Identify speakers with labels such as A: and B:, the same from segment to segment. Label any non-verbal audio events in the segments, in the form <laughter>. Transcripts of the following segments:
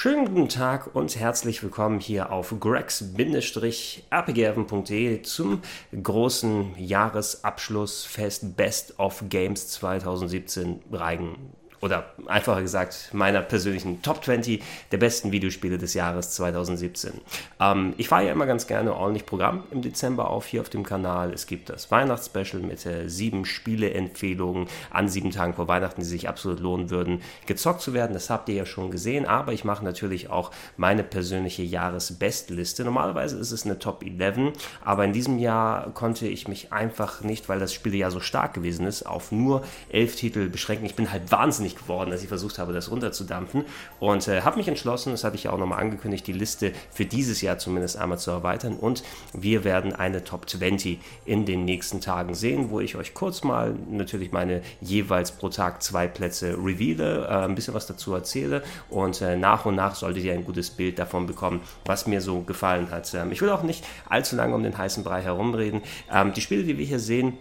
A: Schönen guten Tag und herzlich willkommen hier auf grex-rpgf.de zum großen Jahresabschlussfest Best of Games 2017 Reigen oder einfacher gesagt, meiner persönlichen Top 20 der besten Videospiele des Jahres 2017. Ähm, ich fahre ja immer ganz gerne ordentlich Programm im Dezember auf hier auf dem Kanal. Es gibt das Weihnachtsspecial mit äh, sieben Spieleempfehlungen an sieben Tagen vor Weihnachten, die sich absolut lohnen würden, gezockt zu werden. Das habt ihr ja schon gesehen, aber ich mache natürlich auch meine persönliche Jahresbestliste. Normalerweise ist es eine Top 11, aber in diesem Jahr konnte ich mich einfach nicht, weil das Spiel ja so stark gewesen ist, auf nur elf Titel beschränken. Ich bin halt wahnsinnig wahnsinnig geworden, als ich versucht habe, das runterzudampfen. Und äh, habe mich entschlossen, das hatte ich ja auch nochmal angekündigt, die Liste für dieses Jahr zumindest einmal zu erweitern. Und wir werden eine Top 20 in den nächsten Tagen sehen, wo ich euch kurz mal natürlich meine jeweils pro Tag zwei Plätze reveale, äh, ein bisschen was dazu erzähle und äh, nach und nach solltet ihr ein gutes Bild davon bekommen, was mir so gefallen hat. Ähm, ich will auch nicht allzu lange um den heißen Brei herumreden. Ähm, die Spiele, die wir hier sehen,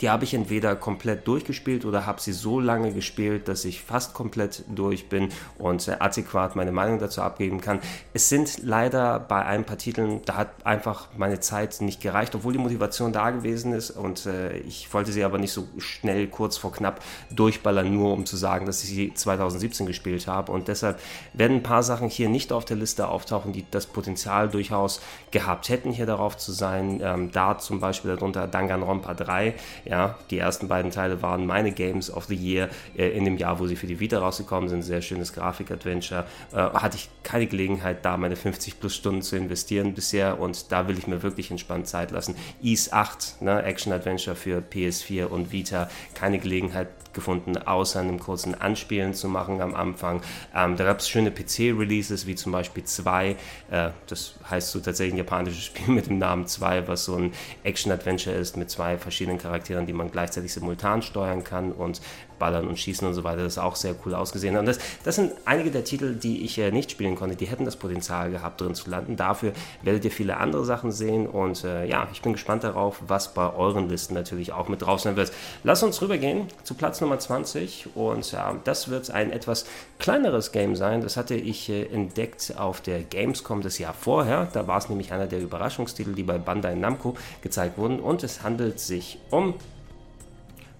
A: die habe ich entweder komplett durchgespielt oder habe sie so lange gespielt, dass ich fast komplett durch bin und äh, adäquat meine Meinung dazu abgeben kann. Es sind leider bei ein paar Titeln, da hat einfach meine Zeit nicht gereicht, obwohl die Motivation da gewesen ist und äh, ich wollte sie aber nicht so schnell, kurz vor knapp durchballern, nur um zu sagen, dass ich sie 2017 gespielt habe und deshalb werden ein paar Sachen hier nicht auf der Liste auftauchen, die das Potenzial durchaus gehabt hätten, hier darauf zu sein. Ähm, da zum Beispiel darunter Danganronpa 3 ja, die ersten beiden Teile waren meine Games of the Year äh, in dem Jahr, wo sie für die Vita rausgekommen sind. Sehr schönes Grafik-Adventure. Äh, hatte ich keine Gelegenheit, da meine 50 plus Stunden zu investieren bisher und da will ich mir wirklich entspannt Zeit lassen. Ease 8, ne, Action-Adventure für PS4 und Vita, keine Gelegenheit gefunden, außer einem kurzen Anspielen zu machen am Anfang. Ähm, da gab es schöne PC-Releases, wie zum Beispiel 2. Äh, das heißt so tatsächlich ein japanisches <laughs> Spiel mit dem Namen 2, was so ein Action-Adventure ist mit zwei verschiedenen Charakteren Charakteren, die man gleichzeitig simultan steuern kann und Ballern und Schießen und so weiter. Das ist auch sehr cool ausgesehen. Und das, das sind einige der Titel, die ich äh, nicht spielen konnte. Die hätten das Potenzial gehabt, drin zu landen. Dafür werdet ihr viele andere Sachen sehen. Und äh, ja, ich bin gespannt darauf, was bei euren Listen natürlich auch mit drauf sein wird. Lass uns rübergehen zu Platz Nummer 20. Und ja, das wird ein etwas kleineres Game sein. Das hatte ich äh, entdeckt auf der Gamescom das Jahr vorher. Da war es nämlich einer der Überraschungstitel, die bei Bandai Namco gezeigt wurden. Und es handelt sich um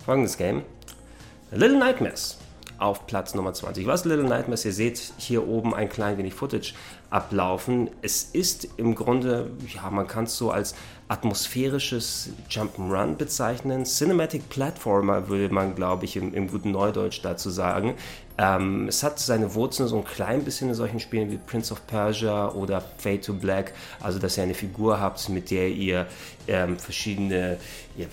A: folgendes Game. Little Nightmares auf Platz Nummer 20. Was Little Nightmares? Ihr seht hier oben ein klein wenig Footage ablaufen. Es ist im Grunde, ja, man kann es so als atmosphärisches Jump'n'Run bezeichnen. Cinematic Platformer würde man, glaube ich, im, im guten Neudeutsch dazu sagen. Ähm, es hat seine Wurzeln so ein klein bisschen in solchen Spielen wie Prince of Persia oder Fade to Black, also dass ihr eine Figur habt, mit der ihr ähm, verschiedene, ihr,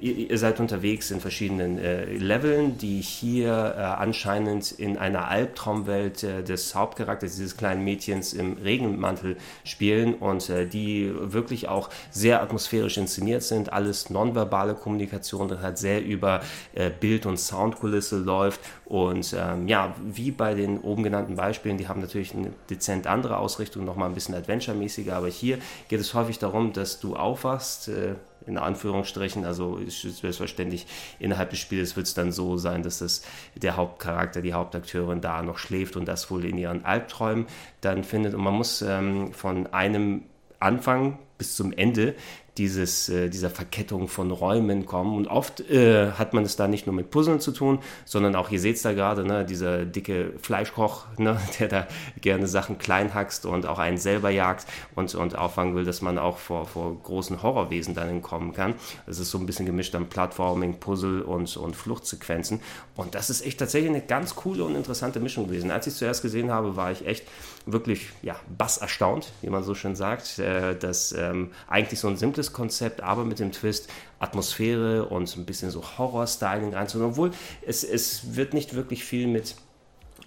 A: ihr, seid unterwegs in verschiedenen äh, Leveln, die hier äh, anscheinend in einer Albtraumwelt äh, des Hauptcharakters, dieses kleinen Mädchens im Regenmantel spielen und äh, die wirklich auch sehr atmosphärisch inszeniert sind, alles nonverbale Kommunikation, das halt sehr über äh, Bild- und Soundkulisse läuft und ähm, ja, wie bei den oben genannten Beispielen, die haben natürlich eine dezent andere Ausrichtung, nochmal ein bisschen adventure-mäßiger, aber hier geht es häufig darum, dass du aufwachst, äh, in Anführungsstrichen, also ist selbstverständlich innerhalb des Spiels wird es dann so sein, dass das der Hauptcharakter, die Hauptakteurin da noch schläft und das wohl in ihren Albträumen dann findet. Und man muss ähm, von einem Anfang bis zum Ende dieses, äh, dieser Verkettung von Räumen kommen. Und oft äh, hat man es da nicht nur mit Puzzeln zu tun, sondern auch, ihr seht es da gerade, ne, dieser dicke Fleischkoch, ne, <laughs> der da gerne Sachen klein hackst und auch einen selber jagt und, und auffangen will, dass man auch vor, vor großen Horrorwesen dann entkommen kann. Es ist so ein bisschen gemischt an Plattforming, Puzzle und, und Fluchtsequenzen. Und das ist echt tatsächlich eine ganz coole und interessante Mischung gewesen. Als ich es zuerst gesehen habe, war ich echt wirklich ja, bass erstaunt, wie man so schön sagt, äh, dass ähm, eigentlich so ein simples Konzept, aber mit dem Twist Atmosphäre und ein bisschen so Horror-Styling reinzuholen, obwohl es, es wird nicht wirklich viel mit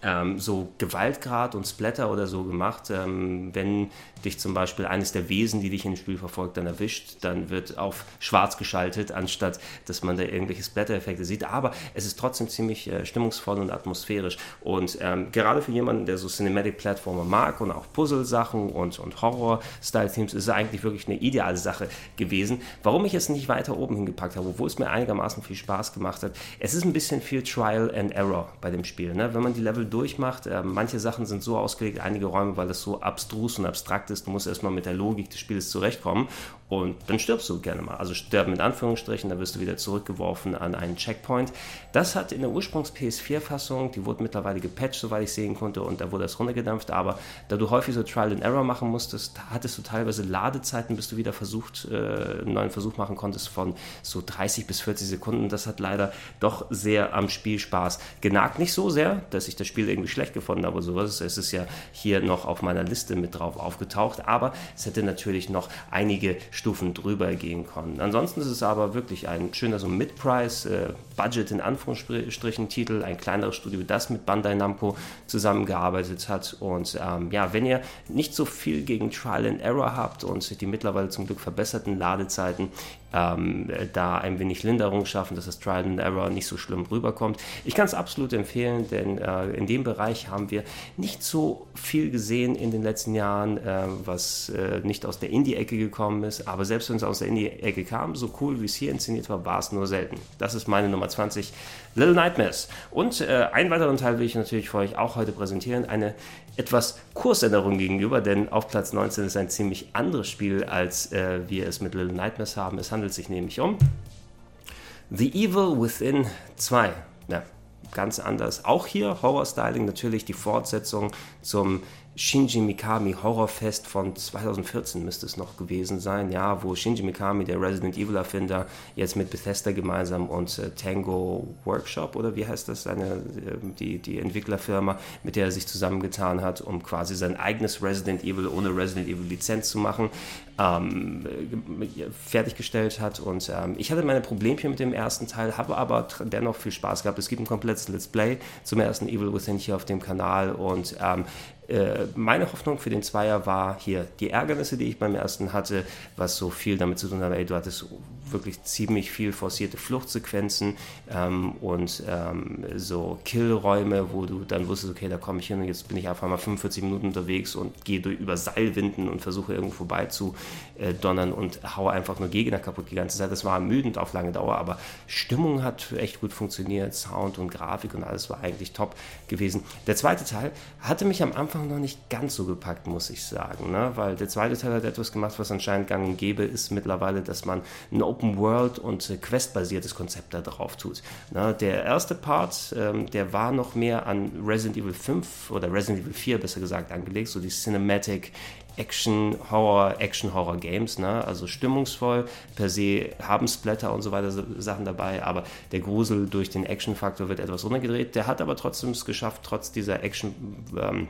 A: ähm, so Gewaltgrad und Splatter oder so gemacht. Ähm, wenn dich zum Beispiel eines der Wesen, die dich im Spiel verfolgt, dann erwischt, dann wird auf schwarz geschaltet, anstatt dass man da irgendwelche Splatter-Effekte sieht. Aber es ist trotzdem ziemlich äh, stimmungsvoll und atmosphärisch. Und ähm, gerade für jemanden, der so Cinematic-Plattformer mag und auch Puzzle-Sachen und, und Horror-Style-Themes, ist es eigentlich wirklich eine ideale Sache gewesen. Warum ich es nicht weiter oben hingepackt habe, obwohl es mir einigermaßen viel Spaß gemacht hat, es ist ein bisschen viel Trial and Error bei dem Spiel. Ne? Wenn man die Level durchmacht. Äh, manche Sachen sind so ausgelegt, einige Räume, weil das so abstrus und abstrakt ist. Du musst erstmal mit der Logik des Spiels zurechtkommen und dann stirbst du gerne mal. Also sterben mit Anführungsstrichen, dann wirst du wieder zurückgeworfen an einen Checkpoint. Das hat in der Ursprungs-PS4-Fassung, die wurde mittlerweile gepatcht, soweit ich sehen konnte, und da wurde das runtergedampft. Aber da du häufig so Trial and Error machen musstest, hattest du teilweise Ladezeiten, bis du wieder versucht, äh, einen neuen Versuch machen konntest von so 30 bis 40 Sekunden. Das hat leider doch sehr am Spielspaß genagt. Nicht so sehr, dass ich das Spiel irgendwie schlecht gefunden habe sowas. Es ist ja hier noch auf meiner Liste mit drauf aufgetaucht, aber es hätte natürlich noch einige Stufen drüber gehen können. Ansonsten ist es aber wirklich ein schöner so Mid-Price, äh, Budget in Anführungsstrichen Titel, ein kleineres Studio, das mit Bandai Namco zusammengearbeitet hat. Und ähm, ja, wenn ihr nicht so viel gegen Trial and Error habt und die mittlerweile zum Glück verbesserten Ladezeiten ähm, da ein wenig Linderung schaffen, dass das Trial and Error nicht so schlimm rüberkommt. Ich kann es absolut empfehlen, denn äh, in dem Bereich haben wir nicht so viel gesehen in den letzten Jahren, äh, was äh, nicht aus der Indie-Ecke gekommen ist. Aber selbst wenn es aus der Indie-Ecke kam, so cool wie es hier inszeniert war, war es nur selten. Das ist meine Nummer 20, Little Nightmares. Und äh, einen weiteren Teil will ich natürlich für euch auch heute präsentieren. Eine etwas Kursänderung gegenüber, denn auf Platz 19 ist ein ziemlich anderes Spiel, als äh, wir es mit Little Nightmares haben. Es handelt sich nämlich um The Evil Within 2. Ja, ganz anders. Auch hier Horror-Styling, natürlich die Fortsetzung zum Shinji Mikami Horrorfest von 2014 müsste es noch gewesen sein, ja, wo Shinji Mikami, der Resident Evil Erfinder, jetzt mit Bethesda gemeinsam und äh, Tango Workshop oder wie heißt das, seine, äh, die, die Entwicklerfirma, mit der er sich zusammengetan hat, um quasi sein eigenes Resident Evil ohne Resident Evil Lizenz zu machen, ähm, fertiggestellt hat. Und ähm, ich hatte meine Problemchen mit dem ersten Teil, habe aber dennoch viel Spaß gehabt. Es gibt ein komplettes Let's Play zum ersten Evil Within hier auf dem Kanal und ähm, äh, meine Hoffnung für den Zweier war hier die Ärgernisse, die ich beim ersten hatte, was so viel damit zu tun hat, ey, du hattest wirklich ziemlich viel forcierte Fluchtsequenzen ähm, und ähm, so Killräume, wo du dann wusstest, okay, da komme ich hin und jetzt bin ich einfach mal 45 Minuten unterwegs und gehe durch, über Seilwinden und versuche irgendwo vorbei zu äh, donnern und haue einfach nur Gegner kaputt die ganze Zeit. Das war ermüdend auf lange Dauer, aber Stimmung hat echt gut funktioniert, Sound und Grafik und alles war eigentlich top gewesen. Der zweite Teil hatte mich am Anfang noch nicht ganz so gepackt, muss ich sagen, ne? weil der zweite Teil hat etwas gemacht, was anscheinend gang und gäbe ist mittlerweile, dass man ein Open World und äh, Quest-basiertes Konzept da drauf tut. Ne? Der erste Part, ähm, der war noch mehr an Resident Evil 5 oder Resident Evil 4 besser gesagt angelegt, so die Cinematic Action Horror, Action Horror Games, ne? also stimmungsvoll per se haben Splatter und so weiter Sachen dabei, aber der Grusel durch den Action-Faktor wird etwas runtergedreht. Der hat aber trotzdem es geschafft, trotz dieser Action ähm,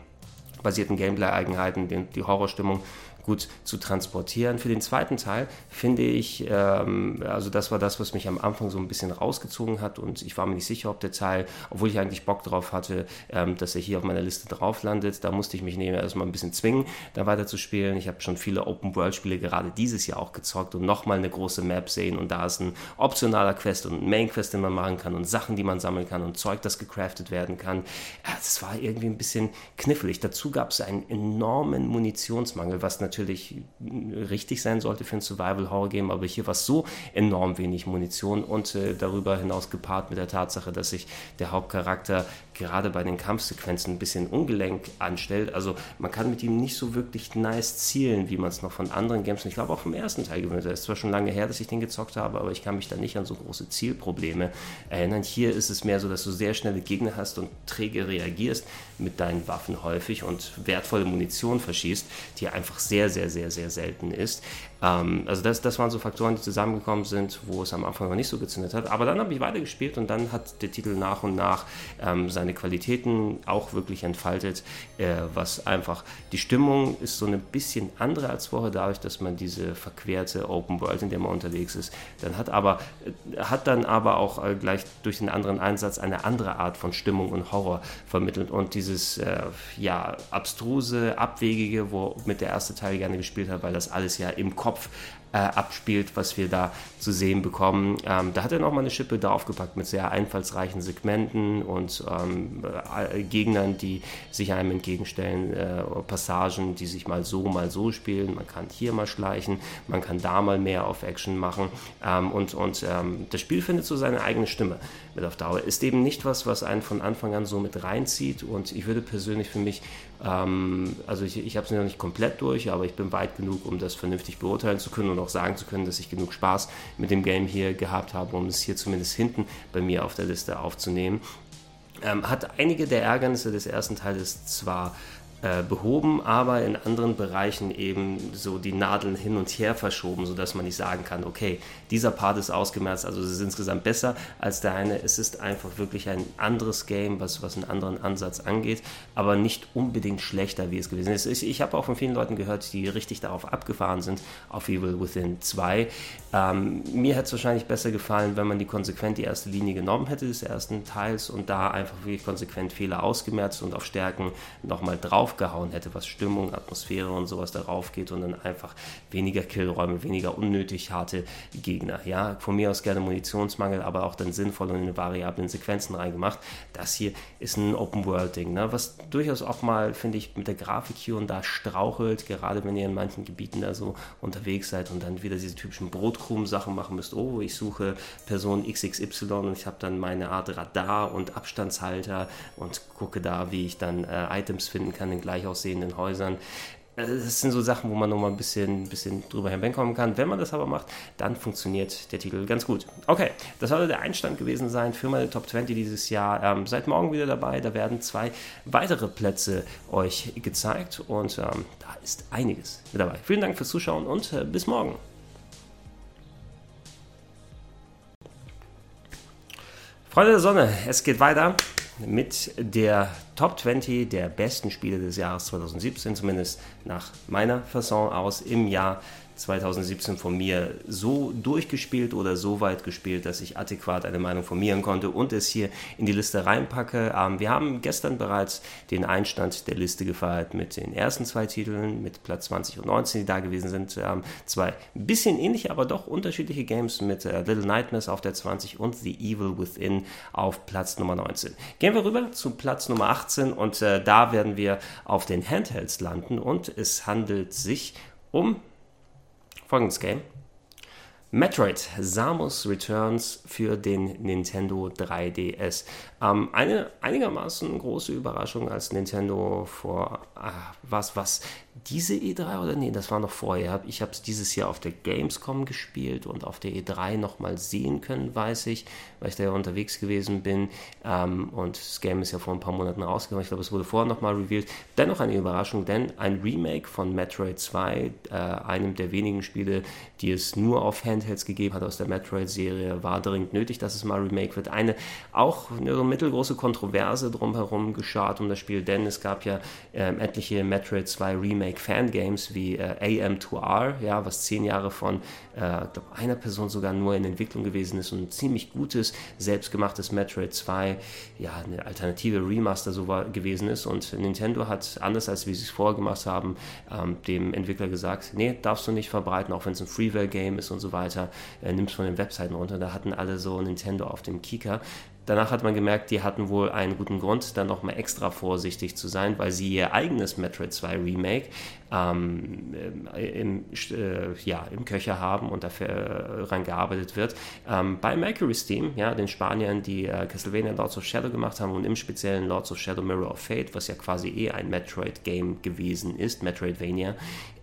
A: basierten Gameplay-Eigenheiten, die Horrorstimmung gut zu transportieren. Für den zweiten Teil finde ich, ähm, also das war das, was mich am Anfang so ein bisschen rausgezogen hat und ich war mir nicht sicher, ob der Teil, obwohl ich eigentlich Bock drauf hatte, ähm, dass er hier auf meiner Liste drauf landet, da musste ich mich nehmen erstmal ein bisschen zwingen, da weiter zu spielen. Ich habe schon viele Open-World-Spiele gerade dieses Jahr auch gezockt und nochmal eine große Map sehen und da ist ein optionaler Quest und ein Main-Quest, den man machen kann und Sachen, die man sammeln kann und Zeug, das gecraftet werden kann. Das war irgendwie ein bisschen knifflig. Dazu gab es einen enormen Munitionsmangel, was natürlich natürlich richtig sein sollte für ein Survival-Horror-Game, aber hier war es so enorm wenig Munition und äh, darüber hinaus gepaart mit der Tatsache, dass sich der Hauptcharakter gerade bei den Kampfsequenzen ein bisschen ungelenk anstellt. Also man kann mit ihm nicht so wirklich nice zielen, wie man es noch von anderen Games und ich glaube auch vom ersten Teil gewöhnt hat. Es ist zwar schon lange her, dass ich den gezockt habe, aber ich kann mich da nicht an so große Zielprobleme erinnern. Hier ist es mehr so, dass du sehr schnelle Gegner hast und träge reagierst mit deinen Waffen häufig und wertvolle Munition verschießt, die einfach sehr, sehr, sehr, sehr selten ist. Ähm, also das, das waren so Faktoren, die zusammengekommen sind, wo es am Anfang noch nicht so gezündet hat. Aber dann habe ich weitergespielt und dann hat der Titel nach und nach ähm, seine Qualitäten auch wirklich entfaltet, äh, was einfach die Stimmung ist so ein bisschen andere als vorher, dadurch, dass man diese verquerte Open World, in der man unterwegs ist, dann hat aber äh, hat dann aber auch äh, gleich durch den anderen Einsatz eine andere Art von Stimmung und Horror vermittelt und dieses äh, ja abstruse, abwegige, womit der erste Teil gerne gespielt hat, weil das alles ja im Kopf äh, abspielt, was wir da zu sehen bekommen. Ähm, da hat er nochmal eine Schippe draufgepackt mit sehr einfallsreichen Segmenten und ähm, äh, Gegnern, die sich einem entgegenstellen, äh, Passagen, die sich mal so, mal so spielen. Man kann hier mal schleichen, man kann da mal mehr auf Action machen ähm, und, und ähm, das Spiel findet so seine eigene Stimme. Mit auf Dauer. Ist eben nicht was, was einen von Anfang an so mit reinzieht und ich würde persönlich für mich, ähm, also ich, ich habe es noch nicht komplett durch, aber ich bin weit genug, um das vernünftig beurteilen zu können und auch sagen zu können, dass ich genug Spaß mit dem Game hier gehabt habe, um es hier zumindest hinten bei mir auf der Liste aufzunehmen. Ähm, hat einige der Ärgernisse des ersten Teiles zwar äh, behoben, aber in anderen Bereichen eben so die Nadeln hin und her verschoben, sodass man nicht sagen kann, okay, dieser Part ist ausgemerzt, also es ist insgesamt besser als der eine. Es ist einfach wirklich ein anderes Game, was, was einen anderen Ansatz angeht, aber nicht unbedingt schlechter, wie es gewesen ist. Ich, ich habe auch von vielen Leuten gehört, die richtig darauf abgefahren sind, auf Evil Within 2. Ähm, mir hätte es wahrscheinlich besser gefallen, wenn man die konsequent die erste Linie genommen hätte des ersten Teils und da einfach wirklich konsequent Fehler ausgemerzt und auf Stärken nochmal drauf draufgehauen hätte, was Stimmung, Atmosphäre und sowas darauf geht und dann einfach weniger Killräume, weniger unnötig harte Gegner. Ja, von mir aus gerne Munitionsmangel, aber auch dann sinnvoll und in variablen Sequenzen reingemacht. Das hier ist ein Open-World-Ding, ne? was durchaus auch mal, finde ich, mit der Grafik hier und da strauchelt, gerade wenn ihr in manchen Gebieten da so unterwegs seid und dann wieder diese typischen Brotkrumen-Sachen machen müsst. Oh, ich suche Person XXY und ich habe dann meine Art Radar und Abstandshalter und gucke da, wie ich dann äh, Items finden kann in gleich aussehenden Häusern. Äh, das sind so Sachen, wo man nochmal ein bisschen, bisschen drüber hinwegkommen kann. Wenn man das aber macht, dann funktioniert der Titel ganz gut. Okay, das sollte der Einstand gewesen sein für meine Top 20 dieses Jahr. Ähm, seid morgen wieder dabei. Da werden zwei weitere Plätze euch gezeigt und ähm, da ist einiges mit dabei. Vielen Dank fürs Zuschauen und äh, bis morgen. Freunde der Sonne, es geht weiter mit der Top 20 der besten Spiele des Jahres 2017, zumindest nach meiner Fasson aus, im Jahr 2017 von mir so durchgespielt oder so weit gespielt, dass ich adäquat eine Meinung formieren konnte und es hier in die Liste reinpacke. Ähm, wir haben gestern bereits den Einstand der Liste gefeiert mit den ersten zwei Titeln, mit Platz 20 und 19, die da gewesen sind. Ähm, zwei bisschen ähnliche, aber doch unterschiedliche Games mit äh, Little Nightmares auf der 20 und The Evil Within auf Platz Nummer 19. Gehen wir rüber zu Platz Nummer 18 und äh, da werden wir auf den Handhelds landen und es handelt sich um folgendes Game. Metroid Samus Returns für den Nintendo 3DS. Ähm, eine einigermaßen große Überraschung, als Nintendo vor ah, was, was, diese E3 oder nee, das war noch vorher. Ich habe es dieses Jahr auf der Gamescom gespielt und auf der E3 nochmal sehen können, weiß ich, weil ich da ja unterwegs gewesen bin. Ähm, und das Game ist ja vor ein paar Monaten rausgekommen. Ich glaube, es wurde vorher nochmal revealed. Dennoch eine Überraschung, denn ein Remake von Metroid 2, äh, einem der wenigen Spiele, die es nur auf Handhelds gegeben hat aus der Metroid-Serie, war dringend nötig, dass es mal Remake wird. Eine auch eine mittelgroße Kontroverse drumherum geschart um das Spiel, denn es gab ja äh, etliche Metroid 2 Remake-Fangames wie äh, AM2R, ja, was zehn Jahre von äh, glaub, einer Person sogar nur in Entwicklung gewesen ist und ein ziemlich gutes, selbstgemachtes Metroid 2, ja, eine alternative Remaster so war, gewesen ist. Und Nintendo hat, anders als wie sie es vorher gemacht haben, ähm, dem Entwickler gesagt, nee, darfst du nicht verbreiten, auch wenn es ein Freeware-Game ist und so weiter, äh, nimmst von den Webseiten runter. Da hatten alle so Nintendo auf dem Kieker. Danach hat man gemerkt, die hatten wohl einen guten Grund, dann nochmal extra vorsichtig zu sein, weil sie ihr eigenes Metroid 2 Remake ähm, im, äh, ja, im Köcher haben und dafür äh, gearbeitet wird. Ähm, bei Mercury Steam, ja, den Spaniern, die äh, Castlevania Lords of Shadow gemacht haben und im speziellen Lords of Shadow Mirror of Fate, was ja quasi eh ein Metroid-Game gewesen ist, Metroidvania,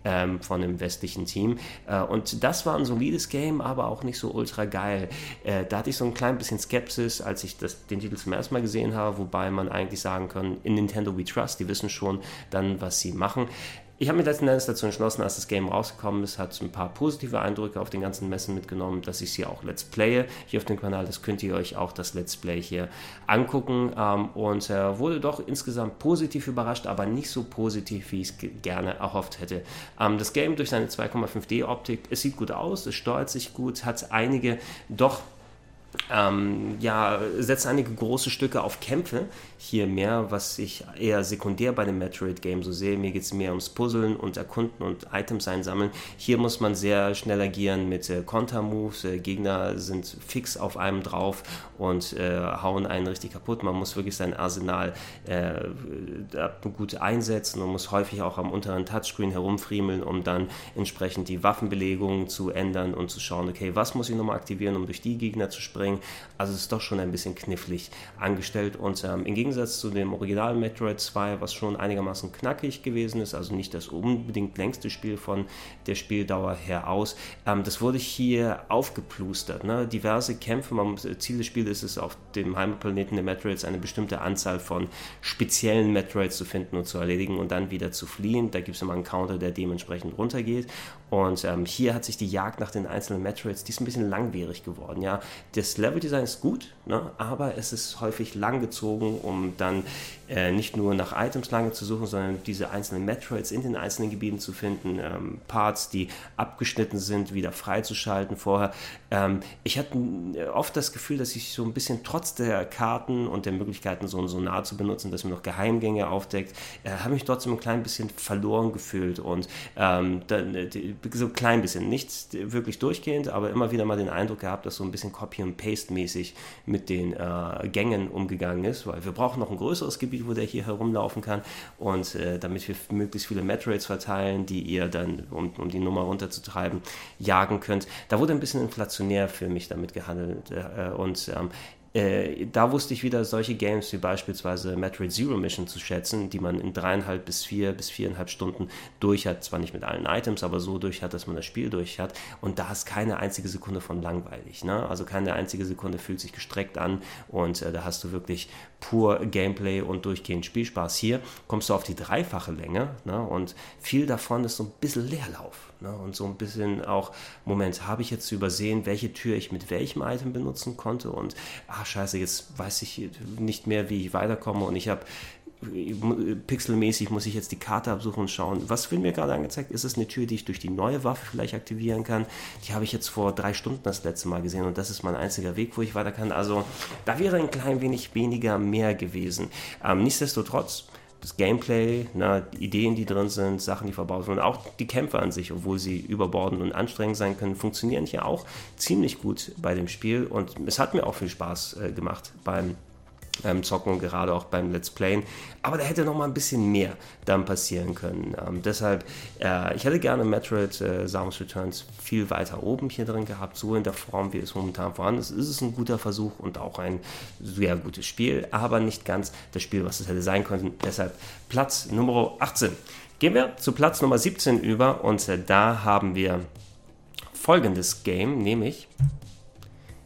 A: ähm, von dem westlichen Team. Äh, und das war ein solides Game, aber auch nicht so ultra geil. Äh, da hatte ich so ein klein bisschen Skepsis, als ich das, den Titel zum ersten Mal gesehen habe, wobei man eigentlich sagen kann, in Nintendo We Trust, die wissen schon dann, was sie machen. Ich habe mich letzten Endes dazu entschlossen, als das Game rausgekommen ist, hat ein paar positive Eindrücke auf den ganzen Messen mitgenommen, dass ich sie auch Let's Playe hier auf dem Kanal. Das könnt ihr euch auch das Let's Play hier angucken ähm, und äh, wurde doch insgesamt positiv überrascht, aber nicht so positiv, wie ich es gerne erhofft hätte. Ähm, das Game durch seine 2,5D Optik, es sieht gut aus, es steuert sich gut, hat einige doch ähm, ja, setzt einige große Stücke auf Kämpfe. Hier mehr, was ich eher sekundär bei dem Metroid-Game so sehe. Mir geht es mehr ums Puzzeln und Erkunden und Items einsammeln. Hier muss man sehr schnell agieren mit äh, Konter-Moves. Äh, Gegner sind fix auf einem drauf und äh, hauen einen richtig kaputt. Man muss wirklich sein Arsenal äh, gut einsetzen und muss häufig auch am unteren Touchscreen herumfriemeln, um dann entsprechend die Waffenbelegung zu ändern und zu schauen, okay, was muss ich nochmal aktivieren, um durch die Gegner zu springen. Also es ist doch schon ein bisschen knifflig angestellt und ähm, im Gegensatz zu dem originalen Metroid 2, was schon einigermaßen knackig gewesen ist, also nicht das unbedingt längste Spiel von der Spieldauer her aus, ähm, das wurde hier aufgeplustert. Ne? Diverse Kämpfe, man, Ziel des Spiels ist es, auf dem Heimatplaneten der Metroids eine bestimmte Anzahl von speziellen Metroids zu finden und zu erledigen und dann wieder zu fliehen. Da gibt es immer einen Counter, der dementsprechend runtergeht. Und ähm, hier hat sich die Jagd nach den einzelnen Metroids, die ist ein bisschen langwierig geworden. Ja, das Leveldesign ist gut, ne? aber es ist häufig langgezogen, um dann äh, nicht nur nach Items lange zu suchen, sondern diese einzelnen Metroids in den einzelnen Gebieten zu finden, ähm, Parts, die abgeschnitten sind, wieder freizuschalten vorher. Ähm, ich hatte äh, oft das Gefühl, dass ich so ein bisschen trotz der Karten und der Möglichkeiten, so ein Sonar zu benutzen, dass mir noch Geheimgänge aufdeckt, äh, habe mich trotzdem ein klein bisschen verloren gefühlt und ähm, dann, äh, so ein klein bisschen, nicht wirklich durchgehend, aber immer wieder mal den Eindruck gehabt, dass so ein bisschen Copy- und Paste-mäßig mit den äh, Gängen umgegangen ist, weil wir brauchen noch ein größeres Gebiet, wo der hier herumlaufen kann und äh, damit wir möglichst viele Metroids verteilen, die ihr dann, um, um die Nummer runterzutreiben, jagen könnt. Da wurde ein bisschen inflationär für mich damit gehandelt äh, und ähm, äh, da wusste ich wieder solche Games wie beispielsweise Metroid Zero Mission zu schätzen, die man in dreieinhalb bis vier bis viereinhalb Stunden durch hat. Zwar nicht mit allen Items, aber so durch hat, dass man das Spiel durch hat. Und da ist keine einzige Sekunde von langweilig. Ne? Also keine einzige Sekunde fühlt sich gestreckt an und äh, da hast du wirklich pur Gameplay und durchgehend Spielspaß. Hier kommst du auf die dreifache Länge ne? und viel davon ist so ein bisschen Leerlauf. Ne? Und so ein bisschen auch, Moment, habe ich jetzt übersehen, welche Tür ich mit welchem Item benutzen konnte und ach scheiße, jetzt weiß ich nicht mehr, wie ich weiterkomme und ich habe pixelmäßig muss ich jetzt die Karte absuchen und schauen, was wird mir gerade angezeigt? Ist es eine Tür, die ich durch die neue Waffe vielleicht aktivieren kann? Die habe ich jetzt vor drei Stunden das letzte Mal gesehen und das ist mein einziger Weg, wo ich weiter kann. Also da wäre ein klein wenig weniger mehr gewesen. Ähm, nichtsdestotrotz, das Gameplay, na, die Ideen, die drin sind, Sachen, die verbaut wurden, auch die Kämpfe an sich, obwohl sie überbordend und anstrengend sein können, funktionieren hier auch ziemlich gut bei dem Spiel und es hat mir auch viel Spaß äh, gemacht beim ähm, zocken, gerade auch beim Let's Playen. Aber da hätte noch mal ein bisschen mehr dann passieren können. Ähm, deshalb, äh, ich hätte gerne Metroid äh, Samus Returns viel weiter oben hier drin gehabt, so in der Form, wie es momentan vorhanden ist. Ist es ein guter Versuch und auch ein sehr gutes Spiel, aber nicht ganz das Spiel, was es hätte sein können. Deshalb Platz Nummer 18. Gehen wir zu Platz Nummer 17 über und äh, da haben wir folgendes Game, nämlich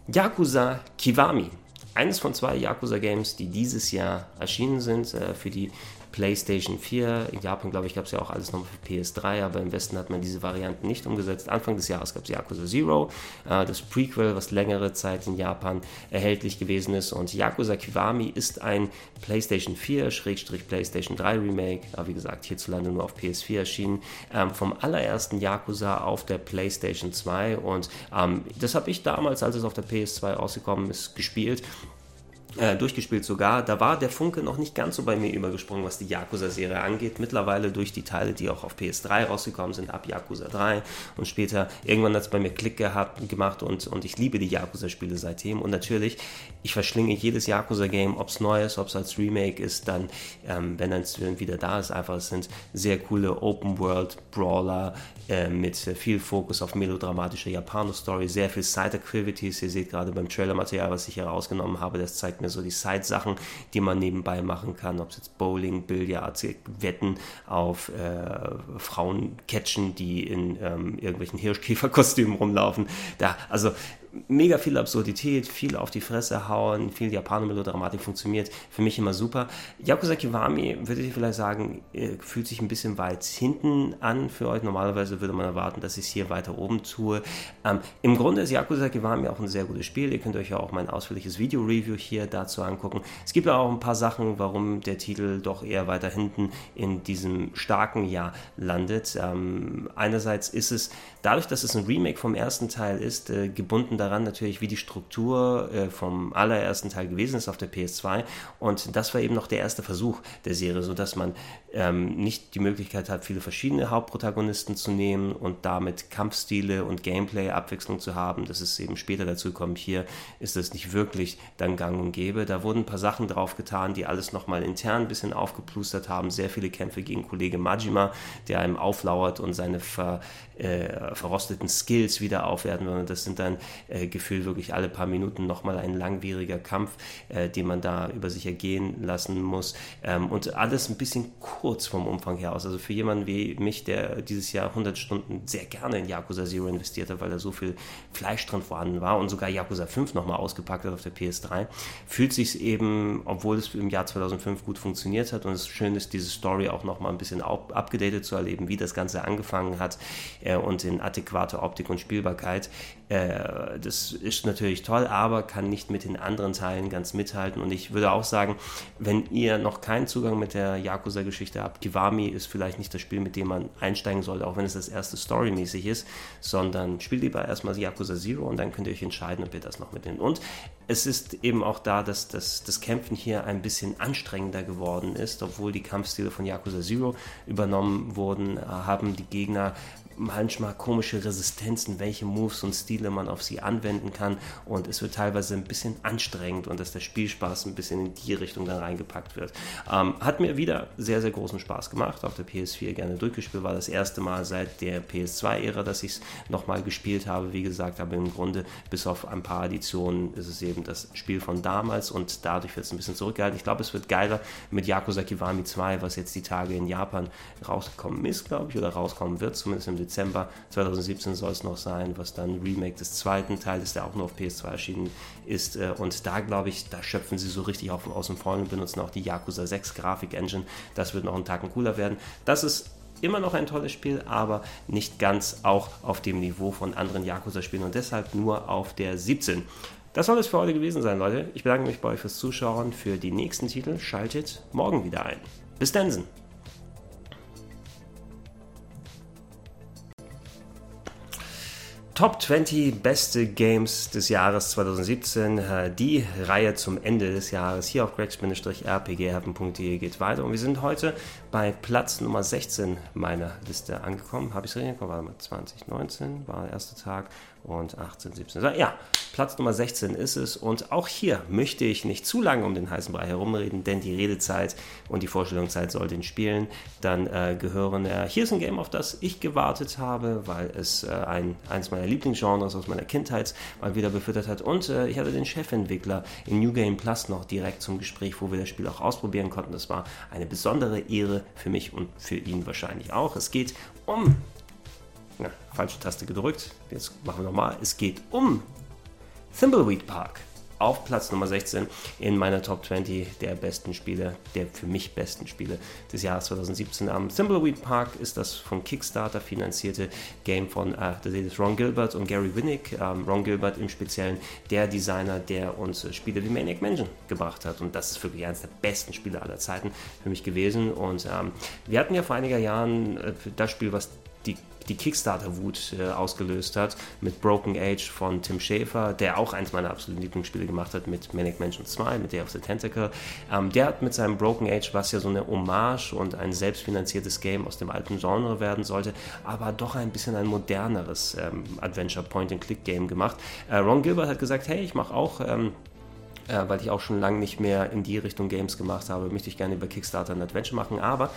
A: Yakuza Kiwami eines von zwei Yakuza-Games, die dieses Jahr erschienen sind äh, für die PlayStation 4. In Japan, glaube ich, gab es ja auch alles noch für PS3, aber im Westen hat man diese Varianten nicht umgesetzt. Anfang des Jahres gab es Yakuza Zero, äh, das Prequel, was längere Zeit in Japan erhältlich gewesen ist. Und Yakuza Kiwami ist ein PlayStation 4-PlayStation 3 Remake, aber wie gesagt, hierzulande nur auf PS4 erschienen, ähm, vom allerersten Yakuza auf der PlayStation 2. Und ähm, das habe ich damals, als es auf der PS2 rausgekommen ist, gespielt äh, durchgespielt sogar. Da war der Funke noch nicht ganz so bei mir übergesprungen, was die Yakuza-Serie angeht. Mittlerweile durch die Teile, die auch auf PS3 rausgekommen sind, ab Yakuza 3 und später, irgendwann hat es bei mir Klick gehabt, gemacht und, und ich liebe die Yakuza-Spiele seitdem. Und natürlich, ich verschlinge jedes Yakuza-Game, ob es neu ist, ob es als Remake ist, dann, ähm, wenn es wieder da ist, einfach, es sind sehr coole Open-World-Brawler äh, mit viel Fokus auf melodramatische Japano-Story, sehr viel Side-Activities. Ihr seht gerade beim Trailer-Material, was ich hier rausgenommen habe, das zeigt mir so die Side-Sachen, die man nebenbei machen kann, ob es jetzt Bowling, Billard, Wetten auf äh, Frauen catchen, die in ähm, irgendwelchen Hirschkäferkostümen rumlaufen. Da, also mega viel Absurdität, viel auf die Fresse hauen, viel Japaner-Melodramatik funktioniert für mich immer super. Yakuza Kiwami, würde ich vielleicht sagen, äh, fühlt sich ein bisschen weit hinten an für euch. Normalerweise würde man erwarten, dass ich es hier weiter oben tue. Ähm, Im Grunde ist Yakuza Kiwami auch ein sehr gutes Spiel. Ihr könnt euch ja auch mein ausführliches Video-Review hier dazu angucken. Es gibt auch ein paar Sachen, warum der Titel doch eher weiter hinten in diesem starken Jahr landet. Ähm, einerseits ist es dadurch, dass es ein Remake vom ersten Teil ist, äh, gebunden daran natürlich, wie die Struktur äh, vom allerersten Teil gewesen ist auf der PS2. Und das war eben noch der erste Versuch der Serie, sodass man ähm, nicht die Möglichkeit hat, viele verschiedene Hauptprotagonisten zu nehmen und damit Kampfstile und Gameplay-Abwechslung zu haben. Das ist eben später dazu gekommen. Hier ist das nicht wirklich dann gang und gäbe. Da wurden ein paar Sachen drauf getan, die alles nochmal intern ein bisschen aufgeplustert haben. Sehr viele Kämpfe gegen Kollege Majima, der einem auflauert und seine ver, äh, verrosteten Skills wieder aufwerten will. Das sind dann äh, gefühlt wirklich alle paar Minuten nochmal ein langwieriger Kampf, äh, den man da über sich ergehen lassen muss. Ähm, und alles ein bisschen kurz vom Umfang her aus. Also für jemanden wie mich, der dieses Jahr 100 Stunden sehr gerne in Yakuza Zero investiert hat, weil da so viel Fleisch drin vorhanden war und sogar Yakuza 5 nochmal ausgepackt hat auf der PS3, fühlt sich eben, obwohl es im Jahr 2005 gut funktioniert hat und es schön ist, diese Story auch nochmal ein bisschen abgedatet zu erleben, wie das Ganze angefangen hat äh, und in adäquater Optik und Spielbarkeit. Äh, das ist natürlich toll, aber kann nicht mit den anderen Teilen ganz mithalten. Und ich würde auch sagen, wenn ihr noch keinen Zugang mit der Yakuza-Geschichte habt, Kiwami ist vielleicht nicht das Spiel, mit dem man einsteigen sollte, auch wenn es das erste storymäßig ist, sondern spielt lieber erstmal Yakuza Zero und dann könnt ihr euch entscheiden, ob ihr das noch mitnimmt. Und es ist eben auch da, dass das, das Kämpfen hier ein bisschen anstrengender geworden ist, obwohl die Kampfstile von Yakuza Zero übernommen wurden, haben die Gegner manchmal komische Resistenzen, welche Moves und Stile man auf sie anwenden kann. Und es wird teilweise ein bisschen anstrengend und dass der Spielspaß ein bisschen in die Richtung dann reingepackt wird. Ähm, hat mir wieder sehr, sehr großen Spaß gemacht, auf der PS4 gerne durchgespielt, war das erste Mal seit der PS2-Ära, dass ich es nochmal gespielt habe, wie gesagt, aber im Grunde bis auf ein paar Additionen ist es eben das Spiel von damals und dadurch wird es ein bisschen zurückgehalten. Ich glaube, es wird geiler mit Yakuza Kiwami 2, was jetzt die Tage in Japan rausgekommen ist, glaube ich, oder rauskommen wird, zumindest im Dezember 2017 soll es noch sein, was dann Remake des zweiten Teils, der auch nur auf PS2 erschienen ist. Äh, und da glaube ich, da schöpfen sie so richtig auf, aus dem Vollen und benutzen auch die Yakuza 6 Grafik-Engine. Das wird noch einen Tacken cooler werden. Das ist immer noch ein tolles Spiel, aber nicht ganz auch auf dem Niveau von anderen Yakuza-Spielen und deshalb nur auf der 17. Das soll es für heute gewesen sein, Leute. Ich bedanke mich bei euch fürs Zuschauen. Für die nächsten Titel schaltet morgen wieder ein. Bis dann. Top 20 beste Games des Jahres 2017. Äh, die Reihe zum Ende des Jahres hier auf gregs-rpghaven.de geht weiter. Und wir sind heute bei Platz Nummer 16 meiner Liste angekommen. Habe ich es richtig Warte mal, 2019 war der erste Tag und 18, 17. Ja, Platz Nummer 16 ist es. Und auch hier möchte ich nicht zu lange um den heißen Brei herumreden, denn die Redezeit und die Vorstellungszeit soll den Spielen dann äh, gehören. Äh, hier ist ein Game, auf das ich gewartet habe, weil es äh, ein, eines meiner Lieblingsgenres aus meiner Kindheit mal wieder befüttert hat. Und äh, ich hatte den Chefentwickler in New Game Plus noch direkt zum Gespräch, wo wir das Spiel auch ausprobieren konnten. Das war eine besondere Ehre für mich und für ihn wahrscheinlich auch. Es geht um na, falsche Taste gedrückt. Jetzt machen wir nochmal. Es geht um Thimbleweed Park auf Platz Nummer 16 in meiner Top 20 der besten Spiele, der für mich besten Spiele des Jahres 2017. Am Thimbleweed Park ist das von Kickstarter finanzierte Game von äh, Ron Gilbert und Gary Winnick. Ähm, Ron Gilbert im Speziellen der Designer, der uns äh, Spiele wie Maniac Mansion gebracht hat. Und das ist wirklich eines der besten Spiele aller Zeiten für mich gewesen. Und ähm, wir hatten ja vor einiger Jahren äh, das Spiel, was die die Kickstarter-Wut äh, ausgelöst hat mit Broken Age von Tim Schafer, der auch eins meiner absoluten Lieblingsspiele gemacht hat mit Manic Mansion 2, mit Day of the Tentacle. Ähm, der hat mit seinem Broken Age, was ja so eine Hommage und ein selbstfinanziertes Game aus dem alten Genre werden sollte, aber doch ein bisschen ein moderneres ähm, Adventure-Point-and-Click-Game gemacht. Äh, Ron Gilbert hat gesagt, hey, ich mache auch... Ähm, äh, weil ich auch schon lange nicht mehr in die Richtung Games gemacht habe, möchte ich gerne über Kickstarter ein Adventure machen, aber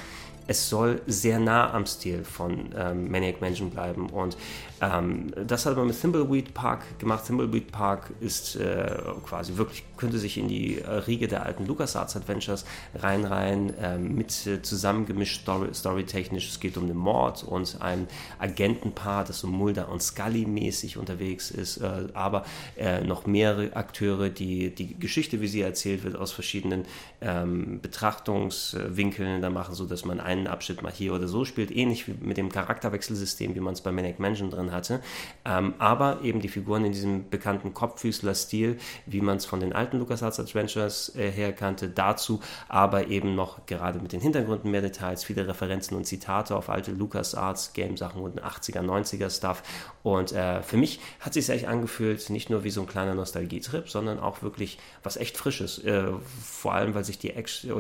A: es soll sehr nah am Stil von ähm, Maniac Mansion bleiben. Und ähm, das hat man mit Thimbleweed Park gemacht. Thimbleweed Park ist äh, quasi wirklich, könnte sich in die äh, Riege der alten LucasArts Adventures reinreihen, äh, mit zusammengemischt story, storytechnisch. Es geht um einen Mord und ein Agentenpaar, das so Mulder und Scully mäßig unterwegs ist, äh, aber äh, noch mehrere Akteure, die die Geschichte, wie sie erzählt wird, aus verschiedenen ähm, Betrachtungswinkeln da machen, so dass man einen Abschnitt mal hier oder so spielt, ähnlich wie mit dem Charakterwechselsystem, wie man es bei Manic Mansion drin hatte, ähm, aber eben die Figuren in diesem bekannten Kopffüßler-Stil, wie man es von den alten LucasArts Adventures äh, her kannte, dazu aber eben noch gerade mit den Hintergründen mehr Details, viele Referenzen und Zitate auf alte LucasArts Game-Sachen und 80er, 90er Stuff. Und äh, für mich hat sich echt angefühlt, nicht nur wie so ein kleiner Nostalgietrip, sondern auch wirklich was echt Frisches, äh, vor allem, weil sich die,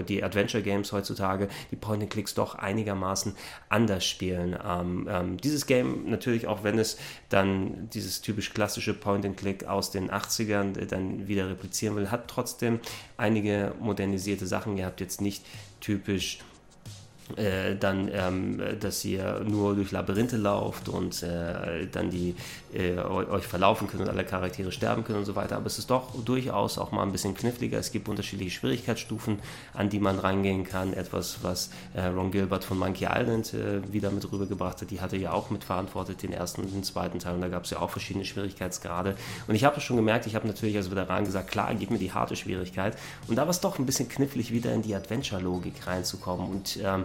A: die Adventure-Games heutzutage, die Point-and-Clicks doch einigermaßen anders spielen. Ähm, ähm, dieses Game natürlich auch, wenn es dann dieses typisch klassische Point-and-Click aus den 80ern äh, dann wieder replizieren will, hat trotzdem einige modernisierte Sachen. Ihr habt jetzt nicht typisch äh, dann, ähm, dass ihr nur durch Labyrinthe lauft und äh, dann die äh, euch verlaufen könnt und alle Charaktere sterben können und so weiter. Aber es ist doch durchaus auch mal ein bisschen kniffliger. Es gibt unterschiedliche Schwierigkeitsstufen, an die man rangehen kann. Etwas, was äh, Ron Gilbert von Monkey Island äh, wieder mit rübergebracht hat. Die hatte ja auch mitverantwortet, den ersten und den zweiten Teil. Und da gab es ja auch verschiedene Schwierigkeitsgrade. Und ich habe schon gemerkt, ich habe natürlich als Veteran gesagt, klar, gib mir die harte Schwierigkeit. Und da war es doch ein bisschen knifflig, wieder in die Adventure-Logik reinzukommen. Und ähm,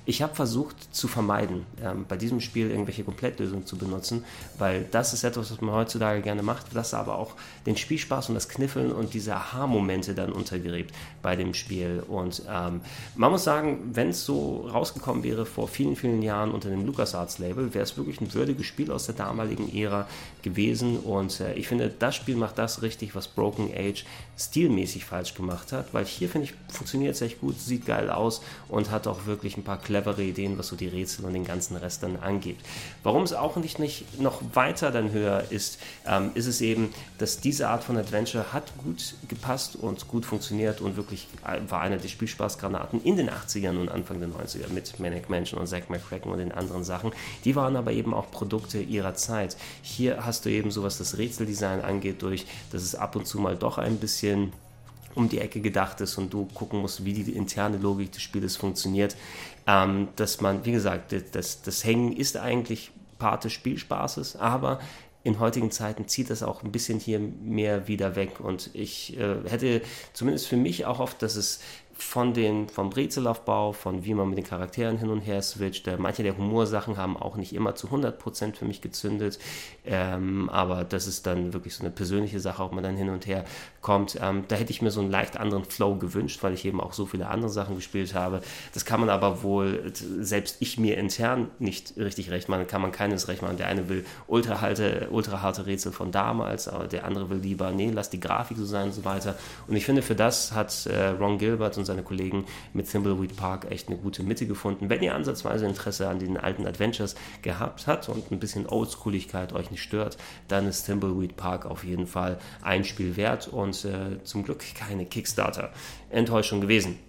A: ich habe versucht zu vermeiden, ähm, bei diesem Spiel irgendwelche Komplettlösungen zu benutzen, weil das ist etwas, was man heutzutage gerne macht, das aber auch den Spielspaß und das Kniffeln und diese Aha-Momente dann untergräbt bei dem Spiel. Und ähm, man muss sagen, wenn es so rausgekommen wäre vor vielen, vielen Jahren unter dem LucasArts-Label, wäre es wirklich ein würdiges Spiel aus der damaligen Ära gewesen. Und äh, ich finde, das Spiel macht das richtig, was Broken Age stilmäßig falsch gemacht hat, weil hier, finde ich, funktioniert es echt gut, sieht geil aus und hat auch wirklich ein paar clevere Ideen, was so die Rätsel und den ganzen Rest dann angeht. Warum es auch nicht, nicht noch weiter dann höher ist, ähm, ist es eben, dass diese Art von Adventure hat gut gepasst und gut funktioniert und wirklich war einer der Spielspaßgranaten in den 80ern und Anfang der 90er mit Manic Mansion und Zack McCracken und den anderen Sachen. Die waren aber eben auch Produkte ihrer Zeit. Hier hast du eben so, was das Rätseldesign angeht, durch, dass es ab und zu mal doch ein bisschen um die Ecke gedacht ist und du gucken musst, wie die interne Logik des Spieles funktioniert. Ähm, dass man, wie gesagt, das, das Hängen ist eigentlich Part des Spielspaßes, aber in heutigen Zeiten zieht das auch ein bisschen hier mehr wieder weg. Und ich äh, hätte zumindest für mich auch oft, dass es von den, vom Brezelaufbau, von wie man mit den Charakteren hin und her switcht. Äh, manche der Humorsachen haben auch nicht immer zu 100% für mich gezündet, ähm, aber das ist dann wirklich so eine persönliche Sache, ob man dann hin und her kommt. Ähm, da hätte ich mir so einen leicht anderen Flow gewünscht, weil ich eben auch so viele andere Sachen gespielt habe. Das kann man aber wohl, selbst ich mir intern nicht richtig recht machen, kann man keines recht machen. Der eine will ultra, ultra harte Rätsel von damals, aber der andere will lieber, nee, lass die Grafik so sein und so weiter. Und ich finde, für das hat äh, Ron Gilbert und seine Kollegen mit Thimbleweed Park echt eine gute Mitte gefunden. Wenn ihr ansatzweise Interesse an den alten Adventures gehabt habt und ein bisschen Oldschooligkeit euch nicht stört, dann ist Thimbleweed Park auf jeden Fall ein Spiel wert und äh, zum Glück keine Kickstarter-Enttäuschung gewesen.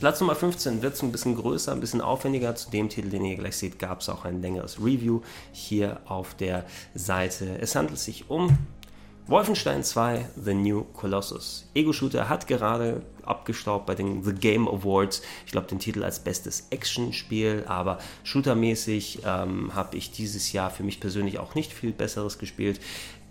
A: Platz Nummer 15 wird ein bisschen größer, ein bisschen aufwendiger. Zu dem Titel, den ihr gleich seht, gab es auch ein längeres Review hier auf der Seite. Es handelt sich um Wolfenstein 2 The New Colossus. Ego-Shooter hat gerade abgestaubt bei den The Game Awards. Ich glaube, den Titel als bestes Action-Spiel, aber shootermäßig ähm, habe ich dieses Jahr für mich persönlich auch nicht viel Besseres gespielt.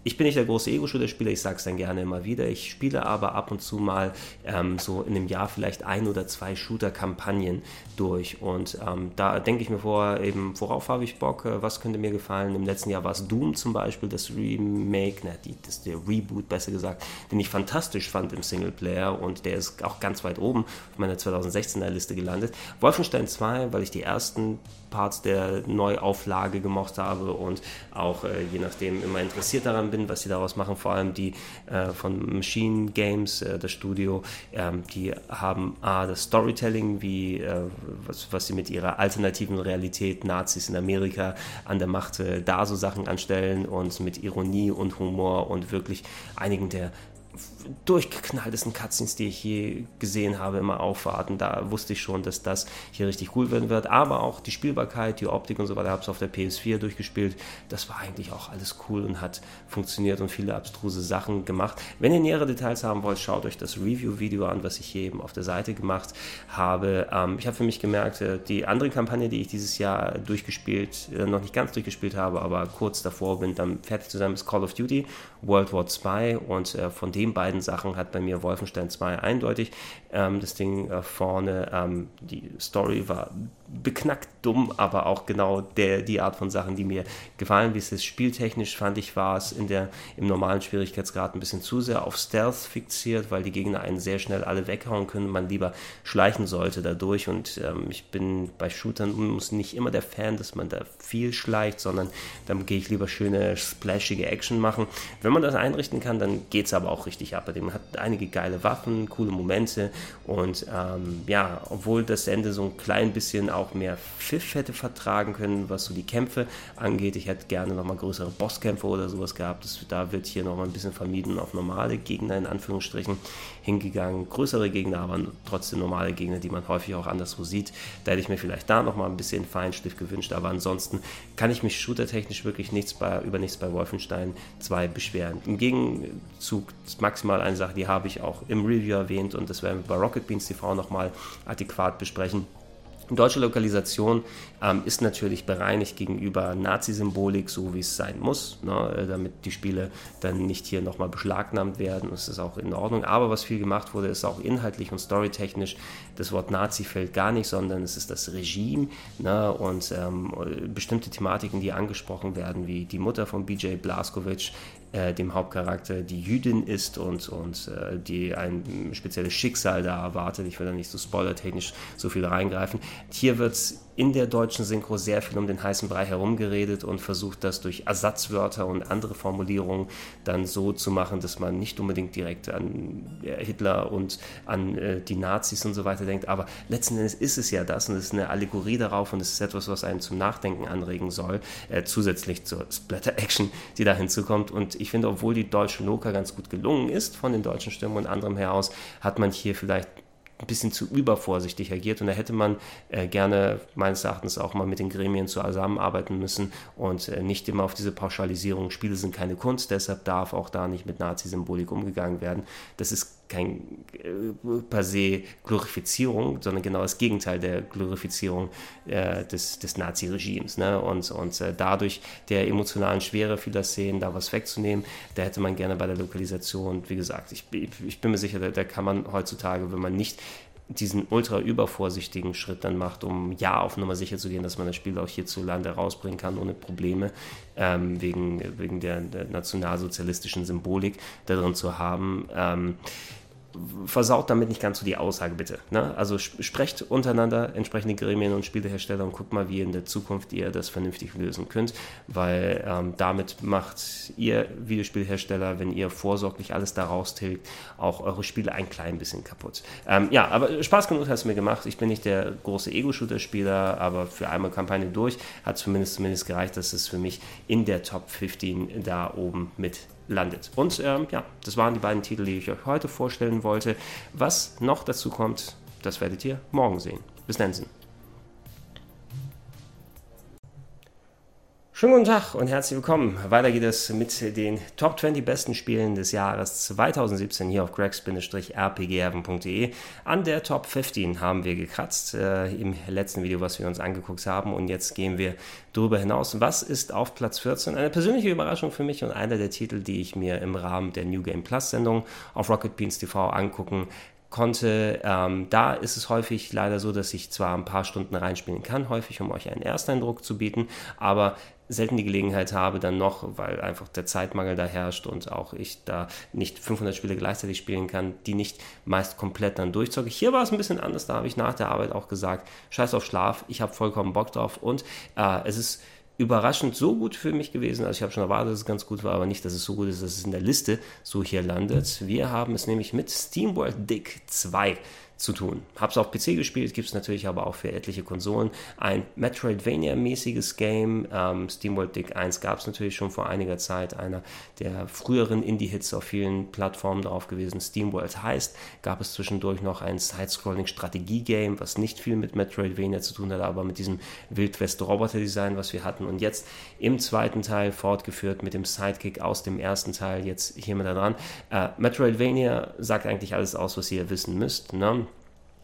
A: Ich bin nicht der große Ego-Shooter-Spieler, ich sage es dann gerne immer wieder. Ich spiele aber ab und zu mal ähm, so in einem Jahr vielleicht ein oder zwei Shooter-Kampagnen durch. Und ähm, da denke ich mir vor, eben, worauf habe ich Bock, äh, was könnte mir gefallen. Im letzten Jahr war es Doom zum Beispiel, das Remake, na, die, das, der Reboot besser gesagt, den ich fantastisch fand im Singleplayer und der ist auch ganz weit oben auf meiner 2016er Liste gelandet. Wolfenstein 2, weil ich die ersten Parts der Neuauflage gemocht habe und auch äh, je nachdem immer interessiert daran bin, was sie daraus machen. Vor allem die äh, von Machine Games, äh, das Studio, ähm, die haben A, das Storytelling, wie äh, was, was sie mit ihrer alternativen Realität, Nazis in Amerika an der Macht, äh, da so Sachen anstellen und mit Ironie und Humor und wirklich einigen der durchgeknalltesten Cutscenes, die ich je gesehen habe, immer aufwarten. Da wusste ich schon, dass das hier richtig cool werden wird. Aber auch die Spielbarkeit, die Optik und so weiter, habe es auf der PS4 durchgespielt. Das war eigentlich auch alles cool und hat funktioniert und viele abstruse Sachen gemacht. Wenn ihr nähere Details haben wollt, schaut euch das Review-Video an, was ich hier eben auf der Seite gemacht habe. Ähm, ich habe für mich gemerkt, äh, die andere Kampagne, die ich dieses Jahr durchgespielt, äh, noch nicht ganz durchgespielt habe, aber kurz davor bin, dann fertig zu sein, ist Call of Duty World War 2 und äh, von den beiden Sachen hat bei mir Wolfenstein 2 eindeutig ähm, das Ding äh, vorne. Ähm, die Story war beknackt dumm, aber auch genau der, die Art von Sachen, die mir gefallen. Wie es ist spieltechnisch fand ich, war es in der, im normalen Schwierigkeitsgrad ein bisschen zu sehr auf Stealth fixiert, weil die Gegner einen sehr schnell alle weghauen können, man lieber schleichen sollte dadurch. Und ähm, ich bin bei Shootern muss nicht immer der Fan, dass man da viel schleicht, sondern dann gehe ich lieber schöne, splashige Action machen. Wenn man das einrichten kann, dann geht es aber auch richtig ab. Man hat einige geile Waffen, coole Momente und ähm, ja, obwohl das Ende so ein klein bisschen auch mehr Pfiff hätte vertragen können, was so die Kämpfe angeht. Ich hätte gerne nochmal größere Bosskämpfe oder sowas gehabt. Das, da wird hier nochmal ein bisschen vermieden, auf normale Gegner in Anführungsstrichen hingegangen. Größere Gegner, aber trotzdem normale Gegner, die man häufig auch anderswo sieht. Da hätte ich mir vielleicht da nochmal ein bisschen Feinstift gewünscht, aber ansonsten kann ich mich shootertechnisch wirklich nichts bei, über nichts bei Wolfenstein 2 beschweren. Im Gegenzug maximal eine Sache, die habe ich auch im Review erwähnt und das werden wir bei Rocket Beans TV nochmal adäquat besprechen. Deutsche Lokalisation ähm, ist natürlich bereinigt gegenüber Nazi-Symbolik, so wie es sein muss, ne, damit die Spiele dann nicht hier nochmal beschlagnahmt werden. Das ist auch in Ordnung. Aber was viel gemacht wurde, ist auch inhaltlich und storytechnisch. Das Wort Nazi fällt gar nicht, sondern es ist das Regime ne, und ähm, bestimmte Thematiken, die angesprochen werden, wie die Mutter von BJ Blazkowicz, äh, dem Hauptcharakter, die Jüdin ist und, und äh, die ein spezielles Schicksal da erwartet. Ich will da nicht so spoilertechnisch so viel reingreifen. Hier wird es in der deutschen Synchro sehr viel um den heißen Brei herumgeredet und versucht das durch Ersatzwörter und andere Formulierungen dann so zu machen, dass man nicht unbedingt direkt an Hitler und an äh, die Nazis und so weiter denkt. Aber letzten Endes ist es ja das und es ist eine Allegorie darauf und es ist etwas, was einen zum Nachdenken anregen soll, äh, zusätzlich zur Splatter-Action, die da hinzukommt. Und ich finde, obwohl die deutsche Loka ganz gut gelungen ist von den deutschen Stimmen und anderem her aus, hat man hier vielleicht ein bisschen zu übervorsichtig agiert und da hätte man äh, gerne meines Erachtens auch mal mit den Gremien zusammenarbeiten müssen und äh, nicht immer auf diese Pauschalisierung, Spiele sind keine Kunst, deshalb darf auch da nicht mit Nazi-Symbolik umgegangen werden. Das ist kein äh, per se Glorifizierung, sondern genau das Gegenteil der Glorifizierung äh, des, des Nazi-Regimes. Ne? Und, und äh, dadurch der emotionalen Schwere vieler Szenen da was wegzunehmen, da hätte man gerne bei der Lokalisation, wie gesagt, ich, ich bin mir sicher, da, da kann man heutzutage, wenn man nicht diesen ultra übervorsichtigen Schritt dann macht, um ja auf Nummer sicher zu gehen, dass man das Spiel auch hierzulande rausbringen kann ohne Probleme, ähm, wegen, wegen der, der, nationalsozialistischen Symbolik da drin zu haben. Ähm, versaut damit nicht ganz so die Aussage, bitte. Ne? Also sprecht untereinander, entsprechende Gremien und Spielehersteller und guckt mal, wie in der Zukunft ihr das vernünftig lösen könnt, weil ähm, damit macht ihr Videospielhersteller, wenn ihr vorsorglich alles daraus tilgt, auch eure Spiele ein klein bisschen kaputt. Ähm, ja, aber Spaß genug hat es mir gemacht. Ich bin nicht der große Ego-Shooter-Spieler, aber für einmal Kampagne durch hat zumindest zumindest gereicht, dass es für mich in der Top 15 da oben mit landet. Und ähm, ja, das waren die beiden Titel, die ich euch heute vorstellen wollte. Was noch dazu kommt, das werdet ihr morgen sehen. Bis dann. Schönen guten Tag und herzlich willkommen. Weiter geht es mit den Top 20 besten Spielen des Jahres 2017 hier auf gregs-rpgherben.de. An der Top 15 haben wir gekratzt äh, im letzten Video, was wir uns angeguckt haben. Und jetzt gehen wir darüber hinaus. Was ist auf Platz 14? Eine persönliche Überraschung für mich und einer der Titel, die ich mir im Rahmen der New Game Plus Sendung auf Rocket Beans TV angucken konnte. Ähm, da ist es häufig leider so, dass ich zwar ein paar Stunden reinspielen kann, häufig um euch einen Ersteindruck zu bieten, aber selten die Gelegenheit habe, dann noch, weil einfach der Zeitmangel da herrscht und auch ich da nicht 500 Spiele gleichzeitig spielen kann, die nicht meist komplett dann durchzocke. Hier war es ein bisschen anders, da habe ich nach der Arbeit auch gesagt, scheiß auf Schlaf, ich habe vollkommen Bock drauf und äh, es ist überraschend so gut für mich gewesen. Also ich habe schon erwartet, dass es ganz gut war, aber nicht, dass es so gut ist, dass es in der Liste so hier landet. Wir haben es nämlich mit SteamWorld Dick 2 zu tun. Habe es auf PC gespielt, gibt es natürlich aber auch für etliche Konsolen. Ein Metroidvania-mäßiges Game. Ähm, SteamWorld Dick 1 gab es natürlich schon vor einiger Zeit. Einer der früheren Indie-Hits auf vielen Plattformen drauf gewesen. SteamWorld heißt, gab es zwischendurch noch ein Side-Scrolling-Strategie-Game, was nicht viel mit Metroidvania zu tun hat, aber mit diesem Wildwest-Roboter-Design, was wir hatten. Und jetzt im zweiten Teil fortgeführt mit dem Sidekick aus dem ersten Teil, jetzt hier mit da dran. Äh, Metroidvania sagt eigentlich alles aus, was ihr wissen müsst. Ne?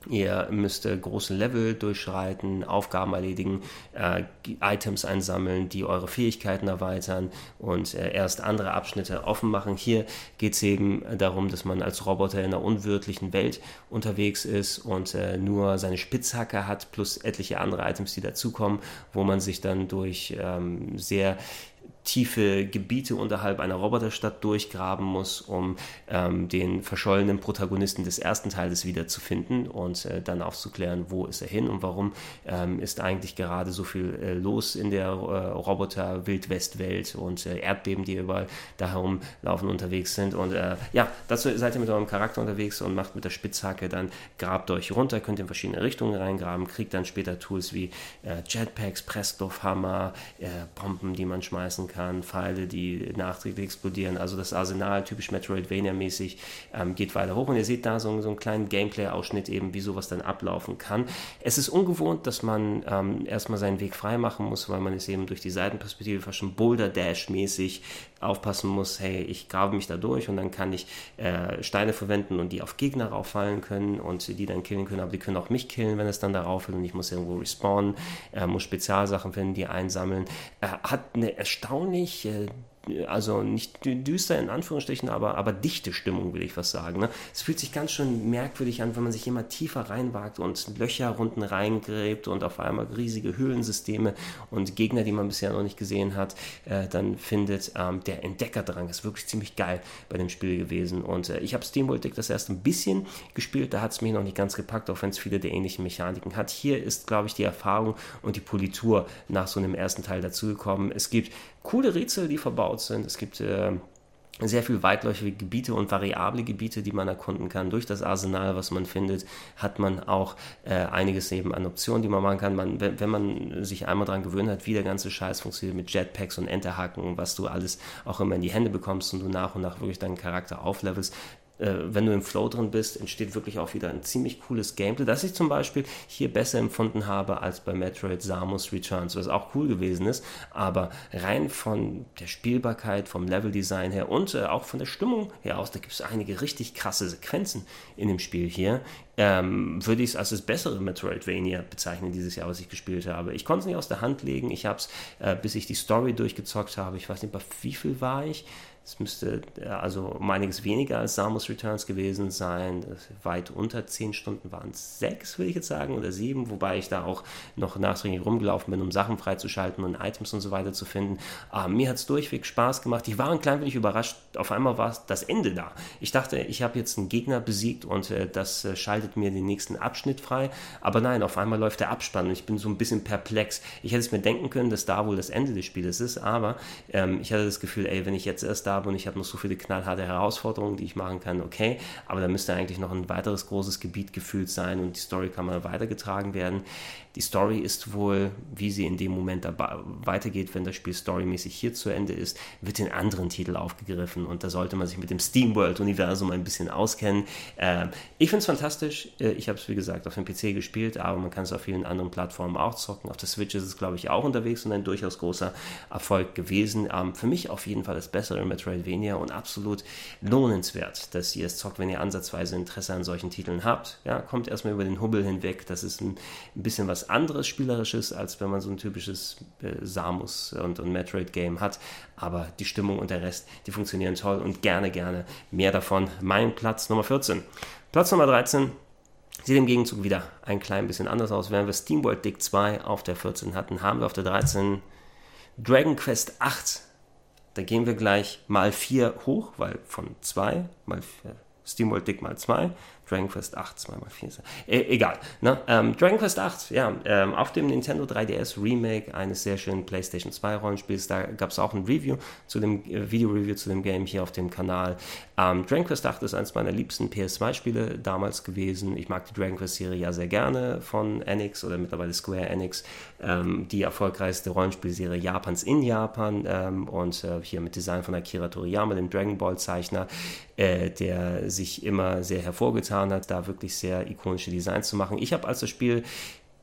A: Ihr müsst große Level durchschreiten, Aufgaben erledigen, äh, Items einsammeln, die eure Fähigkeiten erweitern und äh, erst andere Abschnitte offen machen. Hier geht es eben darum, dass man als Roboter in einer unwirtlichen Welt unterwegs ist und äh, nur seine Spitzhacke hat, plus etliche andere Items, die dazukommen, wo man sich dann durch ähm, sehr tiefe Gebiete unterhalb einer Roboterstadt durchgraben muss, um ähm, den verschollenen Protagonisten des ersten Teiles wiederzufinden und äh, dann aufzuklären, wo ist er hin und warum ähm, ist eigentlich gerade so viel äh, los in der äh, Roboter-Wildwest-Welt und äh, Erdbeben, die überall da herumlaufen unterwegs sind. Und äh, ja, dazu seid ihr mit eurem Charakter unterwegs und macht mit der Spitzhacke dann, grabt euch runter, könnt in verschiedene Richtungen reingraben, kriegt dann später Tools wie äh, Jetpacks, Presslufthammer, Bomben, die man schmeißen kann kann, Pfeile, die nachträglich explodieren. Also das Arsenal, typisch Metroidvania-mäßig, ähm, geht weiter hoch. Und ihr seht da so, so einen kleinen Gameplay-Ausschnitt eben, wie sowas dann ablaufen kann. Es ist ungewohnt, dass man ähm, erstmal seinen Weg frei machen muss, weil man es eben durch die Seitenperspektive fast schon Boulder-Dash-mäßig aufpassen muss, hey, ich grabe mich da durch und dann kann ich äh, Steine verwenden und die auf Gegner rauffallen können und die dann killen können, aber die können auch mich killen, wenn es dann darauf will und ich muss irgendwo respawnen, äh, muss Spezialsachen finden, die einsammeln. Äh, hat eine erstaunlich äh, also nicht düster in Anführungsstrichen, aber, aber dichte Stimmung, will ich was sagen. Ne? Es fühlt sich ganz schön merkwürdig an, wenn man sich immer tiefer reinwagt und Löcher unten reingräbt und auf einmal riesige Höhlensysteme und Gegner, die man bisher noch nicht gesehen hat, äh, dann findet. Ähm, der Entdeckerdrang ist wirklich ziemlich geil bei dem Spiel gewesen. Und äh, ich habe Steamworld Deck das erst ein bisschen gespielt, da hat es mich noch nicht ganz gepackt, auch wenn es viele der ähnlichen Mechaniken hat. Hier ist, glaube ich, die Erfahrung und die Politur nach so einem ersten Teil dazugekommen. Es gibt coole Rätsel, die verbaut sind. Es gibt äh, sehr viel weitläufige Gebiete und variable Gebiete, die man erkunden kann. Durch das Arsenal, was man findet, hat man auch äh, einiges eben an Optionen, die man machen kann. Man, wenn, wenn, man sich einmal daran gewöhnt hat, wie der ganze Scheiß funktioniert mit Jetpacks und Enterhaken, was du alles auch immer in die Hände bekommst und du nach und nach wirklich deinen Charakter auflevelst, äh, wenn du im Flow drin bist, entsteht wirklich auch wieder ein ziemlich cooles Gameplay, das ich zum Beispiel hier besser empfunden habe als bei Metroid Samus Returns, was auch cool gewesen ist, aber rein von der Spielbarkeit, vom Leveldesign her und äh, auch von der Stimmung her aus, da gibt es einige richtig krasse Sequenzen in dem Spiel hier, ähm, würde ich es als das bessere Metroidvania bezeichnen dieses Jahr, was ich gespielt habe. Ich konnte es nicht aus der Hand legen, ich habe es, äh, bis ich die Story durchgezockt habe, ich weiß nicht, bei wie viel war ich, es müsste also um einiges weniger als Samus Returns gewesen sein. Weit unter 10 Stunden waren es 6, würde ich jetzt sagen, oder 7, wobei ich da auch noch nachträglich rumgelaufen bin, um Sachen freizuschalten und Items und so weiter zu finden. Aber mir hat es durchweg Spaß gemacht. Ich war ein klein wenig überrascht. Auf einmal war das Ende da. Ich dachte, ich habe jetzt einen Gegner besiegt und äh, das äh, schaltet mir den nächsten Abschnitt frei. Aber nein, auf einmal läuft der Abspann und ich bin so ein bisschen perplex. Ich hätte es mir denken können, dass da wohl das Ende des Spieles ist, aber ähm, ich hatte das Gefühl, ey, wenn ich jetzt erst da habe und ich habe noch so viele knallharte Herausforderungen, die ich machen kann, okay, aber da müsste eigentlich noch ein weiteres großes Gebiet gefüllt sein und die Story kann mal weitergetragen werden. Die Story ist wohl, wie sie in dem Moment weitergeht, wenn das Spiel storymäßig hier zu Ende ist, wird in anderen Titeln aufgegriffen und da sollte man sich mit dem SteamWorld-Universum ein bisschen auskennen. Äh, ich finde es fantastisch. Äh, ich habe es, wie gesagt, auf dem PC gespielt, aber man kann es auf vielen anderen Plattformen auch zocken. Auf der Switch ist es, glaube ich, auch unterwegs und ein durchaus großer Erfolg gewesen. Ähm, für mich auf jeden Fall das bessere Metroidvania und absolut lohnenswert, dass ihr es zockt, wenn ihr ansatzweise Interesse an solchen Titeln habt. Ja, kommt erstmal über den Hubbel hinweg. Das ist ein bisschen was anderes Spielerisches, als wenn man so ein typisches äh, Samus und, und Metroid-Game hat. Aber die Stimmung und der Rest, die funktionieren toll und gerne, gerne mehr davon. Mein Platz Nummer 14. Platz Nummer 13 sieht im Gegenzug wieder ein klein bisschen anders aus. Während wir SteamWorld Dig 2 auf der 14 hatten, haben wir auf der 13 Dragon Quest 8. Da gehen wir gleich mal 4 hoch, weil von 2 mal 4, SteamWorld Dig mal 2 Dragon Quest 8, 2x4. E egal. Ne? Ähm, Dragon Quest 8, ja, ähm, auf dem Nintendo 3DS Remake eines sehr schönen PlayStation 2 Rollenspiels. Da gab es auch ein Review zu dem äh, Video-Review zu dem Game hier auf dem Kanal. Ähm, Dragon Quest 8 ist eines meiner liebsten PS2-Spiele damals gewesen. Ich mag die Dragon Quest-Serie ja sehr gerne von Enix oder mittlerweile Square Enix. Ähm, die erfolgreichste Rollenspielserie Japans in Japan ähm, und äh, hier mit Design von Akira Toriyama, dem Dragon Ball-Zeichner, äh, der sich immer sehr hervorgetan getan hat, da wirklich sehr ikonische Designs zu machen. Ich habe als das Spiel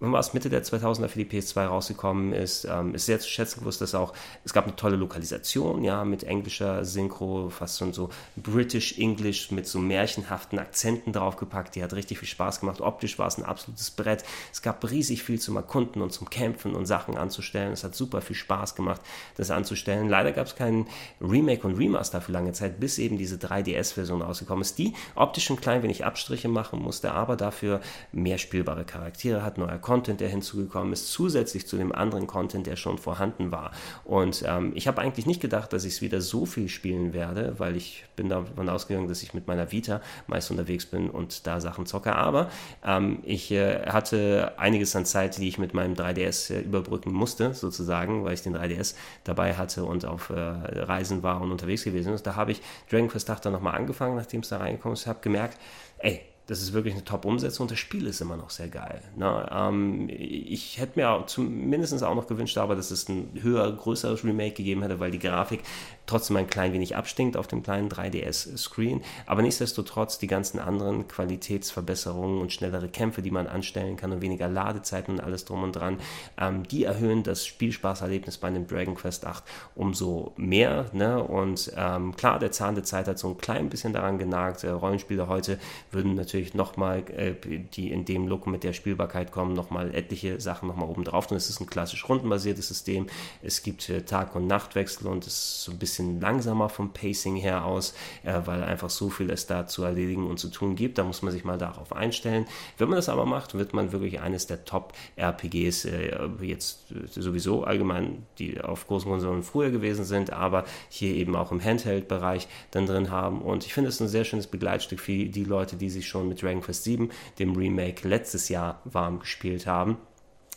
A: wann war es Mitte der 2000er für die PS2 rausgekommen ist, ähm, ist sehr zu schätzen gewusst, dass auch, es gab eine tolle Lokalisation, ja, mit englischer Synchro, fast schon so British English mit so märchenhaften Akzenten draufgepackt, die hat richtig viel Spaß gemacht. Optisch war es ein absolutes Brett. Es gab riesig viel zum Erkunden und zum Kämpfen und Sachen anzustellen. Es hat super viel Spaß gemacht, das anzustellen. Leider gab es keinen Remake und Remaster für lange Zeit, bis eben diese 3DS-Version rausgekommen ist, die optisch ein klein wenig Abstriche machen musste, aber dafür mehr spielbare Charaktere hat, neuer Content, der hinzugekommen ist, zusätzlich zu dem anderen Content, der schon vorhanden war. Und ähm, ich habe eigentlich nicht gedacht, dass ich es wieder so viel spielen werde, weil ich bin davon ausgegangen, dass ich mit meiner Vita meist unterwegs bin und da Sachen zocke. Aber ähm, ich äh, hatte einiges an Zeit, die ich mit meinem 3DS äh, überbrücken musste, sozusagen, weil ich den 3DS dabei hatte und auf äh, Reisen war und unterwegs gewesen ist. Da habe ich Dragon Quest 8 dann nochmal angefangen, nachdem es da reingekommen ist, habe gemerkt, ey, das ist wirklich eine Top-Umsetzung und das Spiel ist immer noch sehr geil. Ne? Ähm, ich hätte mir zumindest auch noch gewünscht, aber dass es ein höher, größeres Remake gegeben hätte, weil die Grafik trotzdem ein klein wenig abstinkt auf dem kleinen 3DS-Screen. Aber nichtsdestotrotz die ganzen anderen Qualitätsverbesserungen und schnellere Kämpfe, die man anstellen kann und weniger Ladezeiten und alles drum und dran, ähm, die erhöhen das Spielspaßerlebnis bei einem Dragon Quest 8 umso mehr. Ne? Und ähm, klar, der Zahn der Zeit hat so ein klein bisschen daran genagt. Äh, Rollenspiele heute würden natürlich nochmal, äh, die in dem Look mit der Spielbarkeit kommen, nochmal etliche Sachen nochmal oben drauf tun. Es ist ein klassisch rundenbasiertes System. Es gibt äh, Tag- und Nachtwechsel und es ist so ein bisschen bisschen langsamer vom Pacing her aus, äh, weil einfach so viel es da zu erledigen und zu tun gibt. Da muss man sich mal darauf einstellen. Wenn man das aber macht, wird man wirklich eines der Top-RPGs äh, jetzt äh, sowieso allgemein, die auf großen Konsolen früher gewesen sind, aber hier eben auch im Handheld-Bereich dann drin haben. Und ich finde es ein sehr schönes Begleitstück für die Leute, die sich schon mit Dragon Quest 7, dem Remake letztes Jahr warm gespielt haben.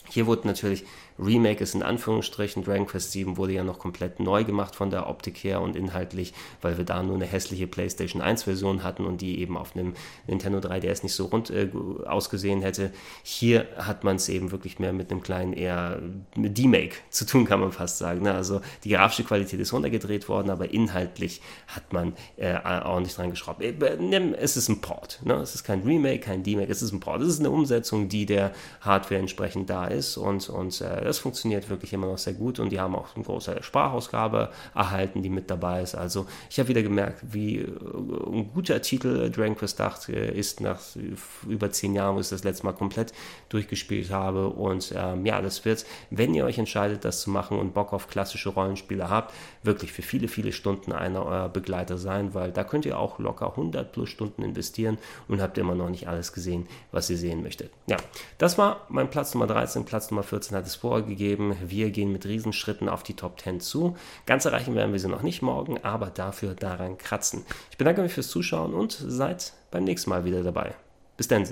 A: Hier wurde natürlich Remake ist in Anführungsstrichen. Dragon Quest 7 wurde ja noch komplett neu gemacht von der Optik her und inhaltlich, weil wir da nur eine hässliche PlayStation 1 Version hatten und die eben auf einem Nintendo 3DS nicht so rund äh, ausgesehen hätte. Hier hat man es eben wirklich mehr mit einem kleinen eher D-Make <laughs> zu tun, kann man fast sagen. Ne? Also die grafische Qualität ist runtergedreht worden, aber inhaltlich hat man äh, ordentlich dran geschraubt. Äh, es ist ein Port. Ne? Es ist kein Remake, kein D-Make, es ist ein Port. Es ist eine Umsetzung, die der Hardware entsprechend da ist und, und äh, das funktioniert wirklich immer noch sehr gut und die haben auch eine große Sprachausgabe erhalten, die mit dabei ist. Also ich habe wieder gemerkt, wie äh, ein guter Titel Dragon Quest 8 äh, ist nach über zehn Jahren, wo ich das letzte Mal komplett durchgespielt habe. Und ähm, ja, das wird, wenn ihr euch entscheidet, das zu machen und Bock auf klassische Rollenspiele habt, wirklich für viele, viele Stunden einer eurer Begleiter sein, weil da könnt ihr auch locker 100 plus Stunden investieren und habt immer noch nicht alles gesehen, was ihr sehen möchtet. Ja, das war mein Platz Nummer 13. Platz Nummer 14 hat es vor vorgegeben. Wir gehen mit Riesenschritten auf die Top 10 zu. Ganz erreichen werden wir sie noch nicht morgen, aber dafür daran kratzen. Ich bedanke mich fürs Zuschauen und seid beim nächsten Mal wieder dabei. Bis dann.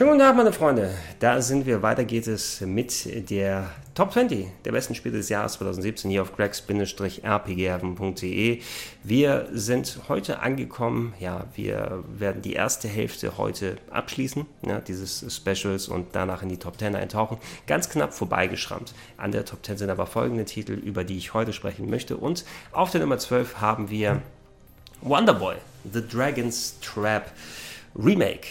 A: Schönen guten Tag, meine Freunde. Da sind wir. Weiter geht es mit der Top 20 der besten Spiele des Jahres 2017 hier auf gregs-rpghaven.de. Wir sind heute angekommen. Ja, wir werden die erste Hälfte heute abschließen, ja, dieses Specials und danach in die Top 10 eintauchen. Ganz knapp vorbeigeschrammt. An der Top 10 sind aber folgende Titel, über die ich heute sprechen möchte. Und auf der Nummer 12 haben wir Wonderboy, The Dragon's Trap Remake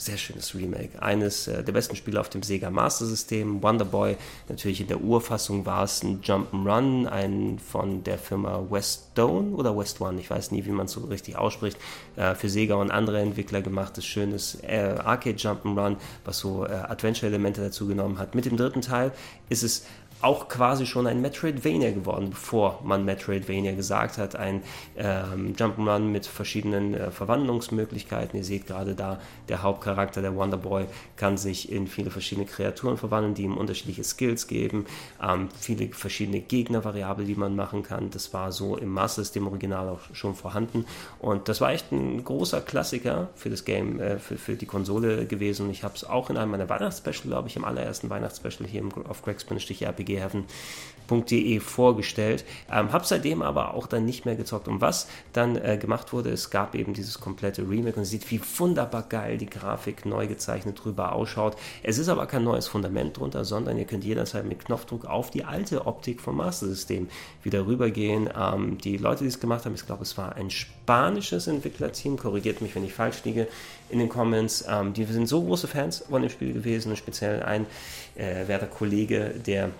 A: sehr schönes Remake. Eines äh, der besten Spiele auf dem Sega Master System. Wonderboy, natürlich in der Urfassung war es ein Jump'n'Run, ein von der Firma Westone oder West One, ich weiß nie, wie man es so richtig ausspricht, äh, für Sega und andere Entwickler gemachtes, schönes äh, Arcade Jump'n'Run, was so äh, Adventure-Elemente dazu genommen hat. Mit dem dritten Teil ist es auch quasi schon ein Metroidvania geworden, bevor man Metroidvania gesagt hat. Ein ähm, Jump'n'Run mit verschiedenen äh, Verwandlungsmöglichkeiten. Ihr seht gerade da, der Hauptcharakter, der Wonderboy, kann sich in viele verschiedene Kreaturen verwandeln, die ihm unterschiedliche Skills geben. Ähm, viele verschiedene Gegnervariablen, die man machen kann. Das war so im Master System Original auch schon vorhanden. Und das war echt ein großer Klassiker für das Game, äh, für, für die Konsole gewesen. Und ich habe es auch in einem meiner Weihnachtsspecial, glaube ich, im allerersten Weihnachtsspecial hier im, auf Gregsbin-RPG www.rpghaven.de vorgestellt. Ähm, habe seitdem aber auch dann nicht mehr gezockt. Und was dann äh, gemacht wurde, es gab eben dieses komplette Remake und sieht, wie wunderbar geil die Grafik neu gezeichnet drüber ausschaut. Es ist aber kein neues Fundament drunter, sondern ihr könnt jederzeit mit Knopfdruck auf die alte Optik vom Master System wieder rübergehen. Ähm, die Leute, die es gemacht haben, ich glaube, es war ein spanisches Entwicklerteam, korrigiert mich, wenn ich falsch liege, in den Comments. Ähm, die sind so große Fans von dem Spiel gewesen, speziell ein äh, werter Kollege, der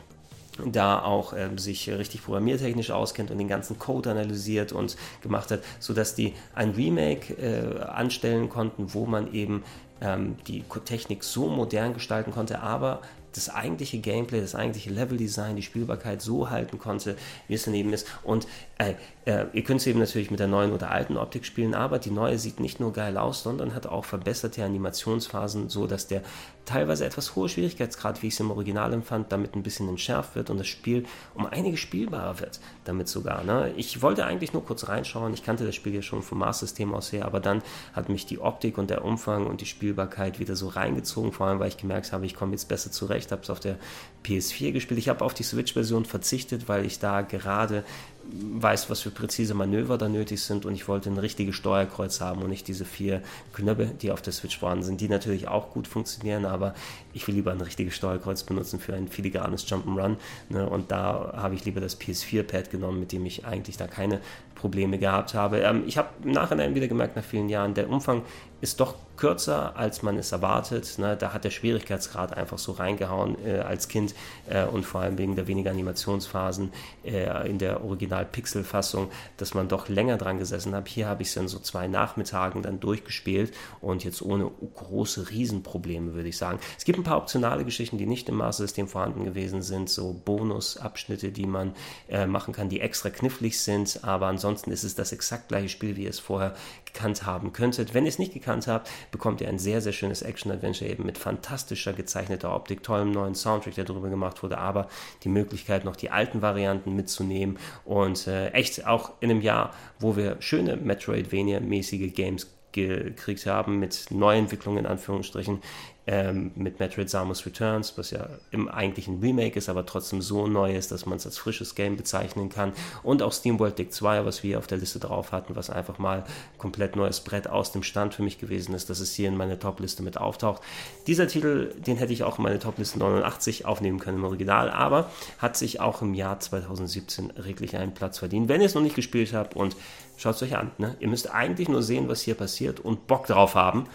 A: da auch ähm, sich richtig programmiertechnisch auskennt und den ganzen Code analysiert und gemacht hat, sodass die ein Remake äh, anstellen konnten, wo man eben ähm, die Technik so modern gestalten konnte, aber das eigentliche Gameplay, das eigentliche Leveldesign, die Spielbarkeit so halten konnte, wie es daneben ist. Und äh, äh, ihr könnt es eben natürlich mit der neuen oder alten Optik spielen, aber die neue sieht nicht nur geil aus, sondern hat auch verbesserte Animationsphasen, so dass der teilweise etwas hohe Schwierigkeitsgrad, wie ich es im Original empfand, damit ein bisschen entschärft wird und das Spiel um einige spielbarer wird, damit sogar. Ne? Ich wollte eigentlich nur kurz reinschauen, ich kannte das Spiel ja schon vom Mars-System aus her, aber dann hat mich die Optik und der Umfang und die Spielbarkeit wieder so reingezogen, vor allem weil ich gemerkt habe, ich komme jetzt besser zurecht, habe es auf der PS4 gespielt. Ich habe auf die Switch-Version verzichtet, weil ich da gerade weiß, was für präzise Manöver da nötig sind und ich wollte ein richtiges Steuerkreuz haben und nicht diese vier Knöpfe, die auf der Switch vorhanden sind, die natürlich auch gut funktionieren, aber ich will lieber ein richtiges Steuerkreuz benutzen für ein filigranes Jump'n'Run ne? und da habe ich lieber das PS4-Pad genommen, mit dem ich eigentlich da keine Probleme gehabt habe. Ähm, ich habe im Nachhinein wieder gemerkt, nach vielen Jahren, der Umfang ist doch kürzer, als man es erwartet. Ne? Da hat der Schwierigkeitsgrad einfach so reingehauen äh, als Kind äh, und vor allem wegen der wenigen Animationsphasen äh, in der Original-Pixel-Fassung, dass man doch länger dran gesessen hat. Hier habe ich es in so zwei Nachmittagen dann durchgespielt und jetzt ohne große Riesenprobleme, würde ich sagen. Es gibt ein paar optionale Geschichten, die nicht im Master-System vorhanden gewesen sind, so Bonusabschnitte, die man äh, machen kann, die extra knifflig sind, aber ansonsten ist es das exakt gleiche Spiel, wie ihr es vorher gekannt haben könntet. Wenn ihr es nicht gekannt habt, bekommt ihr ein sehr, sehr schönes Action-Adventure eben mit fantastischer gezeichneter Optik, tollem neuen Soundtrack, der darüber gemacht wurde, aber die Möglichkeit, noch die alten Varianten mitzunehmen und äh, echt auch in einem Jahr, wo wir schöne Metroidvania-mäßige Games gekriegt haben mit Neuentwicklungen in Anführungsstrichen, ähm, mit Metroid Samus Returns, was ja im eigentlichen Remake ist, aber trotzdem so neu ist, dass man es als frisches Game bezeichnen kann. Und auch SteamWorld Dig 2, was wir auf der Liste drauf hatten, was einfach mal komplett neues Brett aus dem Stand für mich gewesen ist, dass es hier in meine Top-Liste mit auftaucht. Dieser Titel, den hätte ich auch in meine Top-Liste 89 aufnehmen können im Original, aber hat sich auch im Jahr 2017 reglich einen Platz verdient. Wenn ihr es noch nicht gespielt habt und schaut es euch an, ne? ihr müsst eigentlich nur sehen, was hier passiert und Bock drauf haben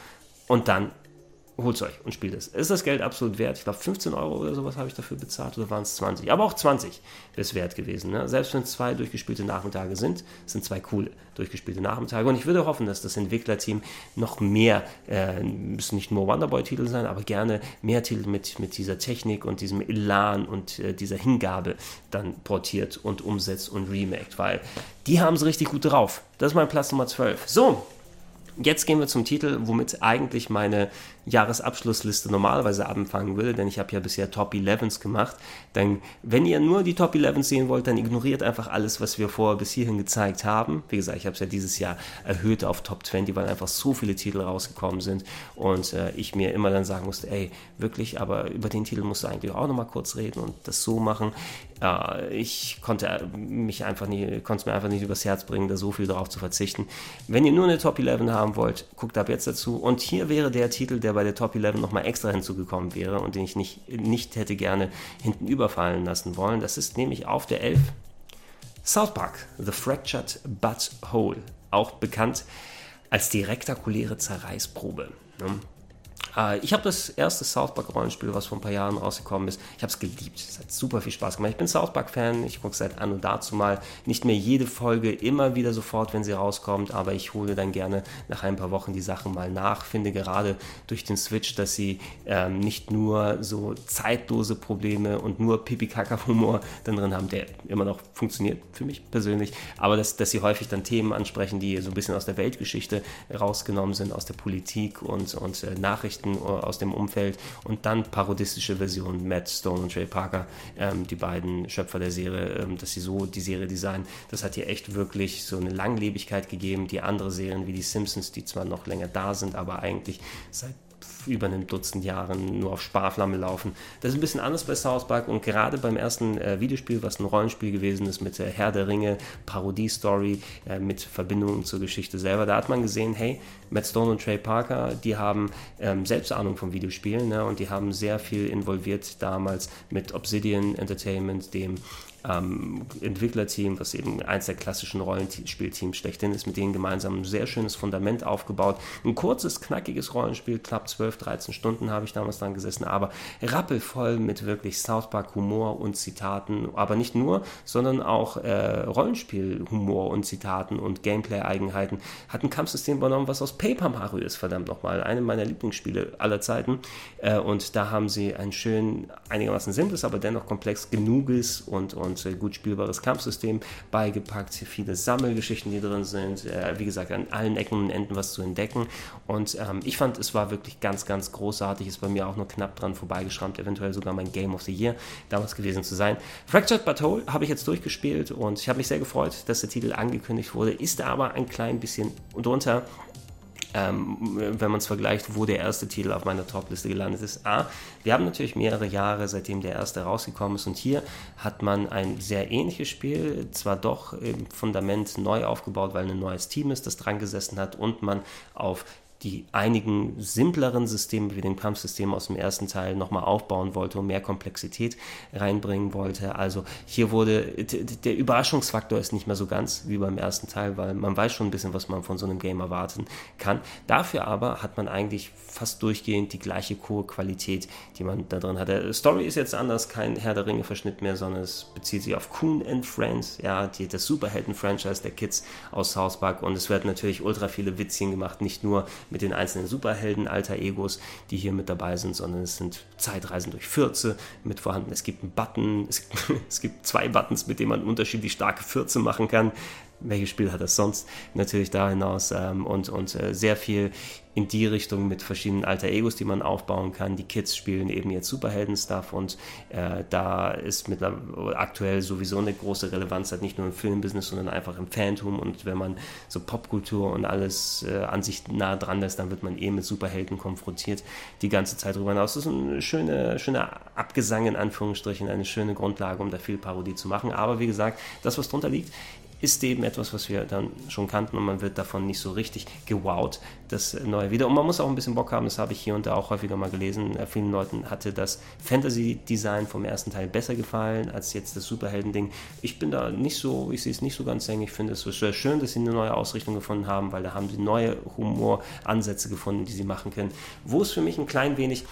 A: und dann holt euch und spielt es. Ist das Geld absolut wert? Ich glaube, 15 Euro oder sowas habe ich dafür bezahlt oder waren es 20? Aber auch 20 wäre es wert gewesen. Ne? Selbst wenn es zwei durchgespielte Nachmittage sind, sind zwei coole durchgespielte Nachmittage. Und ich würde hoffen, dass das Entwicklerteam noch mehr, äh, müssen nicht nur Wonderboy-Titel sein, aber gerne mehr Titel mit, mit dieser Technik und diesem Elan und äh, dieser Hingabe dann portiert und umsetzt und remaked, weil die haben es richtig gut drauf. Das ist mein Platz Nummer 12. So, Jetzt gehen wir zum Titel, womit eigentlich meine Jahresabschlussliste normalerweise anfangen würde, denn ich habe ja bisher Top 11s gemacht. Denn wenn ihr nur die Top 11s sehen wollt, dann ignoriert einfach alles, was wir vorher bis hierhin gezeigt haben. Wie gesagt, ich habe es ja dieses Jahr erhöht auf Top 20, weil einfach so viele Titel rausgekommen sind und äh, ich mir immer dann sagen musste, ey, wirklich, aber über den Titel musst du eigentlich auch nochmal kurz reden und das so machen. Äh, ich konnte mich einfach nie, konnte es mir einfach nicht übers Herz bringen, da so viel darauf zu verzichten. Wenn ihr nur eine Top 11 habt, haben wollt, guckt ab jetzt dazu. Und hier wäre der Titel, der bei der Top 11 nochmal extra hinzugekommen wäre und den ich nicht, nicht hätte gerne hinten überfallen lassen wollen. Das ist nämlich auf der 11 South Park, The Fractured Butt Hole, auch bekannt als die rektakuläre Zerreißprobe. Äh, ich habe das erste South Park Rollenspiel, was vor ein paar Jahren rausgekommen ist, ich habe es geliebt. Es hat super viel Spaß gemacht. Ich bin South Park Fan. Ich gucke seit an und dazu mal nicht mehr jede Folge immer wieder sofort, wenn sie rauskommt, aber ich hole dann gerne nach ein paar Wochen die Sachen mal nach. Finde gerade durch den Switch, dass sie ähm, nicht nur so zeitlose Probleme und nur Pipi-Kaka-Humor dann drin haben, der immer noch funktioniert für mich persönlich, aber dass, dass sie häufig dann Themen ansprechen, die so ein bisschen aus der Weltgeschichte rausgenommen sind, aus der Politik und, und äh, Nachrichten Geschichten äh, aus dem Umfeld und dann parodistische Versionen, Matt Stone und Trey Parker, ähm, die beiden Schöpfer der Serie, ähm, dass sie so die Serie designen. Das hat hier echt wirklich so eine Langlebigkeit gegeben. Die andere Serien wie die Simpsons, die zwar noch länger da sind, aber eigentlich seit über einem Dutzend Jahren nur auf Sparflamme laufen. Das ist ein bisschen anders bei South Park und gerade beim ersten äh, Videospiel, was ein Rollenspiel gewesen ist mit der Herr der Ringe, Parodie-Story äh, mit Verbindungen zur Geschichte selber, da hat man gesehen, hey, Matt Stone und Trey Parker, die haben ähm, selbst Ahnung vom Videospielen ne, und die haben sehr viel involviert damals mit Obsidian Entertainment, dem ähm, Entwicklerteam, was eben eins der klassischen Rollenspielteams schlechthin ist, mit denen gemeinsam ein sehr schönes Fundament aufgebaut. Ein kurzes, knackiges Rollenspiel, knapp 12, 13 Stunden habe ich damals dran gesessen, aber rappelvoll mit wirklich South Park Humor und Zitaten, aber nicht nur, sondern auch äh, Rollenspiel-Humor und Zitaten und Gameplay-Eigenheiten. Hat ein Kampfsystem übernommen, was aus Paper Mario ist, verdammt nochmal. Eine meiner Lieblingsspiele aller Zeiten. Äh, und da haben sie ein schön, einigermaßen simples, aber dennoch komplex genuges und, und äh, gut spielbares Kampfsystem beigepackt. Viele Sammelgeschichten, die drin sind. Äh, wie gesagt, an allen Ecken und Enden was zu entdecken. Und ähm, ich fand, es war wirklich ganz, ganz großartig. Ist bei mir auch nur knapp dran vorbeigeschrammt, eventuell sogar mein Game of the Year damals gewesen zu sein. Fractured But habe ich jetzt durchgespielt und ich habe mich sehr gefreut, dass der Titel angekündigt wurde. Ist aber ein klein bisschen drunter ähm, wenn man es vergleicht, wo der erste Titel auf meiner Top-Liste gelandet ist. A, wir haben natürlich mehrere Jahre, seitdem der erste rausgekommen ist und hier hat man ein sehr ähnliches Spiel, zwar doch im Fundament neu aufgebaut, weil ein neues Team ist, das dran gesessen hat und man auf die einigen simpleren Systeme wie den Kampfsystem aus dem ersten Teil nochmal aufbauen wollte und mehr Komplexität reinbringen wollte. Also hier wurde, der Überraschungsfaktor ist nicht mehr so ganz wie beim ersten Teil, weil man weiß schon ein bisschen, was man von so einem Game erwarten kann. Dafür aber hat man eigentlich fast durchgehend die gleiche hohe Qualität, die man da drin hat. Der Story ist jetzt anders, kein Herr der Ringe Verschnitt mehr, sondern es bezieht sich auf Coon and Friends, ja, die, das Superhelden-Franchise der Kids aus South Park und es wird natürlich ultra viele Witzchen gemacht, nicht nur mit den einzelnen Superhelden, alter Egos, die hier mit dabei sind, sondern es sind Zeitreisen durch Fürze mit vorhanden. Es gibt einen Button, <laughs> es, es gibt zwei Buttons, mit denen man unterschiedlich starke Fürze machen kann welches Spiel hat das sonst natürlich da hinaus ähm, und, und äh, sehr viel in die Richtung mit verschiedenen alter Egos, die man aufbauen kann. Die Kids spielen eben jetzt Superhelden-Stuff und äh, da ist mit aktuell sowieso eine große Relevanz, halt nicht nur im Filmbusiness, sondern einfach im Phantom und wenn man so Popkultur und alles äh, an sich nah dran lässt, dann wird man eben mit Superhelden konfrontiert die ganze Zeit drüber hinaus. Das ist ein schöner schöne Abgesang in Anführungsstrichen, eine schöne Grundlage, um da viel Parodie zu machen. Aber wie gesagt, das, was drunter liegt, ist eben etwas, was wir dann schon kannten und man wird davon nicht so richtig gewowt, das neue wieder. Und man muss auch ein bisschen Bock haben, das habe ich hier und da auch häufiger mal gelesen. Äh, vielen Leuten hatte das Fantasy-Design vom ersten Teil besser gefallen als jetzt das Superhelden-Ding. Ich bin da nicht so, ich sehe es nicht so ganz eng. Ich finde es sehr schön, dass sie eine neue Ausrichtung gefunden haben, weil da haben sie neue Humoransätze gefunden, die sie machen können. Wo es für mich ein klein wenig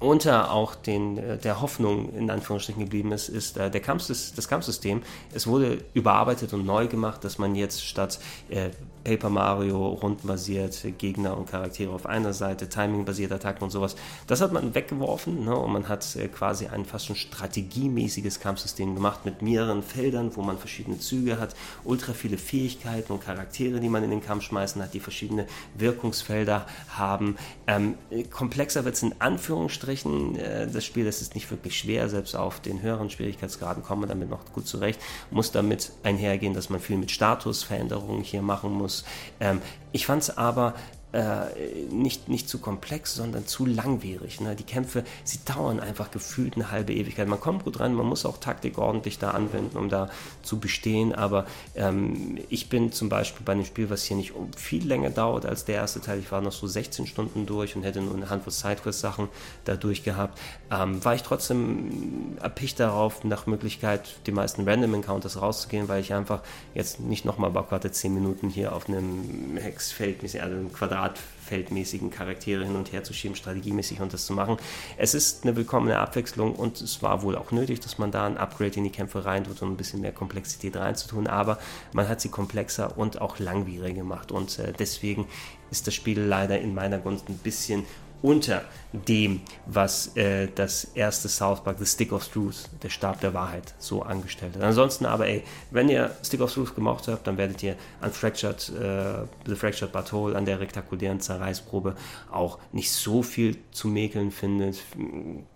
A: unter auch den, äh, der Hoffnung in Anführungsstrichen geblieben ist, ist äh, der Kampf, das Kampfsystem. Es wurde überarbeitet und neu gemacht, dass man jetzt statt äh, Paper Mario, rundenbasiert, Gegner und Charaktere auf einer Seite, Timing-basiert Attacken und sowas. Das hat man weggeworfen ne? und man hat äh, quasi ein fast schon strategiemäßiges Kampfsystem gemacht mit mehreren Feldern, wo man verschiedene Züge hat, ultra viele Fähigkeiten und Charaktere, die man in den Kampf schmeißen hat, die verschiedene Wirkungsfelder haben. Ähm, komplexer wird es in Anführungsstrichen. Äh, das Spiel das ist nicht wirklich schwer, selbst auf den höheren Schwierigkeitsgraden kommt man damit noch gut zurecht. Muss damit einhergehen, dass man viel mit Statusveränderungen hier machen muss muss. Ähm, ich fand es aber äh, nicht, nicht zu komplex, sondern zu langwierig. Ne? Die Kämpfe, sie dauern einfach gefühlt eine halbe Ewigkeit. Man kommt gut rein, man muss auch Taktik ordentlich da anwenden, um da zu bestehen. Aber ähm, ich bin zum Beispiel bei einem Spiel, was hier nicht viel länger dauert als der erste Teil, ich war noch so 16 Stunden durch und hätte nur eine Handvoll Sidequest-Sachen da durch gehabt, ähm, war ich trotzdem erpicht darauf, nach Möglichkeit die meisten Random Encounters rauszugehen, weil ich einfach jetzt nicht nochmal Bock hatte, 10 Minuten hier auf einem Hexfeld, also einem Quadrat Startfeldmäßigen Charaktere hin und her zu schieben, strategiemäßig und das zu machen. Es ist eine willkommene Abwechslung und es war wohl auch nötig, dass man da ein Upgrade in die Kämpfe reintut und ein bisschen mehr Komplexität reinzutun, aber man hat sie komplexer und auch langwieriger gemacht und äh, deswegen ist das Spiel leider in meiner Gunst ein bisschen unter dem, was äh, das erste South Park, The Stick of Truth, der Stab der Wahrheit, so angestellt hat. Ansonsten aber, ey, wenn ihr Stick of Truth gemacht habt, dann werdet ihr an Fractured, äh, The Fractured Battle, an der rektakulären Zerreißprobe auch nicht so viel zu mäkeln findet.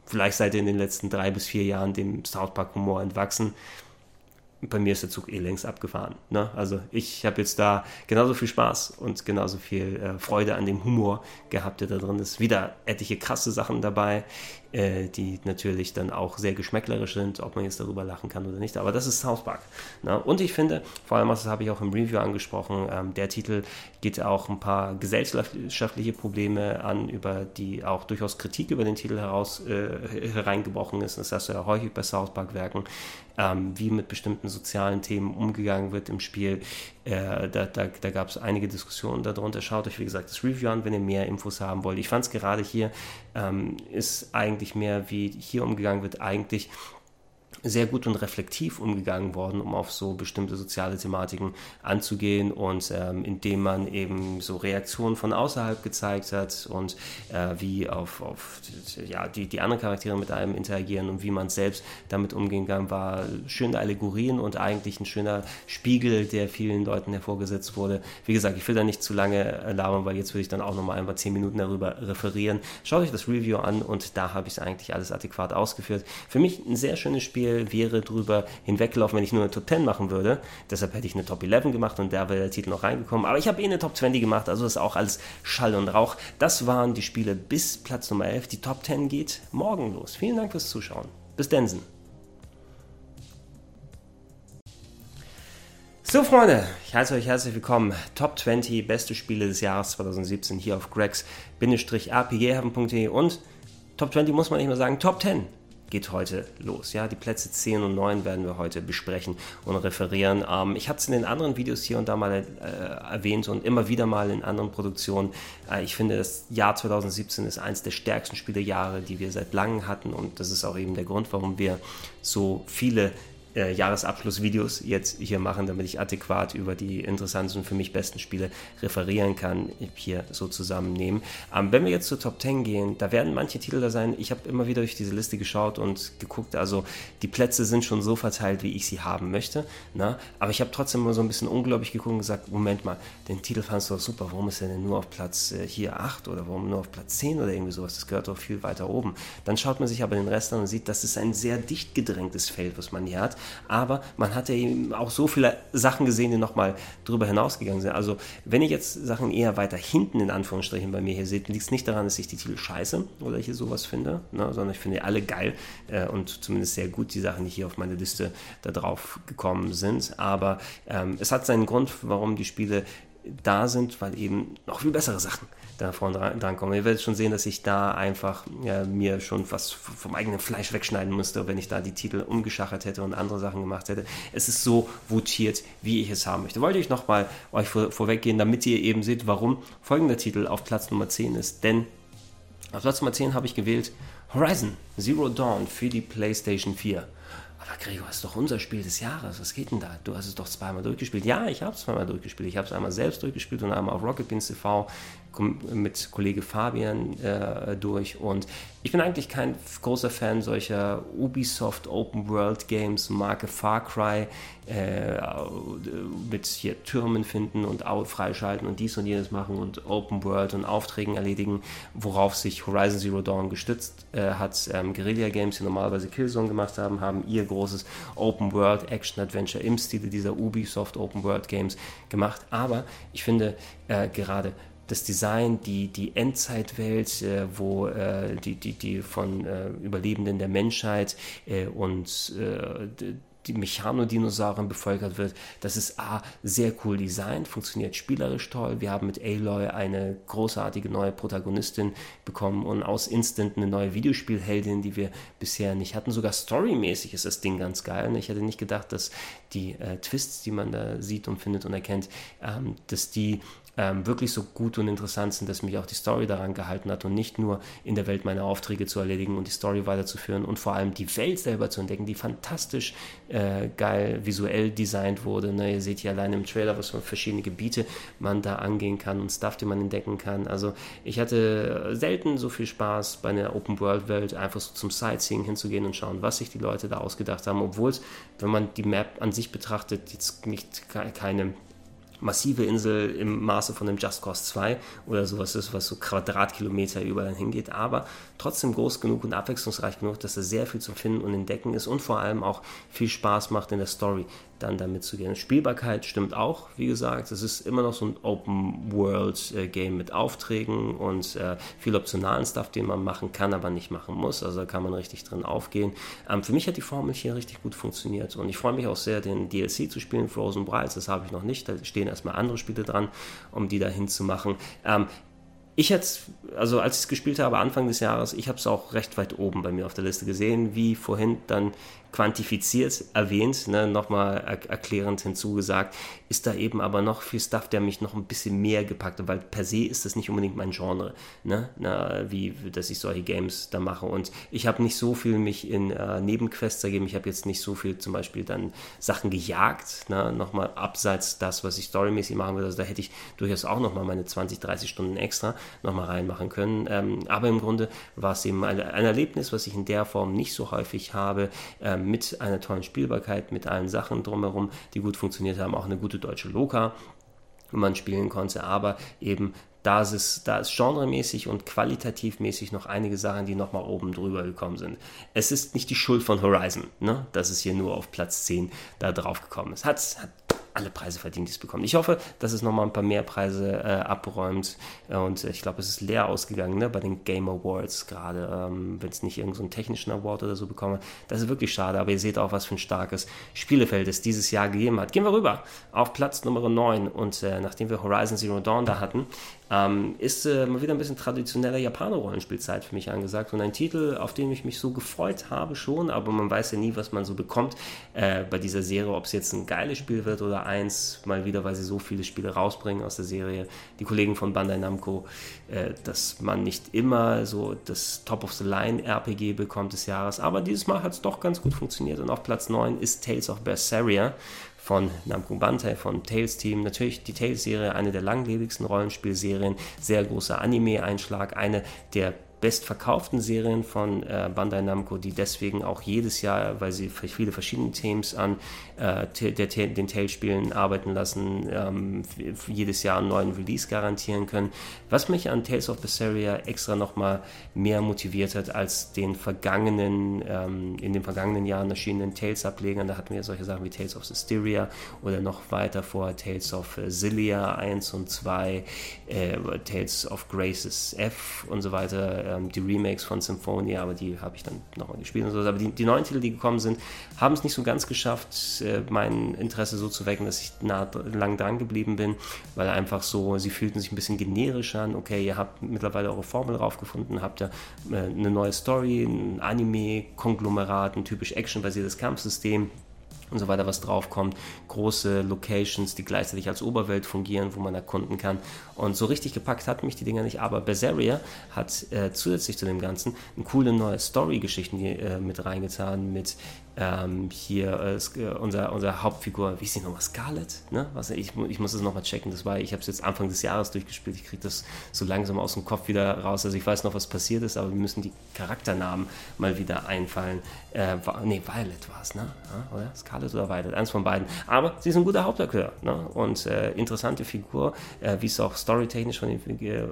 A: Vielleicht seid ihr in den letzten drei bis vier Jahren dem South Park Humor entwachsen bei mir ist der Zug eh längst abgefahren. Ne? Also ich habe jetzt da genauso viel Spaß und genauso viel äh, Freude an dem Humor gehabt, der da drin ist. Wieder etliche krasse Sachen dabei, äh, die natürlich dann auch sehr geschmäcklerisch sind, ob man jetzt darüber lachen kann oder nicht. Aber das ist South Park. Ne? Und ich finde, vor allem, das habe ich auch im Review angesprochen, ähm, der Titel geht auch ein paar gesellschaftliche Probleme an, über die auch durchaus Kritik über den Titel heraus äh, hereingebrochen ist. Das hast du ja häufig bei South Park-Werken ähm, wie mit bestimmten sozialen Themen umgegangen wird im Spiel. Äh, da da, da gab es einige Diskussionen darunter. Schaut euch, wie gesagt, das Review an, wenn ihr mehr Infos haben wollt. Ich fand es gerade hier, ähm, ist eigentlich mehr, wie hier umgegangen wird, eigentlich sehr gut und reflektiv umgegangen worden, um auf so bestimmte soziale Thematiken anzugehen und ähm, indem man eben so Reaktionen von außerhalb gezeigt hat und äh, wie auf, auf ja, die, die anderen Charaktere mit einem interagieren und wie man selbst damit umgehen kann, war schöne Allegorien und eigentlich ein schöner Spiegel, der vielen Leuten hervorgesetzt wurde. Wie gesagt, ich will da nicht zu lange labern, weil jetzt würde ich dann auch nochmal ein paar zehn Minuten darüber referieren. Schaut euch das Review an und da habe ich eigentlich alles adäquat ausgeführt. Für mich ein sehr schönes Spiel Spiel wäre drüber hinweggelaufen, wenn ich nur eine Top 10 machen würde. Deshalb hätte ich eine Top 11 gemacht und da wäre der Titel noch reingekommen. Aber ich habe eh eine Top 20 gemacht, also ist auch alles Schall und Rauch. Das waren die Spiele bis Platz Nummer 11. Die Top 10 geht morgen los. Vielen Dank fürs Zuschauen. Bis Densen. So, Freunde, ich heiße euch herzlich willkommen. Top 20 beste Spiele des Jahres 2017 hier auf gregs-rpghaven.de und Top 20 muss man nicht mehr sagen, Top 10 geht heute los. Ja, die Plätze 10 und 9 werden wir heute besprechen und referieren. Ähm, ich hatte es in den anderen Videos hier und da mal äh, erwähnt und immer wieder mal in anderen Produktionen. Äh, ich finde, das Jahr 2017 ist eines der stärksten Spielejahre, die wir seit langem hatten und das ist auch eben der Grund, warum wir so viele äh, Jahresabschlussvideos jetzt hier machen, damit ich adäquat über die interessanten und für mich besten Spiele referieren kann, hier so zusammennehmen. Ähm, wenn wir jetzt zur Top 10 gehen, da werden manche Titel da sein. Ich habe immer wieder durch diese Liste geschaut und geguckt, also die Plätze sind schon so verteilt, wie ich sie haben möchte. Na? Ne? Aber ich habe trotzdem immer so ein bisschen unglaublich geguckt und gesagt, Moment mal, den Titel fandest du doch super, warum ist er denn nur auf Platz äh, hier 8 oder warum nur auf Platz 10 oder irgendwie sowas? Das gehört doch viel weiter oben. Dann schaut man sich aber den Rest an und sieht, das ist ein sehr dicht gedrängtes Feld, was man hier hat aber man hat ja eben auch so viele Sachen gesehen, die nochmal drüber hinausgegangen sind. Also wenn ihr jetzt Sachen eher weiter hinten in Anführungsstrichen bei mir hier seht, liegt es nicht daran, dass ich die Titel scheiße oder hier sowas finde, ne, sondern ich finde alle geil äh, und zumindest sehr gut, die Sachen, die hier auf meine Liste da drauf gekommen sind. Aber ähm, es hat seinen Grund, warum die Spiele da sind, weil eben noch viel bessere Sachen da vorne dran, dran kommen. Ihr werdet schon sehen, dass ich da einfach ja, mir schon was vom eigenen Fleisch wegschneiden musste, wenn ich da die Titel umgeschachert hätte und andere Sachen gemacht hätte. Es ist so votiert, wie ich es haben möchte. Wollte ich nochmal euch vor, vorweggehen, damit ihr eben seht, warum folgender Titel auf Platz Nummer 10 ist. Denn auf Platz Nummer 10 habe ich gewählt Horizon Zero Dawn für die PlayStation 4. Aber Gregor, das ist doch unser Spiel des Jahres. Was geht denn da? Du hast es doch zweimal durchgespielt. Ja, ich habe es zweimal durchgespielt. Ich habe es einmal selbst durchgespielt und einmal auf Rocket Beans TV mit Kollege Fabian äh, durch. Und ich bin eigentlich kein großer Fan solcher Ubisoft Open World Games, Marke Far Cry, äh, mit hier Türmen finden und freischalten und dies und jenes machen und Open World und Aufträgen erledigen, worauf sich Horizon Zero Dawn gestützt äh, hat. Ähm, Guerilla Games, die normalerweise Killzone gemacht haben, haben ihr großes Open World Action Adventure im Stile dieser Ubisoft Open World Games gemacht. Aber ich finde äh, gerade das Design, die, die Endzeitwelt, äh, wo äh, die, die, die von äh, Überlebenden der Menschheit äh, und äh, die Mechanodinosauriern bevölkert wird. Das ist A, sehr cool designt, funktioniert spielerisch toll. Wir haben mit Aloy eine großartige neue Protagonistin bekommen und aus Instant eine neue Videospielheldin, die wir bisher nicht hatten. Sogar storymäßig ist das Ding ganz geil. Und ich hätte nicht gedacht, dass die äh, Twists, die man da sieht und findet und erkennt, ähm, dass die ähm, wirklich so gut und interessant sind, dass mich auch die Story daran gehalten hat und nicht nur in der Welt meine Aufträge zu erledigen und die Story weiterzuführen und vor allem die Welt selber zu entdecken, die fantastisch äh, geil visuell designt wurde. Ne? Ihr seht hier allein im Trailer, was für verschiedene Gebiete man da angehen kann und Stuff, den man entdecken kann. Also ich hatte selten so viel Spaß bei einer Open-World-Welt, einfach so zum Sightseeing hinzugehen und schauen, was sich die Leute da ausgedacht haben, obwohl es, wenn man die Map an sich betrachtet, jetzt nicht keine massive Insel im Maße von einem Just Cause 2 oder sowas ist, was so Quadratkilometer überall hingeht, aber trotzdem groß genug und abwechslungsreich genug, dass da sehr viel zum Finden und Entdecken ist und vor allem auch viel Spaß macht in der Story dann damit zu gehen. Spielbarkeit stimmt auch, wie gesagt. Es ist immer noch so ein Open-World-Game mit Aufträgen und äh, viel optionalen Stuff, den man machen kann, aber nicht machen muss. Also da kann man richtig drin aufgehen. Ähm, für mich hat die Formel hier richtig gut funktioniert und ich freue mich auch sehr, den DLC zu spielen, Frozen Brides. Das habe ich noch nicht. Da stehen erstmal andere Spiele dran, um die dahin zu machen. Ähm, ich jetzt, also als ich es gespielt habe, Anfang des Jahres, ich habe es auch recht weit oben bei mir auf der Liste gesehen, wie vorhin dann quantifiziert erwähnt, ne, nochmal er erklärend hinzugesagt, ist da eben aber noch viel Stuff, der mich noch ein bisschen mehr gepackt hat, weil per se ist das nicht unbedingt mein Genre, ne, Na, wie, dass ich solche Games da mache. Und ich habe nicht so viel mich in äh, Nebenquests ergeben, ich habe jetzt nicht so viel zum Beispiel dann Sachen gejagt, ne, nochmal abseits das, was ich storymäßig machen will, also da hätte ich durchaus auch nochmal meine 20, 30 Stunden extra nochmal reinmachen können, ähm, aber im Grunde war es eben ein, ein, Erlebnis, was ich in der Form nicht so häufig habe, ähm, mit einer tollen Spielbarkeit, mit allen Sachen drumherum, die gut funktioniert haben, auch eine gute deutsche Loka, wo man spielen konnte, aber eben da ist es, da ist genremäßig und qualitativmäßig noch einige Sachen, die nochmal oben drüber gekommen sind. Es ist nicht die Schuld von Horizon, ne, dass es hier nur auf Platz 10 da drauf gekommen ist. Hat, hat alle Preise verdient, die es bekommt. Ich hoffe, dass es nochmal ein paar mehr Preise äh, abräumt. Und ich glaube, es ist leer ausgegangen ne, bei den Game Awards, gerade ähm, wenn es nicht irgendeinen so technischen Award oder so bekomme. Das ist wirklich schade, aber ihr seht auch, was für ein starkes Spielefeld es dieses Jahr gegeben hat. Gehen wir rüber auf Platz Nummer 9. Und äh, nachdem wir Horizon Zero Dawn da hatten, ähm, ist äh, mal wieder ein bisschen traditioneller Japaner-Rollenspielzeit für mich angesagt und ein Titel, auf den ich mich so gefreut habe schon, aber man weiß ja nie, was man so bekommt äh, bei dieser Serie, ob es jetzt ein geiles Spiel wird oder eins, mal wieder, weil sie so viele Spiele rausbringen aus der Serie. Die Kollegen von Bandai Namco, äh, dass man nicht immer so das Top-of-the-Line-RPG bekommt des Jahres, aber dieses Mal hat es doch ganz gut funktioniert und auf Platz 9 ist Tales of Berseria von Namco Bandai, von Tales Team. Natürlich die Tales-Serie, eine der langlebigsten Rollenspielserien, sehr großer Anime-Einschlag, eine der bestverkauften Serien von äh, Bandai Namco, die deswegen auch jedes Jahr, weil sie viele verschiedene Teams an äh, der, den Tales-Spielen arbeiten lassen, ähm, jedes Jahr einen neuen Release garantieren können. Was mich an Tales of Berseria extra nochmal mehr motiviert hat als den vergangenen, ähm, in den vergangenen Jahren erschienenen Tales-Ablegern. Da hatten wir solche Sachen wie Tales of Systeria oder noch weiter vor Tales of äh, Zillia 1 und 2, äh, Tales of Graces F und so weiter ähm, die Remakes von Symphonia, aber die habe ich dann nochmal gespielt und so. Aber die, die, neuen Titel, die gekommen sind, haben es nicht so ganz geschafft, äh, mein Interesse so zu wecken, dass ich nah, lang dran geblieben bin, weil einfach so, sie fühlten sich ein bisschen generisch an. Okay, ihr habt mittlerweile eure Formel raufgefunden, habt ihr äh, eine neue Story, ein Anime-Konglomerat, ein typisch actionbasiertes Kampfsystem und so weiter, was draufkommt. Große Locations, die gleichzeitig als Oberwelt fungieren, wo man erkunden kann. Und so richtig gepackt hat mich die Dinger nicht. Aber Berseria hat äh, zusätzlich zu dem Ganzen eine coole neue Story-Geschichten äh, mit reingetan, mit ähm, hier äh, äh, unser, unser Hauptfigur, wie ist die nochmal, Scarlett? Ne? Was, ich, ich muss das nochmal checken, das war, ich habe es jetzt Anfang des Jahres durchgespielt, ich kriege das so langsam aus dem Kopf wieder raus, also ich weiß noch, was passiert ist, aber wir müssen die Charakternamen mal wieder einfallen. Äh, ne, Violet war es, ne? Ja, oder? Scarlett oder Violet, eins von beiden. Aber sie ist ein guter Hauptakteur ne? und äh, interessante Figur, äh, wie es auch storytechnisch von den äh,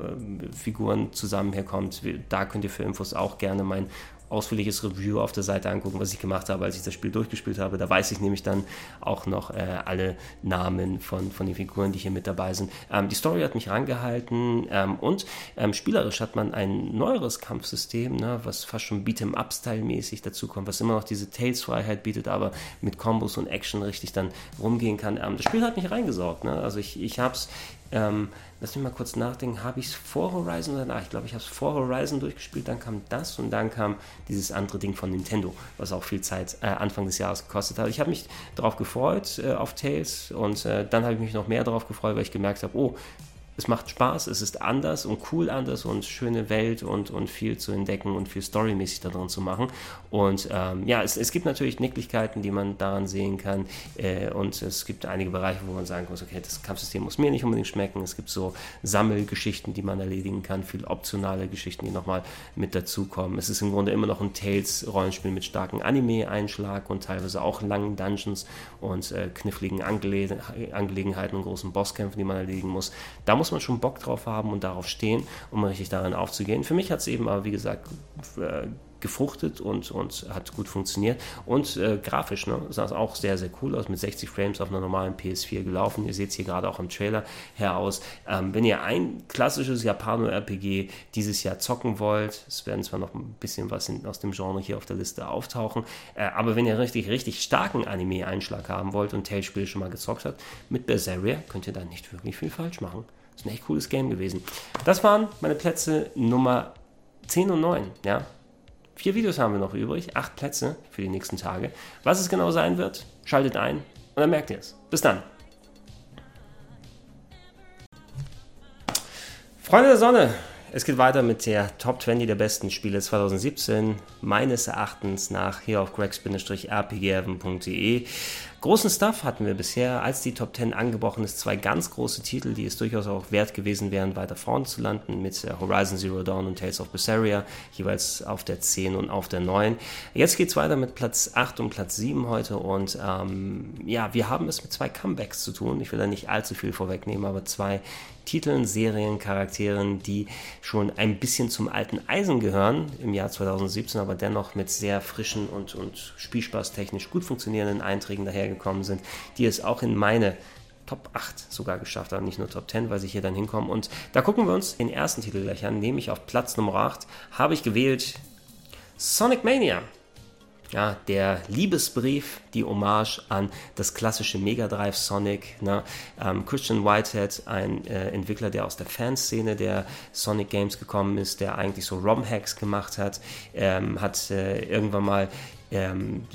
A: Figuren zusammen herkommt. Da könnt ihr für Infos auch gerne mein ausführliches Review auf der Seite angucken, was ich gemacht habe, als ich das Spiel durchgespielt habe. Da weiß ich nämlich dann auch noch äh, alle Namen von, von den Figuren, die hier mit dabei sind. Ähm, die Story hat mich rangehalten ähm, und ähm, spielerisch hat man ein neueres Kampfsystem, ne, was fast schon Beat'em-up-Style-mäßig dazu kommt, was immer noch diese Tales-Freiheit bietet, aber mit Kombos und Action richtig dann rumgehen kann. Ähm, das Spiel hat mich reingesorgt. Ne? Also ich, ich habe es ähm, lass mich mal kurz nachdenken, habe ich es vor Horizon oder nach? Ich glaube, ich habe es vor Horizon durchgespielt, dann kam das und dann kam dieses andere Ding von Nintendo, was auch viel Zeit äh, Anfang des Jahres gekostet hat. Ich habe mich darauf gefreut, äh, auf Tales und äh, dann habe ich mich noch mehr darauf gefreut, weil ich gemerkt habe, oh, es macht Spaß, es ist anders und cool anders und schöne Welt und, und viel zu entdecken und viel storymäßig da drin zu machen. Und ähm, ja, es, es gibt natürlich Nicklichkeiten, die man daran sehen kann. Äh, und es gibt einige Bereiche, wo man sagen muss, okay, das Kampfsystem muss mir nicht unbedingt schmecken. Es gibt so Sammelgeschichten, die man erledigen kann, viel optionale Geschichten, die nochmal mit dazukommen. Es ist im Grunde immer noch ein Tales-Rollenspiel mit starkem Anime-Einschlag und teilweise auch langen Dungeons und äh, kniffligen Angele Angelegenheiten und großen Bosskämpfen, die man erledigen muss. Da muss muss man schon Bock drauf haben und darauf stehen, um richtig darin aufzugehen. Für mich hat es eben aber, wie gesagt, äh, gefruchtet und, und hat gut funktioniert. Und äh, grafisch ne, sah es auch sehr, sehr cool aus, mit 60 Frames auf einer normalen PS4 gelaufen. Ihr seht es hier gerade auch im Trailer heraus. Ähm, wenn ihr ein klassisches Japano-RPG dieses Jahr zocken wollt, es werden zwar noch ein bisschen was in, aus dem Genre hier auf der Liste auftauchen, äh, aber wenn ihr richtig, richtig starken Anime-Einschlag haben wollt und Tales-Spiel schon mal gezockt habt, mit Berseria könnt ihr da nicht wirklich viel falsch machen. Ist ein echt cooles Game gewesen. Das waren meine Plätze Nummer 10 und 9, ja. Vier Videos haben wir noch übrig, acht Plätze für die nächsten Tage. Was es genau sein wird, schaltet ein und dann merkt ihr es. Bis dann. Freunde der Sonne, es geht weiter mit der Top 20 der besten Spiele 2017, meines Erachtens nach hier auf greg-rpgheaven.de. Großen Stuff hatten wir bisher, als die Top 10 angebrochen ist, zwei ganz große Titel, die es durchaus auch wert gewesen wären, weiter vorne zu landen, mit äh, Horizon Zero Dawn und Tales of Berseria, jeweils auf der 10 und auf der 9. Jetzt geht es weiter mit Platz 8 und Platz 7 heute und ähm, ja, wir haben es mit zwei Comebacks zu tun. Ich will da nicht allzu viel vorwegnehmen, aber zwei Titeln, Serien, Charakteren, die schon ein bisschen zum alten Eisen gehören im Jahr 2017, aber dennoch mit sehr frischen und, und spielspaßtechnisch gut funktionierenden Einträgen dahergekommen sind, die es auch in meine Top 8 sogar geschafft haben, nicht nur Top 10, weil sie hier dann hinkommen. Und da gucken wir uns den ersten Titel gleich an, nämlich auf Platz Nummer 8 habe ich gewählt Sonic Mania ja, der Liebesbrief, die Hommage an das klassische Mega Drive Sonic. Ne? Ähm, Christian Whitehead, ein äh, Entwickler, der aus der Fanszene der Sonic Games gekommen ist, der eigentlich so ROM-Hacks gemacht hat, ähm, hat äh, irgendwann mal ähm,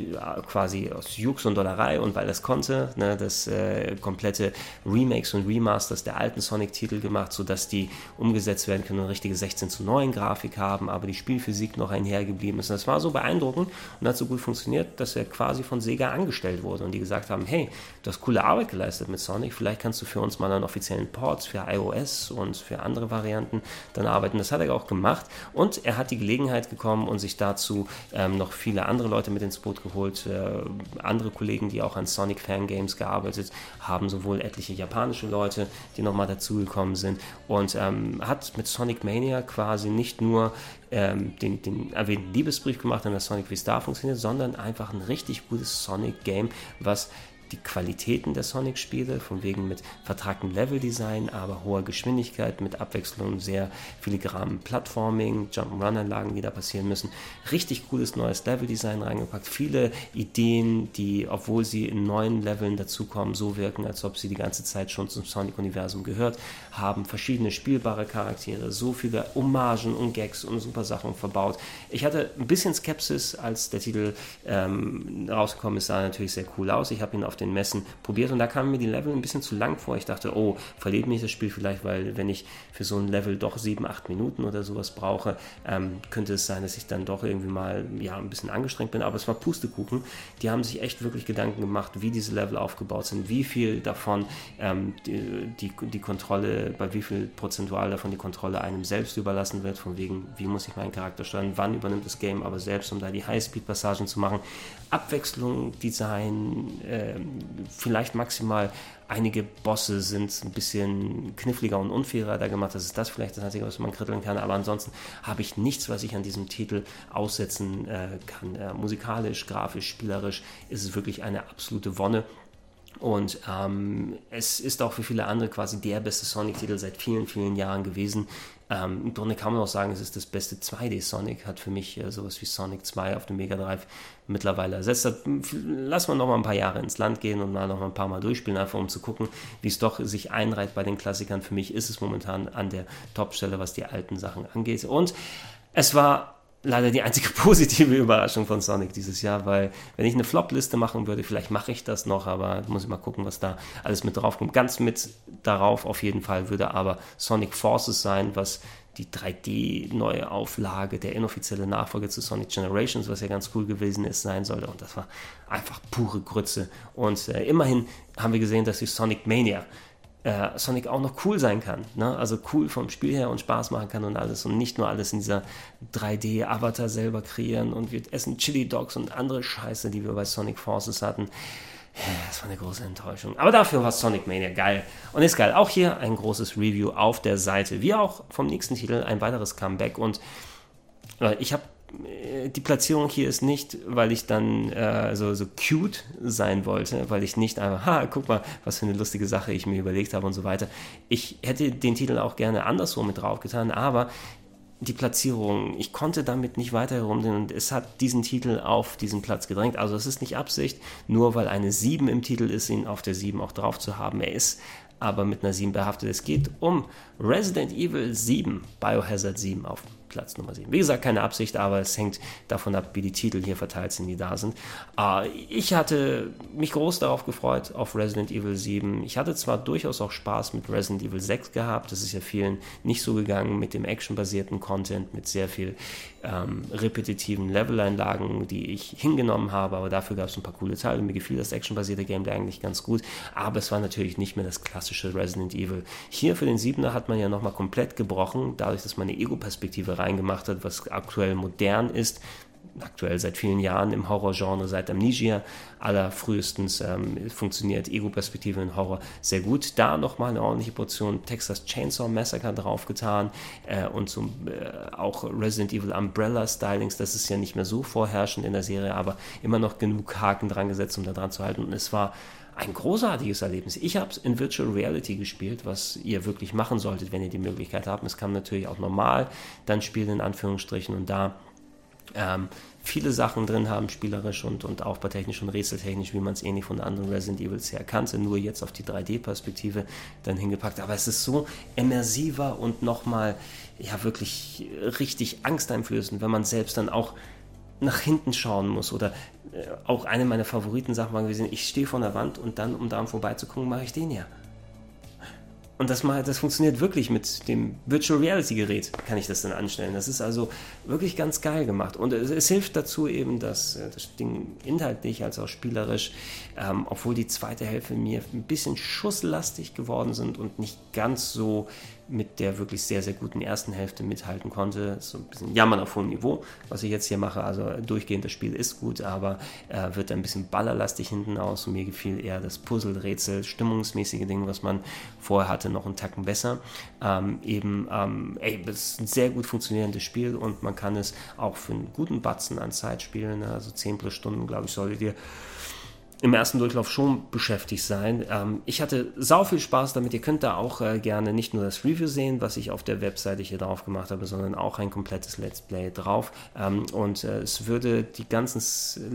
A: quasi aus Jux und Dollerei und weil das konnte, ne, das äh, komplette Remakes und Remasters der alten Sonic-Titel gemacht, sodass die umgesetzt werden können und richtige 16 zu 9 Grafik haben, aber die Spielphysik noch einhergeblieben ist. Und das war so beeindruckend und hat so gut funktioniert, dass er quasi von Sega angestellt wurde und die gesagt haben, hey, du hast coole Arbeit geleistet mit Sonic, vielleicht kannst du für uns mal einen offiziellen Ports für iOS und für andere Varianten dann arbeiten. Das hat er auch gemacht und er hat die Gelegenheit bekommen und sich dazu ähm, noch viele andere Leute Leute mit ins Boot geholt. Äh, andere Kollegen, die auch an Sonic Fangames gearbeitet haben, sowohl etliche japanische Leute, die nochmal dazugekommen sind. Und ähm, hat mit Sonic Mania quasi nicht nur ähm, den, den erwähnten Liebesbrief gemacht, an der Sonic wie Star funktioniert, sondern einfach ein richtig gutes Sonic-Game, was die Qualitäten der Sonic-Spiele, von wegen mit vertragtem Leveldesign, aber hoher Geschwindigkeit, mit Abwechslung, sehr filigranem Plattforming, Jump'n'Run-Anlagen, die da passieren müssen. Richtig cooles neues Leveldesign reingepackt. Viele Ideen, die, obwohl sie in neuen Leveln dazukommen, so wirken, als ob sie die ganze Zeit schon zum Sonic-Universum gehört haben. Verschiedene spielbare Charaktere, so viele Hommagen und Gags und super Sachen verbaut. Ich hatte ein bisschen Skepsis, als der Titel ähm, rausgekommen ist, sah natürlich sehr cool aus. Ich habe ihn auf den Messen probiert und da kamen mir die Level ein bisschen zu lang vor. Ich dachte, oh, verliert mich das Spiel vielleicht, weil wenn ich für so ein Level doch sieben, acht Minuten oder sowas brauche, ähm, könnte es sein, dass ich dann doch irgendwie mal ja, ein bisschen angestrengt bin. Aber es war Pustekuchen. Die haben sich echt wirklich Gedanken gemacht, wie diese Level aufgebaut sind, wie viel davon ähm, die, die, die Kontrolle, bei wie viel prozentual davon die Kontrolle einem selbst überlassen wird, von wegen, wie muss ich meinen Charakter steuern, wann übernimmt das Game aber selbst, um da die Highspeed-Passagen zu machen. Abwechslung, Design, äh, vielleicht maximal einige Bosse sind ein bisschen kniffliger und unfairer da gemacht. Das ist das vielleicht das Einzige, was man kritteln kann. Aber ansonsten habe ich nichts, was ich an diesem Titel aussetzen äh, kann. Äh, musikalisch, grafisch, spielerisch ist es wirklich eine absolute Wonne. Und ähm, es ist auch für viele andere quasi der beste Sonic-Titel seit vielen, vielen Jahren gewesen. Ähm, Im Grunde kann man auch sagen, es ist das beste 2D-Sonic, hat für mich äh, sowas wie Sonic 2 auf dem Mega Drive mittlerweile ersetzt. Lass mal noch mal ein paar Jahre ins Land gehen und mal noch mal ein paar Mal durchspielen, einfach um zu gucken, wie es doch sich einreiht bei den Klassikern. Für mich ist es momentan an der Topstelle, was die alten Sachen angeht. Und es war leider die einzige <laughs> positive Überraschung von Sonic dieses Jahr, weil wenn ich eine Flop-Liste machen würde, vielleicht mache ich das noch, aber muss ich mal gucken, was da alles mit drauf kommt. Ganz mit darauf auf jeden Fall würde aber Sonic Forces sein, was die 3D-neue Auflage, der inoffizielle Nachfolger zu Sonic Generations, was ja ganz cool gewesen ist, sein sollte. Und das war einfach pure Grütze. Und äh, immerhin haben wir gesehen, dass sich Sonic Mania äh, Sonic auch noch cool sein kann. Ne? Also cool vom Spiel her und Spaß machen kann und alles. Und nicht nur alles in dieser 3D-Avatar selber kreieren und wir essen Chili Dogs und andere Scheiße, die wir bei Sonic Forces hatten. Das war eine große Enttäuschung. Aber dafür war Sonic Mania geil. Und ist geil. Auch hier ein großes Review auf der Seite. Wie auch vom nächsten Titel ein weiteres Comeback. Und äh, ich habe die Platzierung hier ist nicht, weil ich dann äh, so, so cute sein wollte, weil ich nicht einfach, ha, guck mal, was für eine lustige Sache ich mir überlegt habe und so weiter. Ich hätte den Titel auch gerne anderswo mit draufgetan, aber die Platzierung, ich konnte damit nicht weiter herumgehen und es hat diesen Titel auf diesen Platz gedrängt. Also es ist nicht Absicht, nur weil eine 7 im Titel ist, ihn auf der 7 auch drauf zu haben. Er ist aber mit einer 7 behaftet. Es geht um Resident Evil 7, Biohazard 7 auf Platz Nummer 7. Wie gesagt, keine Absicht, aber es hängt davon ab, wie die Titel hier verteilt sind, die da sind. Äh, ich hatte mich groß darauf gefreut, auf Resident Evil 7. Ich hatte zwar durchaus auch Spaß mit Resident Evil 6 gehabt, das ist ja vielen nicht so gegangen mit dem actionbasierten Content, mit sehr viel ähm, repetitiven Leveleinlagen, die ich hingenommen habe, aber dafür gab es ein paar coole Teile. Mir gefiel das actionbasierte Gameplay eigentlich ganz gut, aber es war natürlich nicht mehr das klassische Resident Evil. Hier für den 7er hat man ja nochmal komplett gebrochen, dadurch, dass man eine Ego-Perspektive reingemacht hat, was aktuell modern ist, aktuell seit vielen Jahren im Horrorgenre, seit Amnesia allerfrühestens ähm, funktioniert Ego-Perspektive in Horror sehr gut. Da nochmal eine ordentliche Portion Texas Chainsaw Massacre draufgetan äh, und zum, äh, auch Resident Evil Umbrella Stylings, das ist ja nicht mehr so vorherrschend in der Serie, aber immer noch genug Haken dran gesetzt, um da dran zu halten und es war ein großartiges Erlebnis. Ich habe es in Virtual Reality gespielt, was ihr wirklich machen solltet, wenn ihr die Möglichkeit habt. Es kann natürlich auch normal dann spielen, in Anführungsstrichen, und da ähm, viele Sachen drin haben, spielerisch und, und aufbautechnisch und rätseltechnisch, wie man es ähnlich von anderen Resident Evils her kannte, nur jetzt auf die 3D-Perspektive dann hingepackt. Aber es ist so immersiver und nochmal, ja, wirklich richtig angsteinflößend, wenn man selbst dann auch nach hinten schauen muss oder äh, auch eine meiner Favoriten-Sachen war gewesen, ich stehe vor der Wand und dann, um daran vorbeizugucken, mache ich den ja. Und das, mal, das funktioniert wirklich mit dem Virtual Reality Gerät, kann ich das dann anstellen. Das ist also wirklich ganz geil gemacht. Und es, es hilft dazu eben, dass äh, das Ding inhaltlich als auch spielerisch, ähm, obwohl die zweite Hälfte mir ein bisschen schusslastig geworden sind und nicht ganz so mit der wirklich sehr, sehr guten ersten Hälfte mithalten konnte. So ein bisschen Jammern auf hohem Niveau, was ich jetzt hier mache. Also durchgehend das Spiel ist gut, aber äh, wird ein bisschen ballerlastig hinten aus. Und mir gefiel eher das Puzzle, Rätsel, stimmungsmäßige Ding, was man vorher hatte, noch einen Tacken besser. Ähm, eben, ähm, ey, das ist ein sehr gut funktionierendes Spiel und man kann es auch für einen guten Batzen an Zeit spielen. Also 10 plus Stunden, glaube ich, solltet ihr im ersten Durchlauf schon beschäftigt sein. Ähm, ich hatte sau viel Spaß damit. Ihr könnt da auch äh, gerne nicht nur das Review sehen, was ich auf der Webseite hier drauf gemacht habe, sondern auch ein komplettes Let's Play drauf. Ähm, und äh, es würde die ganzen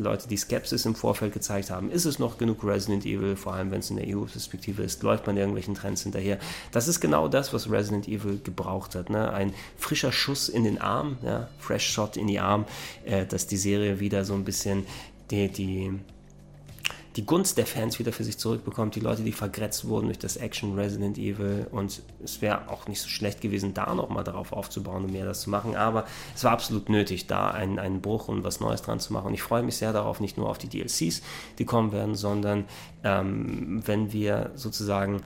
A: Leute, die Skepsis im Vorfeld gezeigt haben, ist es noch genug Resident Evil, vor allem wenn es in der EU-Perspektive ist, läuft man irgendwelchen Trends hinterher. Das ist genau das, was Resident Evil gebraucht hat. Ne? Ein frischer Schuss in den Arm, ja? Fresh Shot in die Arm, äh, dass die Serie wieder so ein bisschen die, die die Gunst der Fans wieder für sich zurückbekommt, die Leute, die vergrätzt wurden durch das Action Resident Evil. Und es wäre auch nicht so schlecht gewesen, da nochmal darauf aufzubauen und mehr das zu machen, aber es war absolut nötig, da einen, einen Bruch und was Neues dran zu machen. Und ich freue mich sehr darauf, nicht nur auf die DLCs, die kommen werden, sondern ähm, wenn wir sozusagen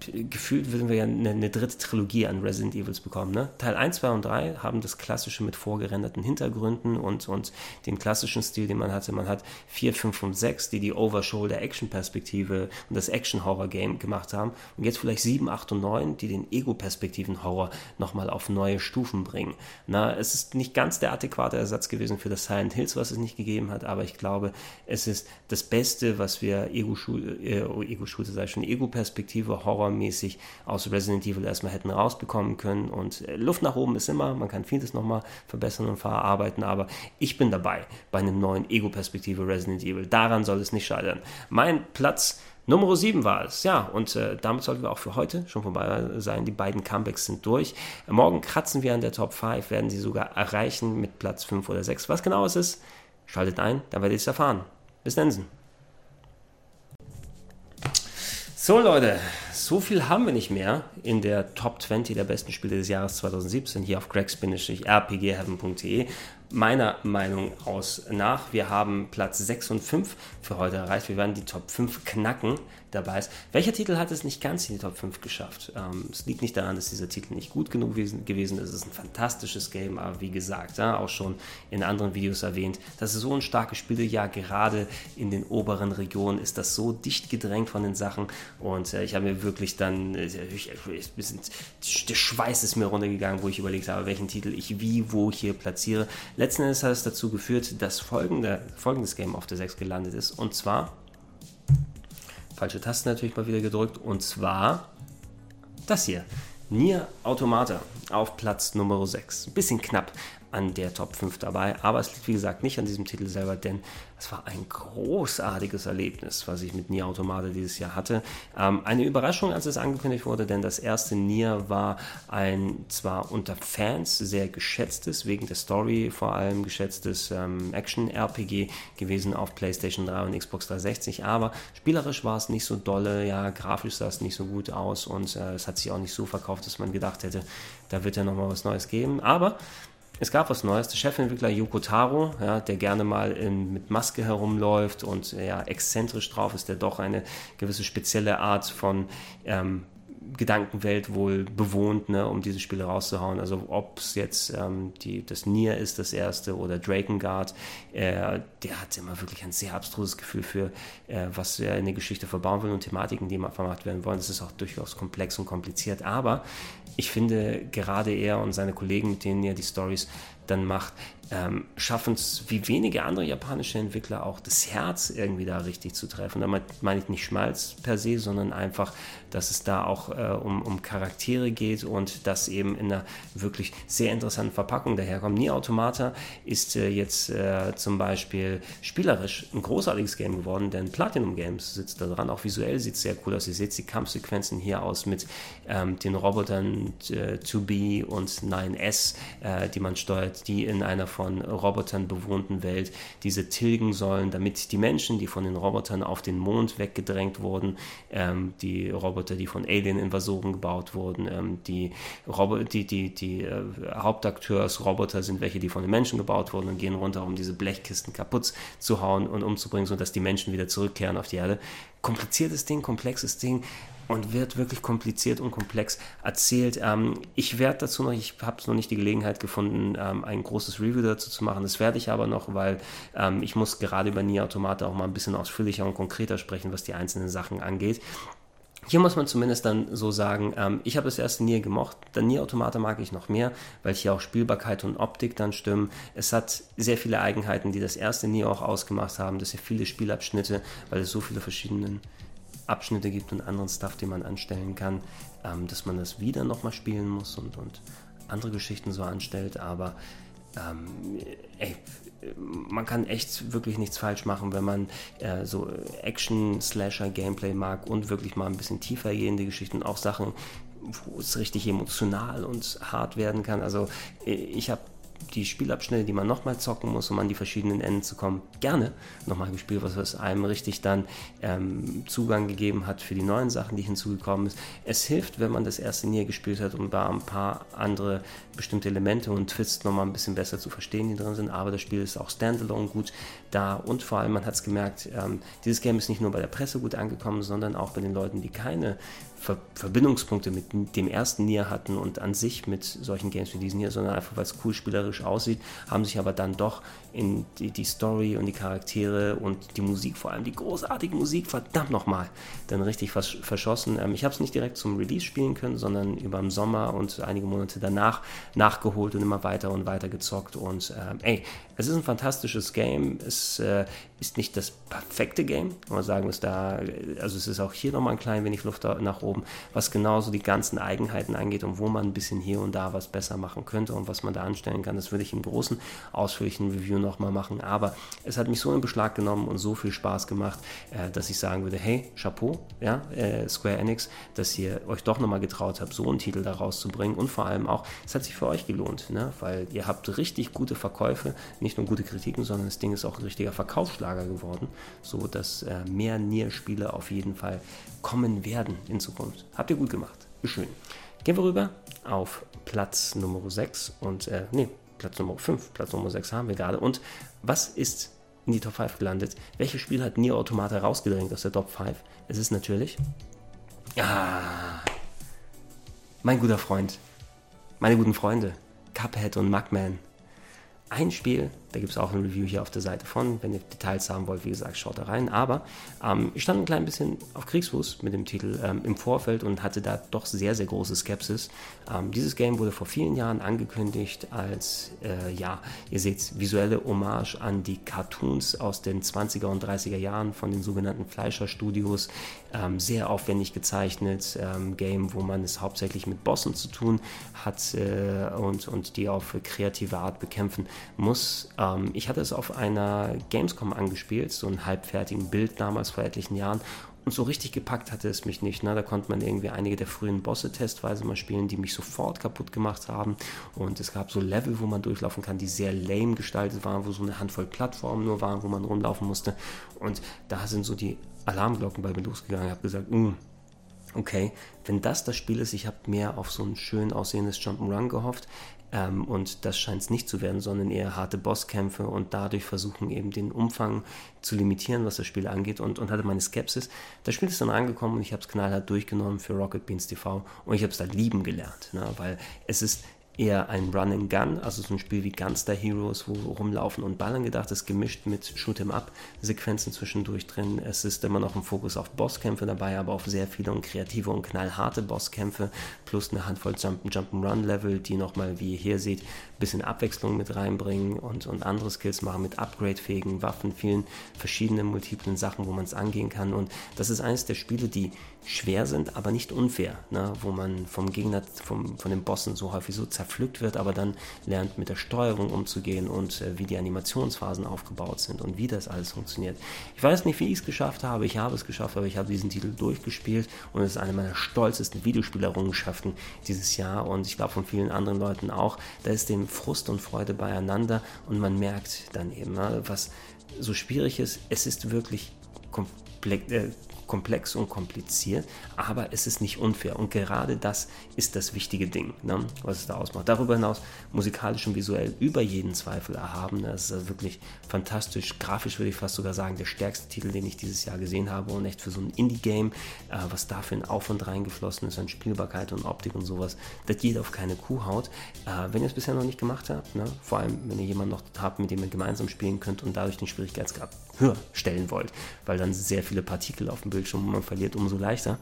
A: gefühlt würden wir ja eine, eine, dritte Trilogie an Resident Evils bekommen. Ne? Teil 1, 2 und 3 haben das klassische mit vorgerenderten Hintergründen und, und den klassischen Stil, den man hatte. Man hat 4, 5 und 6, die die Overshoulder-Action-Perspektive und das Action-Horror-Game gemacht haben. Und jetzt vielleicht 7, 8 und 9, die den Ego-Perspektiven-Horror nochmal auf neue Stufen bringen. Na, es ist nicht ganz der adäquate Ersatz gewesen für das Silent Hills, was es nicht gegeben hat, aber ich glaube, es ist das Beste, was wir Ego-Shooter, äh, Ego-Shooter, sei schon, Ego-Perspektive, Horror horrormäßig aus Resident Evil erstmal hätten rausbekommen können. Und äh, Luft nach oben ist immer, man kann vieles nochmal verbessern und verarbeiten, aber ich bin dabei bei einem neuen Ego-Perspektive Resident Evil. Daran soll es nicht scheitern. Mein Platz Nummer 7 war es, ja, und äh, damit sollten wir auch für heute schon vorbei sein. Die beiden Comebacks sind durch. Morgen kratzen wir an der Top 5, werden sie sogar erreichen mit Platz 5 oder 6. Was genau es ist, schaltet ein, dann werdet ihr es erfahren. Bis dann. So Leute, so viel haben wir nicht mehr in der Top 20 der besten Spiele des Jahres 2017 hier auf cracks-rpgheaven.de. Meiner Meinung aus nach, wir haben Platz 6 und 5 für heute erreicht. Wir werden die Top 5 knacken dabei ist. Welcher Titel hat es nicht ganz in die Top 5 geschafft? Ähm, es liegt nicht daran, dass dieser Titel nicht gut genug gewesen ist. Es ist ein fantastisches Game, aber wie gesagt, ja, auch schon in anderen Videos erwähnt, das ist so ein starkes Spiel. Ja, gerade in den oberen Regionen ist das so dicht gedrängt von den Sachen und äh, ich habe mir wirklich dann, äh, ich, ich, bisschen, der Schweiß ist mir runtergegangen, wo ich überlegt habe, welchen Titel ich wie, wo hier platziere. Letzten Endes hat es dazu geführt, dass folgende, folgendes Game auf der 6 gelandet ist und zwar falsche Taste natürlich mal wieder gedrückt. Und zwar das hier. Nier Automata auf Platz Nummer 6. Ein bisschen knapp. An der Top 5 dabei. Aber es liegt, wie gesagt, nicht an diesem Titel selber, denn es war ein großartiges Erlebnis, was ich mit Nier Automata dieses Jahr hatte. Ähm, eine Überraschung, als es angekündigt wurde, denn das erste Nier war ein zwar unter Fans sehr geschätztes, wegen der Story vor allem geschätztes ähm, Action-RPG gewesen auf PlayStation 3 und Xbox 360, aber spielerisch war es nicht so dolle, ja, grafisch sah es nicht so gut aus und äh, es hat sich auch nicht so verkauft, dass man gedacht hätte, da wird ja nochmal was Neues geben. Aber es gab was Neues. Der Chefentwickler Yoko Taro, ja, der gerne mal in, mit Maske herumläuft und ja, exzentrisch drauf ist, der doch eine gewisse spezielle Art von ähm, Gedankenwelt wohl bewohnt, ne, um diese Spiele rauszuhauen. Also ob es jetzt ähm, die, das Nier ist, das erste, oder Drakengard, äh, der hat immer wirklich ein sehr abstruses Gefühl für, äh, was er in der Geschichte verbauen will und Thematiken, die mal vermacht werden wollen. Das ist auch durchaus komplex und kompliziert, aber ich finde gerade er und seine Kollegen, mit denen er die Stories dann macht, ähm, schaffen es wie wenige andere japanische Entwickler auch das Herz irgendwie da richtig zu treffen. Damit meine ich nicht Schmalz per se, sondern einfach, dass es da auch äh, um, um Charaktere geht und das eben in einer wirklich sehr interessanten Verpackung daherkommt. Nier Automata ist äh, jetzt äh, zum Beispiel spielerisch ein großartiges Game geworden, denn Platinum Games sitzt da dran. Auch visuell sieht es sehr cool aus. Ihr seht die Kampfsequenzen hier aus mit ähm, den Robotern 2B äh, und 9S, äh, die man steuert, die in einer von Robotern bewohnten Welt diese tilgen sollen, damit die Menschen, die von den Robotern auf den Mond weggedrängt wurden, ähm, die Roboter, die von Alien-Invasoren gebaut wurden, ähm, die, Robo die, die, die äh, Hauptakteursroboter sind welche, die von den Menschen gebaut wurden und gehen runter, um diese Blechkisten kaputt zu hauen und umzubringen, sodass die Menschen wieder zurückkehren auf die Erde. Kompliziertes Ding, komplexes Ding und wird wirklich kompliziert und komplex erzählt. Ähm, ich werde dazu noch, ich habe noch nicht die Gelegenheit gefunden, ähm, ein großes Review dazu zu machen. Das werde ich aber noch, weil ähm, ich muss gerade über Nier Automata auch mal ein bisschen ausführlicher und konkreter sprechen, was die einzelnen Sachen angeht. Hier muss man zumindest dann so sagen, ähm, ich habe das erste Nier gemocht, dann Nier Automata mag ich noch mehr, weil hier auch Spielbarkeit und Optik dann stimmen. Es hat sehr viele Eigenheiten, die das erste Nier auch ausgemacht haben, dass hier viele Spielabschnitte, weil es so viele verschiedene Abschnitte gibt und anderen Stuff, den man anstellen kann, ähm, dass man das wieder nochmal spielen muss und, und andere Geschichten so anstellt, aber ähm, ey, man kann echt wirklich nichts falsch machen, wenn man äh, so Action-Slasher-Gameplay mag und wirklich mal ein bisschen tiefer gehende Geschichten, auch Sachen, wo es richtig emotional und hart werden kann. Also äh, ich habe die Spielabschnitte, die man nochmal zocken muss, um an die verschiedenen Enden zu kommen, gerne nochmal gespielt, was einem richtig dann ähm, Zugang gegeben hat für die neuen Sachen, die hinzugekommen ist. Es hilft, wenn man das erste Nier gespielt hat, um da ein paar andere bestimmte Elemente und Twists nochmal ein bisschen besser zu verstehen, die drin sind, aber das Spiel ist auch standalone gut da und vor allem, man hat es gemerkt, ähm, dieses Game ist nicht nur bei der Presse gut angekommen, sondern auch bei den Leuten, die keine Ver Verbindungspunkte mit dem ersten Nier hatten und an sich mit solchen Games wie diesen hier, sondern einfach weil es cool spielerisch aussieht, haben sich aber dann doch in die, die, Story und die Charaktere und die Musik, vor allem die großartige Musik, verdammt nochmal, dann richtig vers verschossen. Ähm, ich habe es nicht direkt zum Release spielen können, sondern über den Sommer und einige Monate danach nachgeholt und immer weiter und weiter gezockt und ähm, ey, es ist ein fantastisches Game. Es äh, ist nicht das perfekte Game. Man sagen, ist da, also es ist auch hier nochmal ein klein wenig Luft nach oben, was genauso die ganzen Eigenheiten angeht und wo man ein bisschen hier und da was besser machen könnte und was man da anstellen kann. Das würde ich im großen, ausführlichen Review nochmal machen. Aber es hat mich so in Beschlag genommen und so viel Spaß gemacht, äh, dass ich sagen würde, hey, Chapeau, ja, äh, Square Enix, dass ihr euch doch nochmal getraut habt, so einen Titel da rauszubringen und vor allem auch, es hat sich für euch gelohnt, ne? weil ihr habt richtig gute Verkäufe, nicht nur gute Kritiken, sondern das Ding ist auch ein richtiger Verkaufsschlager geworden, so dass äh, mehr Nier-Spiele auf jeden Fall kommen werden in Zukunft. Habt ihr gut gemacht. Schön. Gehen wir rüber auf Platz Nummer 6 und, äh, nee, Platz Nummer 5. Platz Nummer 6 haben wir gerade. Und was ist in die Top 5 gelandet? Welches Spiel hat Nier Automata rausgedrängt aus der Top 5? Es ist natürlich. Ah, mein guter Freund. Meine guten Freunde. Cuphead und Mugman ein Spiel, da gibt es auch ein Review hier auf der Seite von. Wenn ihr Details haben wollt, wie gesagt, schaut da rein. Aber ähm, ich stand ein klein bisschen auf Kriegsfuß mit dem Titel ähm, im Vorfeld und hatte da doch sehr, sehr große Skepsis. Ähm, dieses Game wurde vor vielen Jahren angekündigt als, äh, ja, ihr seht, visuelle Hommage an die Cartoons aus den 20er und 30er Jahren von den sogenannten Fleischer Studios. Ähm, sehr aufwendig gezeichnet. Ähm, Game, wo man es hauptsächlich mit Bossen zu tun hat äh, und, und die auf kreative Art bekämpfen muss. Ähm, ich hatte es auf einer Gamescom angespielt, so ein halbfertigen Bild damals vor etlichen Jahren. Und so richtig gepackt hatte es mich nicht. Ne? Da konnte man irgendwie einige der frühen Bosse testweise mal spielen, die mich sofort kaputt gemacht haben. Und es gab so Level, wo man durchlaufen kann, die sehr lame gestaltet waren, wo so eine Handvoll Plattformen nur waren, wo man rumlaufen musste. Und da sind so die Alarmglocken bei mir losgegangen. Ich habe gesagt, mm, okay, wenn das das Spiel ist, ich habe mehr auf so ein schön aussehendes Jump'n'Run gehofft. Ähm, und das scheint es nicht zu werden, sondern eher harte Bosskämpfe und dadurch versuchen eben den Umfang zu limitieren, was das Spiel angeht und, und hatte meine Skepsis. Das Spiel ist dann angekommen und ich habe es knallhart durchgenommen für Rocket Beans TV und ich habe es da lieben gelernt, ne? weil es ist eher ein Run and Gun, also so ein Spiel wie Gunster Heroes, wo rumlaufen und ballern gedacht ist, gemischt mit Shoot'em Up Sequenzen zwischendurch drin. Es ist immer noch ein Fokus auf Bosskämpfe dabei, aber auf sehr viele und kreative und knallharte Bosskämpfe plus eine Handvoll Jump Jump'n'Run Level, die nochmal, wie ihr hier seht, ein bisschen Abwechslung mit reinbringen und, und andere Skills machen mit Upgrade-fähigen Waffen, vielen verschiedenen multiplen Sachen, wo man es angehen kann. Und das ist eines der Spiele, die schwer sind, aber nicht unfair, ne? wo man vom Gegner, vom, von den Bossen so häufig so zerpflückt wird, aber dann lernt mit der Steuerung umzugehen und äh, wie die Animationsphasen aufgebaut sind und wie das alles funktioniert. Ich weiß nicht, wie ich es geschafft habe, ich habe es geschafft, aber ich habe diesen Titel durchgespielt und es ist eine meiner stolzesten Videospielerrungenschaften dieses Jahr und ich glaube von vielen anderen Leuten auch. Da ist dem Frust und Freude beieinander und man merkt dann eben, ne, was so schwierig ist, es ist wirklich komplex. Äh, komplex und kompliziert, aber es ist nicht unfair. Und gerade das ist das wichtige Ding, ne, was es da ausmacht. Darüber hinaus musikalisch und visuell über jeden Zweifel erhaben. Das ist wirklich fantastisch. Grafisch würde ich fast sogar sagen, der stärkste Titel, den ich dieses Jahr gesehen habe. Und echt für so ein Indie-Game, äh, was da für ein Aufwand reingeflossen ist an Spielbarkeit und Optik und sowas, das geht auf keine Kuhhaut. Äh, wenn ihr es bisher noch nicht gemacht habt, ne, vor allem wenn ihr jemanden noch habt, mit dem ihr gemeinsam spielen könnt und dadurch den Schwierigkeitsgrad höher stellen wollt, weil dann sehr viele Partikel auf dem Bildschirm man verliert, umso leichter.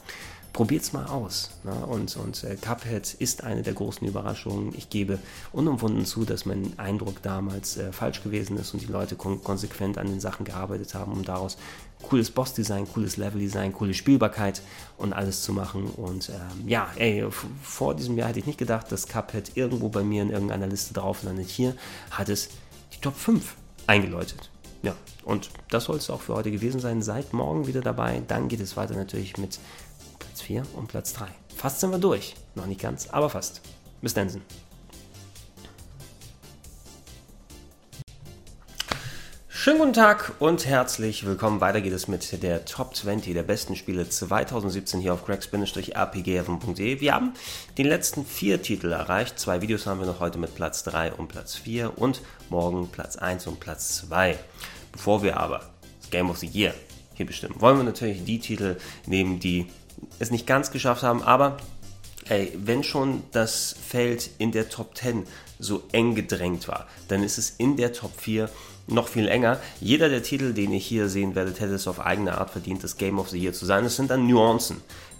A: Probiert es mal aus. Ne? Und, und äh, Cuphead ist eine der großen Überraschungen. Ich gebe unumwunden zu, dass mein Eindruck damals äh, falsch gewesen ist und die Leute kon konsequent an den Sachen gearbeitet haben, um daraus cooles Boss-Design, cooles Level-Design, coole Spielbarkeit und alles zu machen. Und ähm, ja, ey, vor diesem Jahr hätte ich nicht gedacht, dass Cuphead irgendwo bei mir in irgendeiner Liste drauf landet. Hier hat es die Top 5 eingeläutet. Ja, und das soll es auch für heute gewesen sein. Seid morgen wieder dabei. Dann geht es weiter natürlich mit Platz 4 und Platz 3. Fast sind wir durch. Noch nicht ganz, aber fast. Bis dann. Schönen guten Tag und herzlich willkommen. Weiter geht es mit der Top 20 der besten Spiele 2017 hier auf greg-rpgheaven.de. Wir haben den letzten vier Titel erreicht. Zwei Videos haben wir noch heute mit Platz 3 und Platz 4 und morgen Platz 1 und Platz 2. Bevor wir aber das Game of the Year hier bestimmen, wollen wir natürlich die Titel nehmen, die es nicht ganz geschafft haben, aber ey, wenn schon das Feld in der Top 10 so eng gedrängt war, dann ist es in der Top 4 noch viel enger. Jeder der Titel, den ihr hier sehen werdet, hätte es auf eigene Art verdient, das Game of the Year zu sein. Es sind dann Nuancen,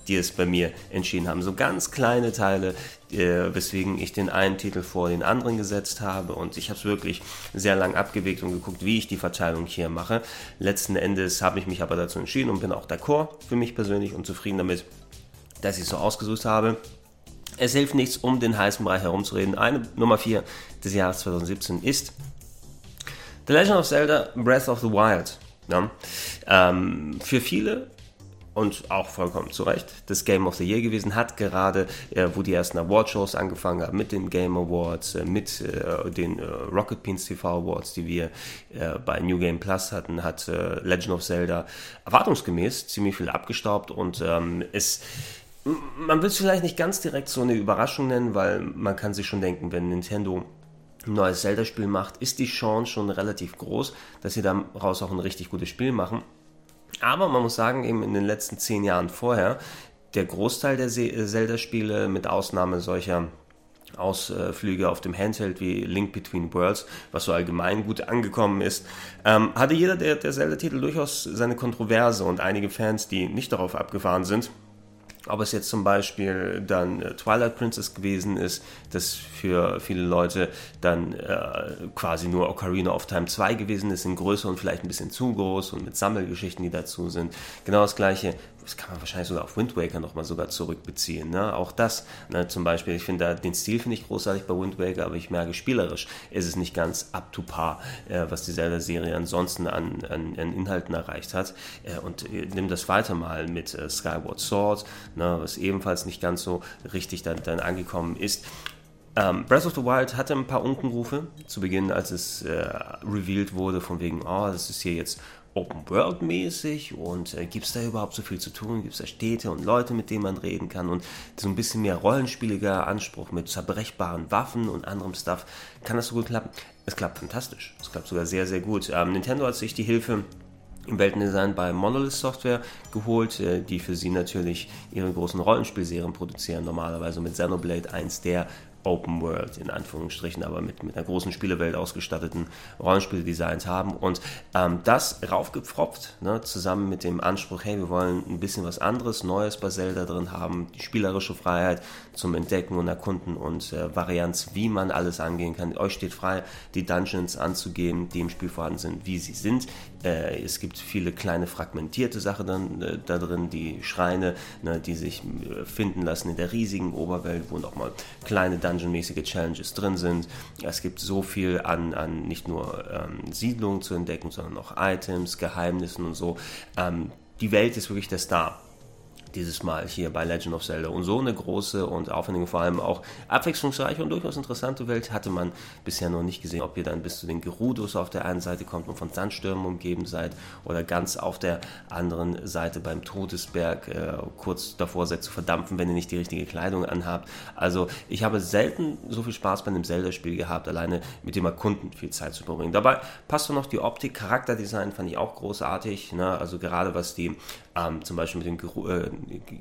A: die es bei mir entschieden haben. So ganz kleine Teile, äh, weswegen ich den einen Titel vor den anderen gesetzt habe. Und ich habe es wirklich sehr lang abgewegt und geguckt, wie ich die Verteilung hier mache. Letzten Endes habe ich mich aber dazu entschieden und bin auch d'accord für mich persönlich und zufrieden damit, dass ich es so ausgesucht habe. Es hilft nichts, um den heißen Bereich herumzureden. Eine Nummer 4 des Jahres 2017 ist The Legend of Zelda Breath of the Wild. Ja. Ähm, für viele und auch vollkommen zu Recht das Game of the Year gewesen, hat gerade, äh, wo die ersten Award-Shows angefangen haben, mit den Game Awards, äh, mit äh, den äh, Rocket Beans TV Awards, die wir äh, bei New Game Plus hatten, hat äh, Legend of Zelda erwartungsgemäß ziemlich viel abgestaubt und ähm, es man will es vielleicht nicht ganz direkt so eine Überraschung nennen, weil man kann sich schon denken, wenn Nintendo ein neues Zelda-Spiel macht, ist die Chance schon relativ groß, dass sie daraus auch ein richtig gutes Spiel machen. Aber man muss sagen, eben in den letzten zehn Jahren vorher, der Großteil der Zelda-Spiele, mit Ausnahme solcher Ausflüge auf dem Handheld wie Link Between Worlds, was so allgemein gut angekommen ist, ähm, hatte jeder der, der Zelda-Titel durchaus seine Kontroverse und einige Fans, die nicht darauf abgefahren sind. Ob es jetzt zum Beispiel dann äh, Twilight Princess gewesen ist, das für viele Leute dann äh, quasi nur Ocarina of Time 2 gewesen ist, in größer und vielleicht ein bisschen zu groß und mit Sammelgeschichten, die dazu sind. Genau das gleiche das kann man wahrscheinlich sogar auf Wind Waker nochmal sogar zurückbeziehen. Ne? Auch das, ne, zum Beispiel, ich finde den Stil finde ich großartig bei Wind Waker, aber ich merke, spielerisch ist es nicht ganz up to par, äh, was die Zelda-Serie ansonsten an, an, an, Inhalten erreicht hat. Äh, und äh, nimm das weiter mal mit äh, Skyward Sword, ne, was ebenfalls nicht ganz so richtig dann, dann angekommen ist. Um, ähm, Breath of the Wild hatte ein paar Unkenrufe zu Beginn, als es äh, revealed wurde, von wegen, oh, das ist hier jetzt Open-World-mäßig und äh, gibt es da überhaupt so viel zu tun? Gibt es da Städte und Leute, mit denen man reden kann und so ein bisschen mehr rollenspieliger Anspruch mit zerbrechbaren Waffen und anderem Stuff? Kann das so gut klappen? Es klappt fantastisch. Es klappt sogar sehr, sehr gut. Ähm, Nintendo hat sich die Hilfe im Weltendesign bei Monolith Software geholt, äh, die für sie natürlich ihre großen Rollenspielserien produzieren, normalerweise mit Xenoblade, eins der Open World in Anführungsstrichen, aber mit, mit einer großen Spielewelt ausgestatteten Rollenspieldesigns haben. Und ähm, das raufgepfropft, ne, zusammen mit dem Anspruch, hey, wir wollen ein bisschen was anderes, Neues bei Zelda drin haben, die spielerische Freiheit zum Entdecken und Erkunden und äh, Varianz, wie man alles angehen kann. Euch steht frei, die Dungeons anzugehen, die im Spiel vorhanden sind, wie sie sind. Äh, es gibt viele kleine fragmentierte Sachen dann, äh, da drin, die Schreine, ne, die sich äh, finden lassen in der riesigen Oberwelt, wo nochmal kleine Dungeon-mäßige Challenges drin sind. Es gibt so viel an, an nicht nur ähm, Siedlungen zu entdecken, sondern auch Items, Geheimnissen und so. Ähm, die Welt ist wirklich der Star dieses Mal hier bei Legend of Zelda. Und so eine große und aufwendige, vor allem auch abwechslungsreiche und durchaus interessante Welt hatte man bisher noch nicht gesehen. Ob ihr dann bis zu den Gerudos auf der einen Seite kommt und von Sandstürmen umgeben seid oder ganz auf der anderen Seite beim Todesberg äh, kurz davor seid zu verdampfen, wenn ihr nicht die richtige Kleidung anhabt. Also ich habe selten so viel Spaß bei einem Zelda-Spiel gehabt, alleine mit dem Erkunden viel Zeit zu verbringen. Dabei passt noch die Optik, Charakterdesign fand ich auch großartig. Ne? Also gerade was die ähm, zum Beispiel mit den Geru äh,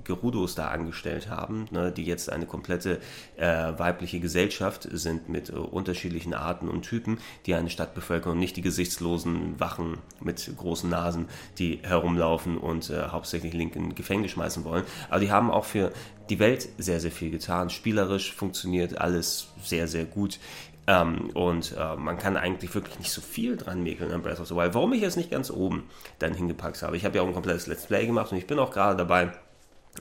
A: Gerudos da angestellt haben, ne, die jetzt eine komplette äh, weibliche Gesellschaft sind mit äh, unterschiedlichen Arten und Typen, die eine Stadt bevölkern und nicht die gesichtslosen Wachen mit großen Nasen, die herumlaufen und äh, hauptsächlich Link in Gefängnis schmeißen wollen. Aber die haben auch für die Welt sehr, sehr viel getan. Spielerisch funktioniert alles sehr, sehr gut. Ähm, und äh, man kann eigentlich wirklich nicht so viel dran mäkeln an Breath of the Wild. Warum ich es nicht ganz oben dann hingepackt habe. Ich habe ja auch ein komplettes Let's Play gemacht und ich bin auch gerade dabei,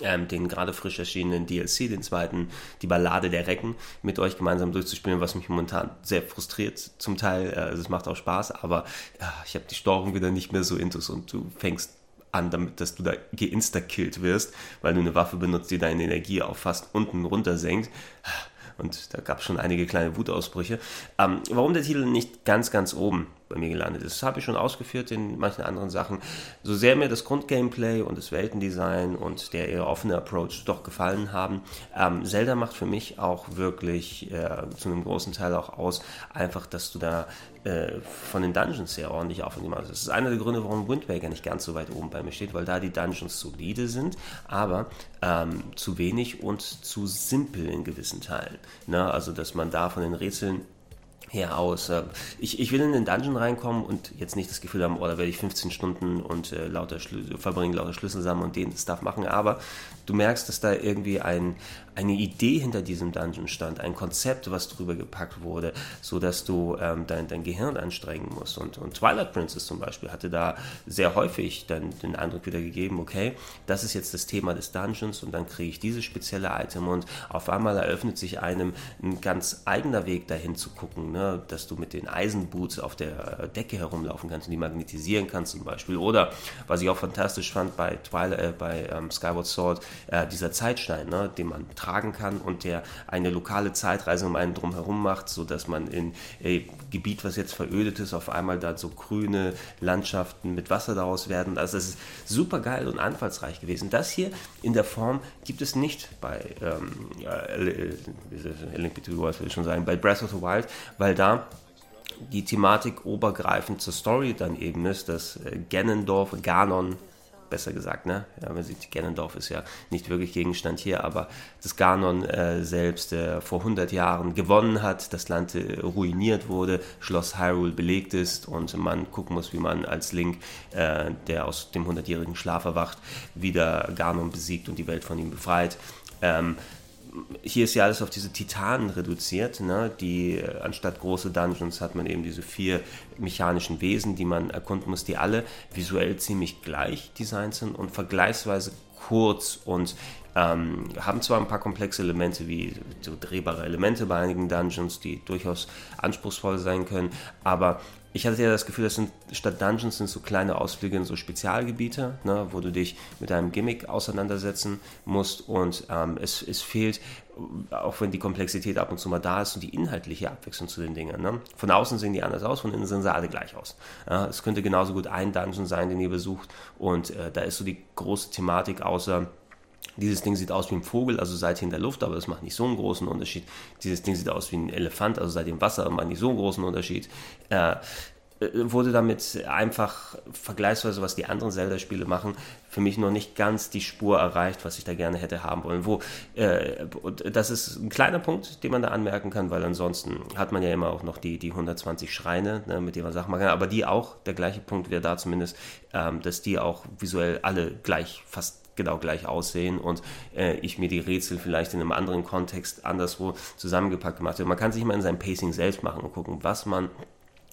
A: ähm, den gerade frisch erschienenen DLC, den zweiten, die Ballade der Recken, mit euch gemeinsam durchzuspielen, was mich momentan sehr frustriert zum Teil. Äh, also es macht auch Spaß, aber ja, ich habe die Steuerung wieder nicht mehr so intus und du fängst an, damit, dass du da geinsta-killt wirst, weil du eine Waffe benutzt, die deine Energie auf fast unten runter senkt. Und da gab es schon einige kleine Wutausbrüche. Ähm, warum der Titel nicht ganz, ganz oben bei mir gelandet ist, das habe ich schon ausgeführt in manchen anderen Sachen. So sehr mir das Grundgameplay und das Weltendesign und der eher offene Approach doch gefallen haben, ähm, Zelda macht für mich auch wirklich äh, zu einem großen Teil auch aus, einfach, dass du da äh, von den Dungeons sehr ordentlich aufwendig machst. Das ist einer der Gründe, warum Wind Waker nicht ganz so weit oben bei mir steht, weil da die Dungeons solide sind, aber ähm, zu wenig und zu simpel in gewissen Teilen. Ne? Also, dass man da von den Rätseln her aus. Äh, ich, ich will in den Dungeon reinkommen und jetzt nicht das Gefühl haben, oh, da werde ich 15 Stunden und äh, lauter verbringen, lauter Schlüssel sammeln und den Stuff machen, aber du merkst, dass da irgendwie ein, eine Idee hinter diesem Dungeon stand, ein Konzept, was drüber gepackt wurde, so dass du ähm, dein, dein Gehirn anstrengen musst. Und, und Twilight Princess zum Beispiel hatte da sehr häufig dann den Eindruck wieder gegeben, okay, das ist jetzt das Thema des Dungeons und dann kriege ich dieses spezielle Item und auf einmal eröffnet sich einem ein ganz eigener Weg dahin zu gucken, ne? dass du mit den Eisenboots auf der Decke herumlaufen kannst und die magnetisieren kannst zum Beispiel. Oder was ich auch fantastisch fand bei Twilight, äh, bei ähm, Skyward Sword, äh, dieser Zeitstein, ne? den man tragen kann und der eine lokale Zeitreise um einen drumherum macht, sodass man in äh, Gebiet, was jetzt verödet ist, auf einmal da so grüne Landschaften mit Wasser daraus werden. Also das ist super geil und anfallsreich gewesen. Das hier in der Form gibt es nicht bei ähm, äh, Link ich schon sagen, bei Breath of the Wild, weil da die Thematik obergreifend zur Story dann eben ist, dass äh, Ganondorf, Ganon, besser gesagt. Ne? Ja, man sieht, Ganondorf ist ja nicht wirklich Gegenstand hier, aber das Ganon äh, selbst äh, vor 100 Jahren gewonnen hat, das Land äh, ruiniert wurde, Schloss Hyrule belegt ist und man gucken muss, wie man als Link, äh, der aus dem 100-jährigen Schlaf erwacht, wieder Ganon besiegt und die Welt von ihm befreit. Ähm, hier ist ja alles auf diese Titanen reduziert. Ne? Die, äh, anstatt große Dungeons hat man eben diese vier mechanischen Wesen, die man erkunden muss, die alle visuell ziemlich gleich designt sind und vergleichsweise kurz und ähm, haben zwar ein paar komplexe Elemente wie so drehbare Elemente bei einigen Dungeons, die durchaus anspruchsvoll sein können, aber ich hatte ja das Gefühl, das sind statt Dungeons sind so kleine Ausflüge in so Spezialgebiete, ne, wo du dich mit einem Gimmick auseinandersetzen musst und ähm, es, es fehlt, auch wenn die Komplexität ab und zu mal da ist und die inhaltliche Abwechslung zu den Dingen. Ne? Von außen sehen die anders aus, von innen sehen sie alle gleich aus. Ja, es könnte genauso gut ein Dungeon sein, den ihr besucht und äh, da ist so die große Thematik außer dieses Ding sieht aus wie ein Vogel, also seid ihr in der Luft, aber das macht nicht so einen großen Unterschied. Dieses Ding sieht aus wie ein Elefant, also seid ihr im Wasser, aber macht nicht so einen großen Unterschied. Äh, äh, wurde damit einfach vergleichsweise, was die anderen Zelda-Spiele machen, für mich noch nicht ganz die Spur erreicht, was ich da gerne hätte haben wollen. Wo, äh, das ist ein kleiner Punkt, den man da anmerken kann, weil ansonsten hat man ja immer auch noch die, die 120 Schreine, ne, mit denen man Sachen machen kann, aber die auch, der gleiche Punkt wäre da zumindest, ähm, dass die auch visuell alle gleich, fast genau gleich aussehen und äh, ich mir die Rätsel vielleicht in einem anderen Kontext anderswo zusammengepackt gemacht habe. Man kann sich immer in seinem Pacing selbst machen und gucken, was man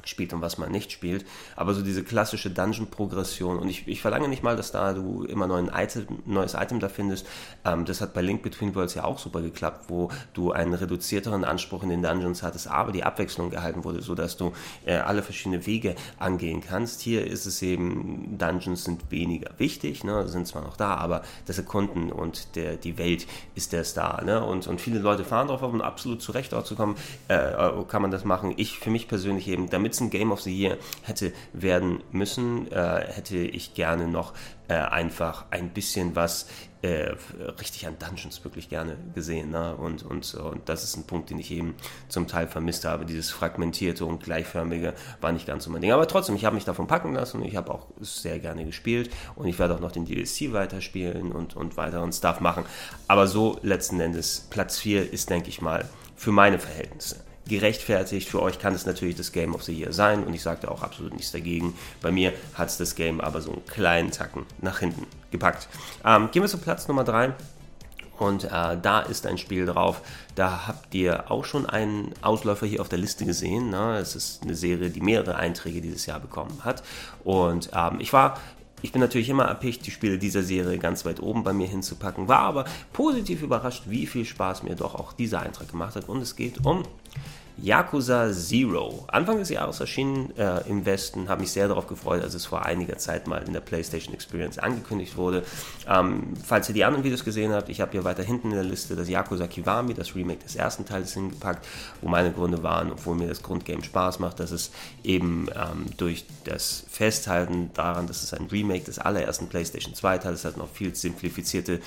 A: spielt und was man nicht spielt. Aber so diese klassische Dungeon-Progression und ich, ich verlange nicht mal, dass da du immer neuen Item, neues Item da findest. Ähm, das hat bei Link Between Worlds ja auch super geklappt, wo du einen reduzierteren Anspruch in den Dungeons hattest, aber die Abwechslung gehalten wurde, sodass du äh, alle verschiedene Wege angehen kannst. Hier ist es eben, Dungeons sind weniger wichtig, ne, sind zwar noch da, aber das Erkunden und der, die Welt ist der Star. Ne? Und, und viele Leute fahren darauf auf und absolut zu Recht dort zu kommen, äh, kann man das machen. Ich für mich persönlich eben, damit ein Game of the Year hätte werden müssen, äh, hätte ich gerne noch äh, einfach ein bisschen was äh, richtig an Dungeons wirklich gerne gesehen. Ne? Und, und, und das ist ein Punkt, den ich eben zum Teil vermisst habe. Dieses fragmentierte und gleichförmige war nicht ganz so mein Ding. Aber trotzdem, ich habe mich davon packen lassen und ich habe auch sehr gerne gespielt und ich werde auch noch den DLC weiterspielen und, und weiteren Stuff machen. Aber so letzten Endes, Platz 4 ist, denke ich mal, für meine Verhältnisse gerechtfertigt. Für euch kann es natürlich das Game of the Year sein und ich sagte auch absolut nichts dagegen. Bei mir hat es das Game aber so einen kleinen Tacken nach hinten gepackt. Ähm, gehen wir zu Platz Nummer 3. Und äh, da ist ein Spiel drauf. Da habt ihr auch schon einen Ausläufer hier auf der Liste gesehen. Ne? Es ist eine Serie, die mehrere Einträge dieses Jahr bekommen hat. Und ähm, ich war ich bin natürlich immer erpicht, die Spiele dieser Serie ganz weit oben bei mir hinzupacken, war aber positiv überrascht, wie viel Spaß mir doch auch dieser Eintrag gemacht hat. Und es geht um Yakuza Zero. Anfang des Jahres erschienen äh, im Westen, habe mich sehr darauf gefreut, als es vor einiger Zeit mal in der PlayStation Experience angekündigt wurde. Ähm, falls ihr die anderen Videos gesehen habt, ich habe hier weiter hinten in der Liste das Yakuza Kiwami, das Remake des ersten Teils hingepackt, wo meine Gründe waren, obwohl mir das Grundgame Spaß macht, dass es eben ähm, durch das Festhalten daran, dass es ein Remake des allerersten PlayStation 2 Teils hat, noch viel simplifizierte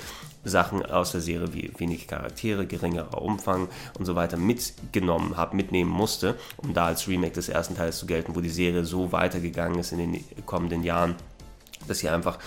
A: Sachen aus der Serie wie wenig Charaktere, geringerer Umfang und so weiter mitgenommen habe, mitnehmen musste, um da als Remake des ersten Teils zu gelten, wo die Serie so weitergegangen ist in den kommenden Jahren, dass sie einfach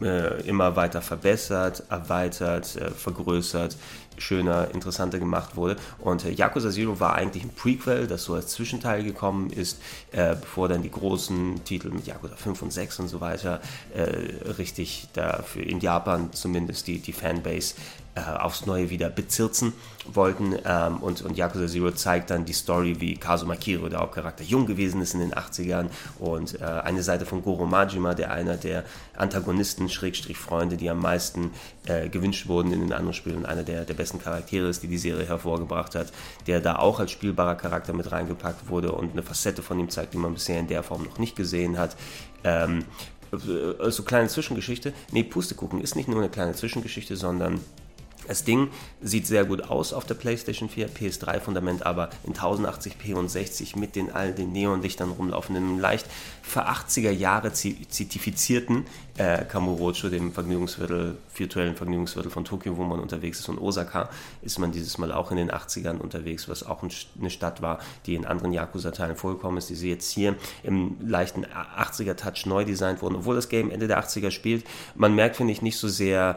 A: äh, immer weiter verbessert, erweitert, äh, vergrößert, schöner, interessanter gemacht wurde. Und äh, Yakuza Zero war eigentlich ein Prequel, das so als Zwischenteil gekommen ist, äh, bevor dann die großen Titel mit Yakuza 5 und 6 und so weiter äh, richtig dafür in Japan zumindest die, die Fanbase äh, aufs Neue wieder bezirzen wollten. Ähm, und, und Yakuza Zero zeigt dann die Story, wie Kazuma Kiro, der Hauptcharakter, jung gewesen ist in den 80ern und äh, eine Seite von Goro Majima, der einer der Antagonisten, Schrägstrich Freunde, die am meisten äh, gewünscht wurden in den anderen Spielen und einer der, der besten Charaktere ist, die die Serie hervorgebracht hat, der da auch als spielbarer Charakter mit reingepackt wurde und eine Facette von ihm zeigt, die man bisher in der Form noch nicht gesehen hat. Ähm, so kleine Zwischengeschichte. Nee, Pustekuchen ist nicht nur eine kleine Zwischengeschichte, sondern Das Ding sieht sehr gut aus auf der PlayStation 4, PS3-Fundament aber in 1080p und 60 mit den all den Neonlichtern rumlaufenden, leicht ver 80er Jahre zertifizierten äh, Kamurocho, dem Vergnügungsviertel, virtuellen Vergnügungsviertel von Tokio, wo man unterwegs ist. Und Osaka ist man dieses Mal auch in den 80ern unterwegs, was auch eine Stadt war, die in anderen Yakuza-Teilen vorgekommen ist, die sie jetzt hier im leichten 80er-Touch neu designt wurden, obwohl das Game Ende der 80er spielt. Man merkt, finde ich, nicht so sehr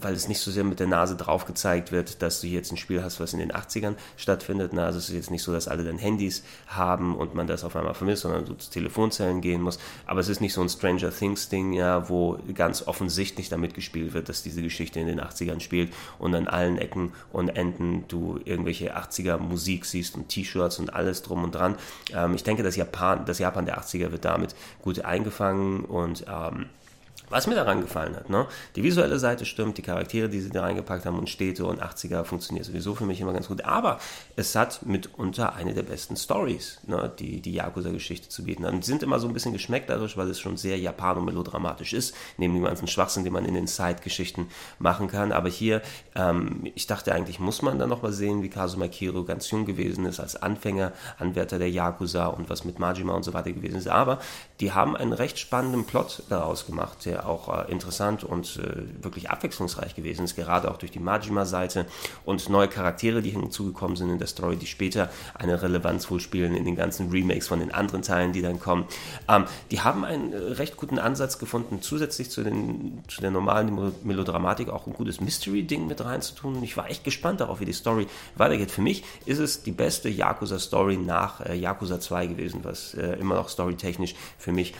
A: weil es nicht so sehr mit der Nase drauf gezeigt wird, dass du jetzt ein Spiel hast, was in den 80ern stattfindet. Na, also es ist jetzt nicht so, dass alle dann Handys haben und man das auf einmal vermisst, sondern du zu Telefonzellen gehen muss. Aber es ist nicht so ein Stranger Things Ding, ja, wo ganz offensichtlich damit gespielt wird, dass diese Geschichte in den 80ern spielt und an allen Ecken und Enden du irgendwelche 80er Musik siehst und T-Shirts und alles drum und dran. Ähm, ich denke, das Japan, das Japan der 80er wird damit gut eingefangen und ähm, was mir daran gefallen hat, ne? Die visuelle Seite stimmt, die Charaktere, die sie da reingepackt haben und Städte und 80er funktioniert sowieso für mich immer ganz gut. Aber es hat mitunter eine der besten Stories, ne? die die Yakuza-Geschichte zu bieten. Und sind immer so ein bisschen geschmeckt dadurch, weil es schon sehr japano-melodramatisch ist, neben dem ganzen Schwachsinn, den man in den Side-Geschichten machen kann. Aber hier, ähm, ich dachte eigentlich, muss man dann nochmal sehen, wie Kazuma Kiro ganz jung gewesen ist, als Anfänger, Anwärter der Yakuza und was mit Majima und so weiter gewesen ist. Aber die haben einen recht spannenden Plot daraus gemacht, der auch äh, interessant und äh, wirklich abwechslungsreich gewesen ist, gerade auch durch die Majima-Seite und neue Charaktere, die hinzugekommen sind in der Story, die später eine Relevanz wohl spielen in den ganzen Remakes von den anderen Teilen, die dann kommen. Ähm, die haben einen äh, recht guten Ansatz gefunden, zusätzlich zu, den, zu der normalen Melodramatik auch ein gutes Mystery-Ding mit reinzutun. Ich war echt gespannt darauf, wie die Story weitergeht. Für mich ist es die beste Yakuza-Story nach äh, Yakuza 2 gewesen, was äh, immer noch storytechnisch für mich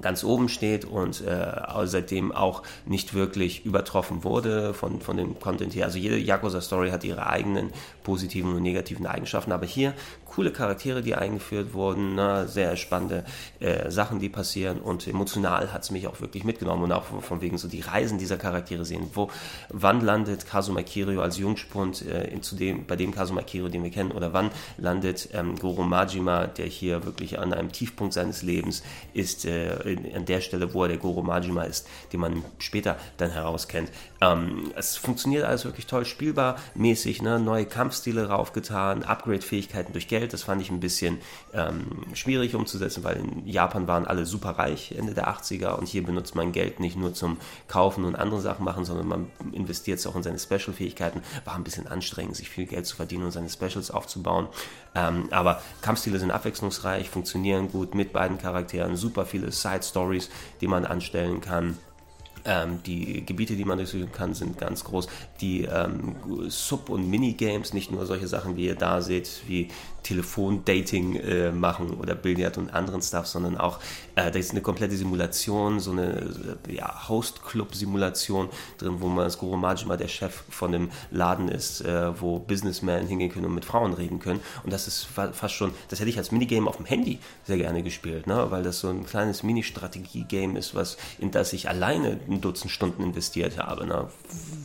A: ganz oben steht und äh, seitdem auch nicht wirklich übertroffen wurde von, von dem Content her. Also jede Yakuza-Story hat ihre eigenen positiven und negativen Eigenschaften, aber hier coole Charaktere, die eingeführt wurden, ne? sehr spannende äh, Sachen, die passieren und emotional hat es mich auch wirklich mitgenommen und auch von wegen so die Reisen dieser Charaktere sehen. Wo, wann landet Kazuma Kiryu als Jungspund äh, in, zu dem, bei dem Kazuma Kiryu, den wir kennen, oder wann landet ähm, Goro Majima, der hier wirklich an einem Tiefpunkt seines Lebens ist, äh, in, an der Stelle, wo er der Goro Majima ist, den man später dann herauskennt. Ähm, es funktioniert alles wirklich toll, spielbar mäßig, ne? neue Kampfstile raufgetan, Upgrade-Fähigkeiten durch Geld, das fand ich ein bisschen ähm, schwierig umzusetzen, weil in Japan waren alle super reich Ende der 80er und hier benutzt man Geld nicht nur zum Kaufen und andere Sachen machen, sondern man investiert es auch in seine Special-Fähigkeiten. War ein bisschen anstrengend, sich viel Geld zu verdienen und seine Specials aufzubauen. Ähm, aber Kampfstile sind abwechslungsreich, funktionieren gut mit beiden Charakteren, super viele Side-Stories, die man anstellen kann. Ähm, die Gebiete, die man durchsuchen kann, sind ganz groß. Die ähm, Sub- und Minigames, nicht nur solche Sachen, wie ihr da seht, wie Telefondating äh, machen oder Billard und anderen Stuff, sondern auch, äh, da ist eine komplette Simulation, so eine äh, ja, Host-Club-Simulation drin, wo man als Guru Majima der Chef von dem Laden ist, äh, wo Businessmen hingehen können und mit Frauen reden können. Und das ist fast schon, das hätte ich als Minigame auf dem Handy sehr gerne gespielt, ne? weil das so ein kleines Mini-Strategie-Game ist, was, in das ich alleine ein Dutzend Stunden investiert habe. Ne?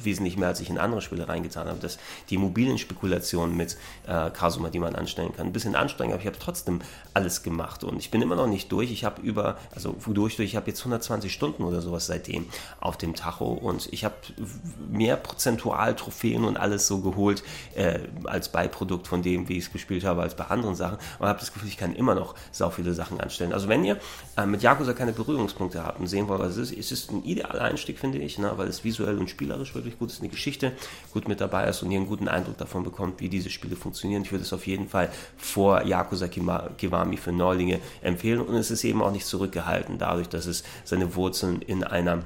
A: Wesentlich mehr, als ich in andere Spiele reingetan habe. Das, die mobilen Spekulationen mit äh, Kasuma, die man anstellen kann, ein bisschen anstrengend, aber ich habe trotzdem alles gemacht und ich bin immer noch nicht durch. Ich habe über, also durch, durch, ich habe jetzt 120 Stunden oder sowas seitdem auf dem Tacho und ich habe mehr prozentual Trophäen und alles so geholt äh, als Beiprodukt von dem, wie ich es gespielt habe, als bei anderen Sachen und habe das Gefühl, ich kann immer noch so viele Sachen anstellen. Also wenn ihr äh, mit Yakuza keine Berührungspunkte habt und sehen wollt, was es ist, ist es ein idealer Einstieg, finde ich, ne, weil es visuell und spielerisch wirklich gut ist, eine Geschichte gut mit dabei ist und ihr einen guten Eindruck davon bekommt, wie diese Spiele funktionieren. Ich würde es auf jeden Fall vor Yakuza Kiwami für Neulinge empfehlen. Und es ist eben auch nicht zurückgehalten, dadurch, dass es seine Wurzeln in einer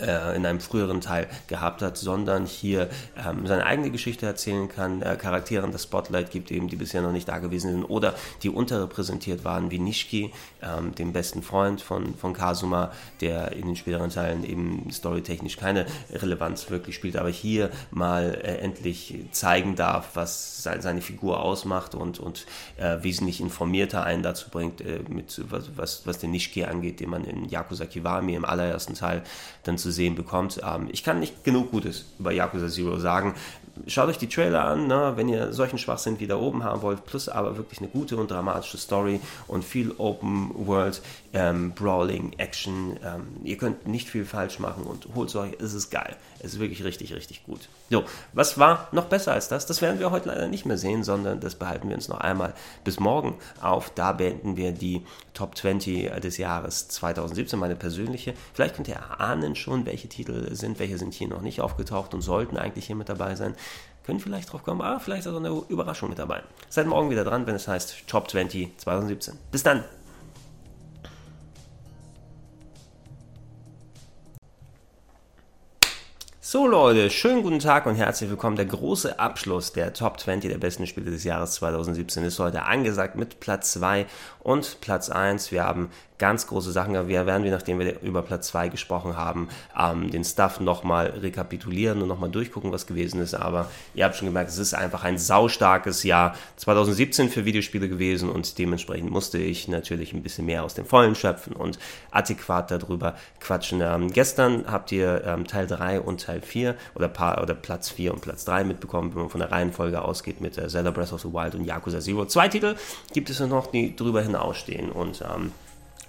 A: äh, in einem früheren Teil gehabt hat, sondern hier ähm, seine eigene Geschichte erzählen kann, äh, Charakteren das Spotlight gibt, eben die bisher noch nicht da gewesen sind oder die unterrepräsentiert waren, wie Nishiki, ähm, dem besten Freund von, von Kazuma, der in den späteren Teilen eben storytechnisch keine Relevanz wirklich spielt, aber hier mal äh, endlich zeigen darf, was seine Figur ausmacht und, und äh, wesentlich informierter einen dazu bringt, äh, mit was, was, was den Nishiki angeht, den man in Yakuza Kiwami im allerersten Teil dann zu sehen bekommt. Ähm, ich kann nicht genug Gutes über Yakuza Zero sagen. schaut euch die Trailer an, ne, wenn ihr solchen Schwachsinn wieder oben haben wollt, plus aber wirklich eine gute und dramatische Story und viel Open World, ähm, Brawling, Action. Ähm, ihr könnt nicht viel falsch machen und holt euch, es ist geil. Es ist wirklich richtig, richtig gut. So, was war noch besser als das? Das werden wir heute leider nicht mehr sehen, sondern das behalten wir uns noch einmal bis morgen auf. Da beenden wir die Top 20 des Jahres 2017, meine persönliche. Vielleicht könnt ihr erahnen schon, welche Titel sind, welche sind hier noch nicht aufgetaucht und sollten eigentlich hier mit dabei sein. Können vielleicht drauf kommen, aber vielleicht ist auch eine Überraschung mit dabei. Seid morgen wieder dran, wenn es heißt Top 20 2017. Bis dann! So Leute, schönen guten Tag und herzlich willkommen. Der große Abschluss der Top 20 der besten Spiele des Jahres 2017 ist heute angesagt mit Platz 2 und Platz 1. Wir haben ganz große Sachen. Wir werden, nachdem wir über Platz 2 gesprochen haben, ähm, den Stuff nochmal rekapitulieren und nochmal durchgucken, was gewesen ist. Aber ihr habt schon gemerkt, es ist einfach ein saustarkes Jahr 2017 für Videospiele gewesen und dementsprechend musste ich natürlich ein bisschen mehr aus dem Vollen schöpfen und adäquat darüber quatschen. Ähm, gestern habt ihr ähm, Teil 3 und Teil 4 oder, paar, oder Platz 4 und Platz 3 mitbekommen, wenn man von der Reihenfolge ausgeht mit äh, Zelda Breath of the Wild und Yakuza Zero. Zwei Titel gibt es noch, die drüber hinausstehen und ähm,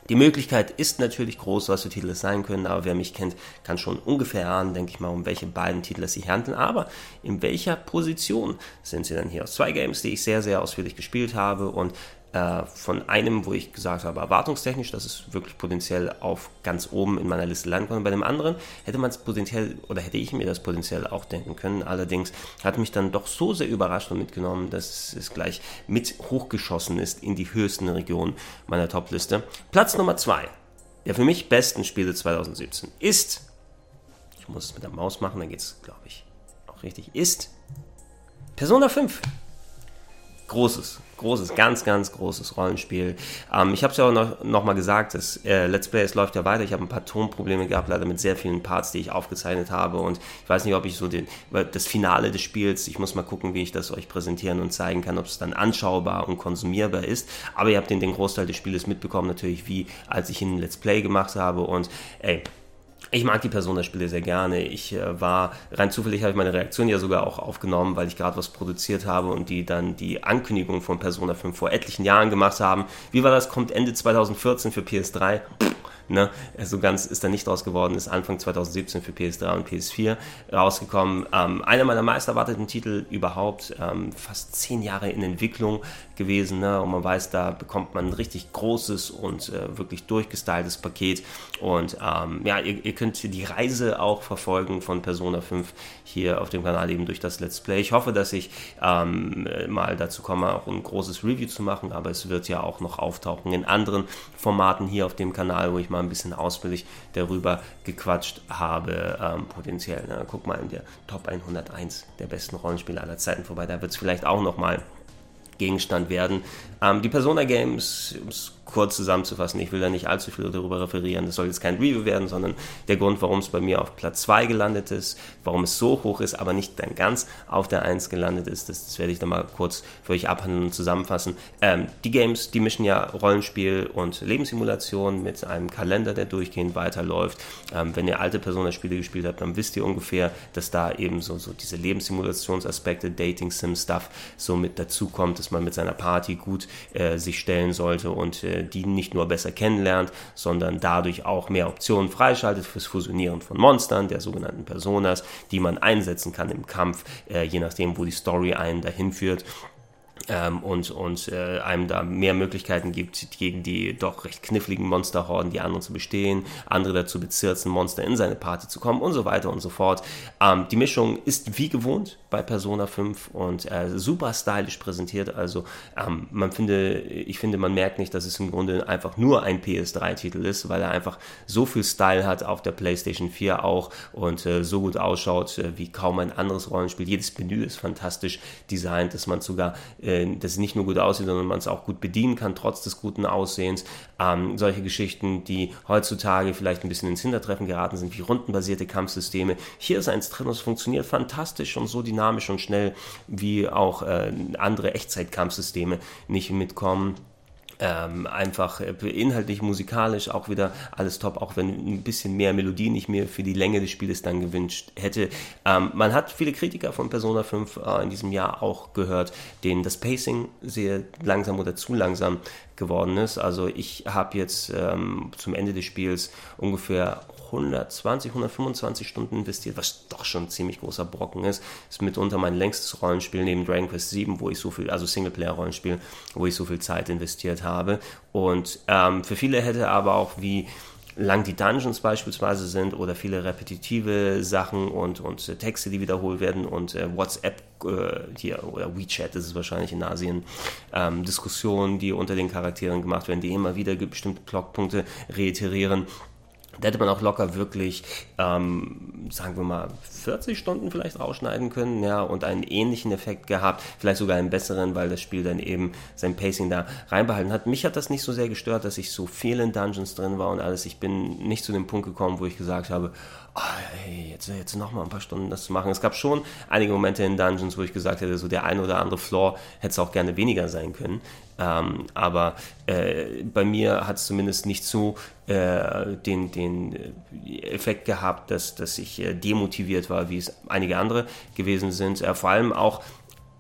A: die Möglichkeit ist natürlich groß, was für Titel es sein können, aber wer mich kennt, kann schon ungefähr ahnen, denke ich mal, um welche beiden Titel es sich handeln. Aber in welcher Position sind sie dann hier? Aus zwei Games, die ich sehr, sehr ausführlich gespielt habe und äh, von einem, wo ich gesagt habe, erwartungstechnisch, dass es wirklich potenziell auf ganz oben in meiner Liste landen kann. Bei dem anderen hätte man es potenziell oder hätte ich mir das potenziell auch denken können. Allerdings hat mich dann doch so sehr überrascht und mitgenommen, dass es gleich mit hochgeschossen ist in die höchsten Regionen meiner Top-Liste. Platz Nummer zwei der für mich besten Spiele 2017 ist, ich muss es mit der Maus machen, dann geht es, glaube ich, auch richtig, ist Persona 5. Großes, großes, ganz, ganz großes Rollenspiel. Ähm, ich habe es ja auch noch, noch mal gesagt, das äh, Let's Play, es läuft ja weiter. Ich habe ein paar Tonprobleme gehabt, leider mit sehr vielen Parts, die ich aufgezeichnet habe. Und ich weiß nicht, ob ich so den, das Finale des Spiels, ich muss mal gucken, wie ich das euch präsentieren und zeigen kann, ob es dann anschaubar und konsumierbar ist. Aber ihr habt den, den Großteil des Spieles mitbekommen, natürlich, wie als ich ein Let's Play gemacht habe. Und ey, ich mag die Persona-Spiele sehr gerne. Ich äh, war, rein zufällig habe ich meine Reaktion ja sogar auch aufgenommen, weil ich gerade was produziert habe und die dann die Ankündigung von Persona 5 vor etlichen Jahren gemacht haben. Wie war das? Kommt Ende 2014 für PS3. Pff Ne? So also ganz ist da nicht draus geworden, ist Anfang 2017 für PS3 und PS4 rausgekommen. Ähm, einer meiner meist erwarteten Titel überhaupt, ähm, fast zehn Jahre in Entwicklung gewesen. Ne? Und man weiß, da bekommt man ein richtig großes und äh, wirklich durchgestyltes Paket. Und ähm, ja, ihr, ihr, könnt die Reise auch verfolgen von Persona 5 hier auf dem Kanal eben durch das Let's Play. Ich hoffe, dass ich ähm, mal dazu komme, auch ein großes Review zu machen, aber es wird ja auch noch auftauchen in anderen Formaten hier auf dem Kanal, wo ich mal mal ein bisschen ausführlich darüber gequatscht habe, ähm, potenziell. Ne? Guck mal in der Top 101 der besten Rollenspiele aller Zeiten vorbei. Da wird es vielleicht auch nochmal Gegenstand werden. Ähm, die Persona Games, um es kurz zusammenzufassen, ich will da nicht allzu viel darüber referieren, das soll jetzt kein Review werden, sondern der Grund, warum es bei mir auf Platz 2 gelandet ist, warum es so hoch ist, aber nicht dann ganz auf der 1 gelandet ist, das, das werde ich dann mal kurz für euch abhandeln und zusammenfassen. Ähm, die Games, die mischen ja Rollenspiel und Lebenssimulation mit einem Kalender, der durchgehend weiterläuft. Ähm, wenn ihr alte Persona-Spiele gespielt habt, dann wisst ihr ungefähr, dass da eben so, so diese Lebenssimulationsaspekte, Dating-Sim-Stuff so mit dazukommt, dass man mit seiner Party gut äh, sich stellen sollte und äh, die nicht nur besser kennenlernt, sondern dadurch auch mehr Optionen freischaltet fürs Fusionieren von Monstern, der sogenannten Personas, die man einsetzen kann im Kampf, äh, je nachdem, wo die Story einen dahin führt ähm, und, und äh, einem da mehr Möglichkeiten gibt, gegen die doch recht kniffligen Monsterhorden die anderen zu bestehen, andere dazu bezirzen, Monster in seine Party zu kommen und so weiter und so fort. Ähm, die Mischung ist wie gewohnt bei Persona 5 und äh, super stylisch präsentiert. Also ähm, man finde, ich finde, man merkt nicht, dass es im Grunde einfach nur ein PS3-Titel ist, weil er einfach so viel Style hat auf der PlayStation 4 auch und äh, so gut ausschaut äh, wie kaum ein anderes Rollenspiel. Jedes Menü ist fantastisch designt, dass man sogar äh, dass es nicht nur gut aussieht, sondern man es auch gut bedienen kann, trotz des guten Aussehens. Ähm, solche Geschichten, die heutzutage vielleicht ein bisschen ins Hintertreffen geraten sind, wie rundenbasierte Kampfsysteme. Hier ist eins drin, das funktioniert fantastisch und so dynamisch und schnell, wie auch äh, andere Echtzeitkampfsysteme nicht mitkommen. Ähm, einfach äh, inhaltlich, musikalisch auch wieder alles top, auch wenn ein bisschen mehr Melodien ich mir für die Länge des Spieles dann gewünscht hätte. Ähm, man hat viele Kritiker von Persona 5 äh, in diesem Jahr auch gehört, denen das Pacing sehr langsam oder zu langsam geworden ist. Also ich habe jetzt ähm, zum Ende des Spiels ungefähr 120, 125 Stunden investiert, was doch schon ein ziemlich großer Brocken ist. Ist mitunter mein längstes Rollenspiel neben Dragon Quest 7, wo ich so viel, also Singleplayer-Rollenspiel, wo ich so viel Zeit investiert habe. Und ähm, für viele hätte aber auch wie lang die Dungeons beispielsweise sind oder viele repetitive Sachen und, und äh, Texte, die wiederholt werden und äh, WhatsApp äh, hier oder WeChat ist es wahrscheinlich in Asien, ähm, Diskussionen, die unter den Charakteren gemacht werden, die immer wieder bestimmte Blockpunkte reiterieren da hätte man auch locker wirklich, ähm, sagen wir mal, 40 Stunden vielleicht rausschneiden können, ja, und einen ähnlichen Effekt gehabt, vielleicht sogar einen besseren, weil das Spiel dann eben sein Pacing da reinbehalten hat. Mich hat das nicht so sehr gestört, dass ich so viel in Dungeons drin war und alles. Ich bin nicht zu dem Punkt gekommen, wo ich gesagt habe, oh, hey, jetzt, jetzt noch mal ein paar Stunden das zu machen. Es gab schon einige Momente in Dungeons, wo ich gesagt hätte, so der ein oder andere Floor hätte es auch gerne weniger sein können. Ähm, aber äh, bei mir hat es zumindest nicht so äh, den, den Effekt gehabt, dass, dass ich äh, demotiviert war, wie es einige andere gewesen sind. Äh, vor allem auch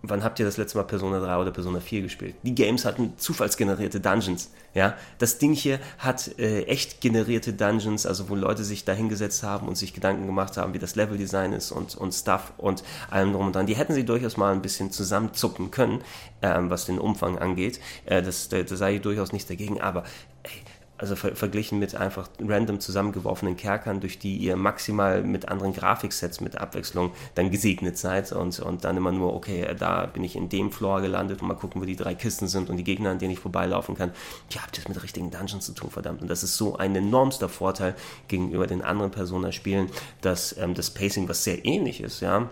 A: wann habt ihr das letzte Mal Persona 3 oder Persona 4 gespielt? Die Games hatten zufallsgenerierte Dungeons. Ja, das Ding hier hat äh, echt generierte Dungeons, also wo Leute sich da hingesetzt haben und sich Gedanken gemacht haben, wie das Leveldesign ist und, und Stuff und allem drum und dran. Die hätten sie durchaus mal ein bisschen zusammenzucken können, ähm, was den Umfang angeht. Äh, das, da, da sei ich durchaus nichts dagegen, aber also ver verglichen mit einfach random zusammengeworfenen Kerkern, durch die ihr maximal mit anderen Grafiksets mit Abwechslung dann gesegnet seid und, und dann immer nur, okay, da bin ich in dem Floor gelandet und mal gucken, wo die drei Kisten sind und die Gegner, an denen ich vorbeilaufen kann. Ihr habt das mit richtigen Dungeons zu tun, verdammt. Und das ist so ein enormster Vorteil gegenüber den anderen Persona-Spielen, dass ähm, das Pacing, was sehr ähnlich ist, ja,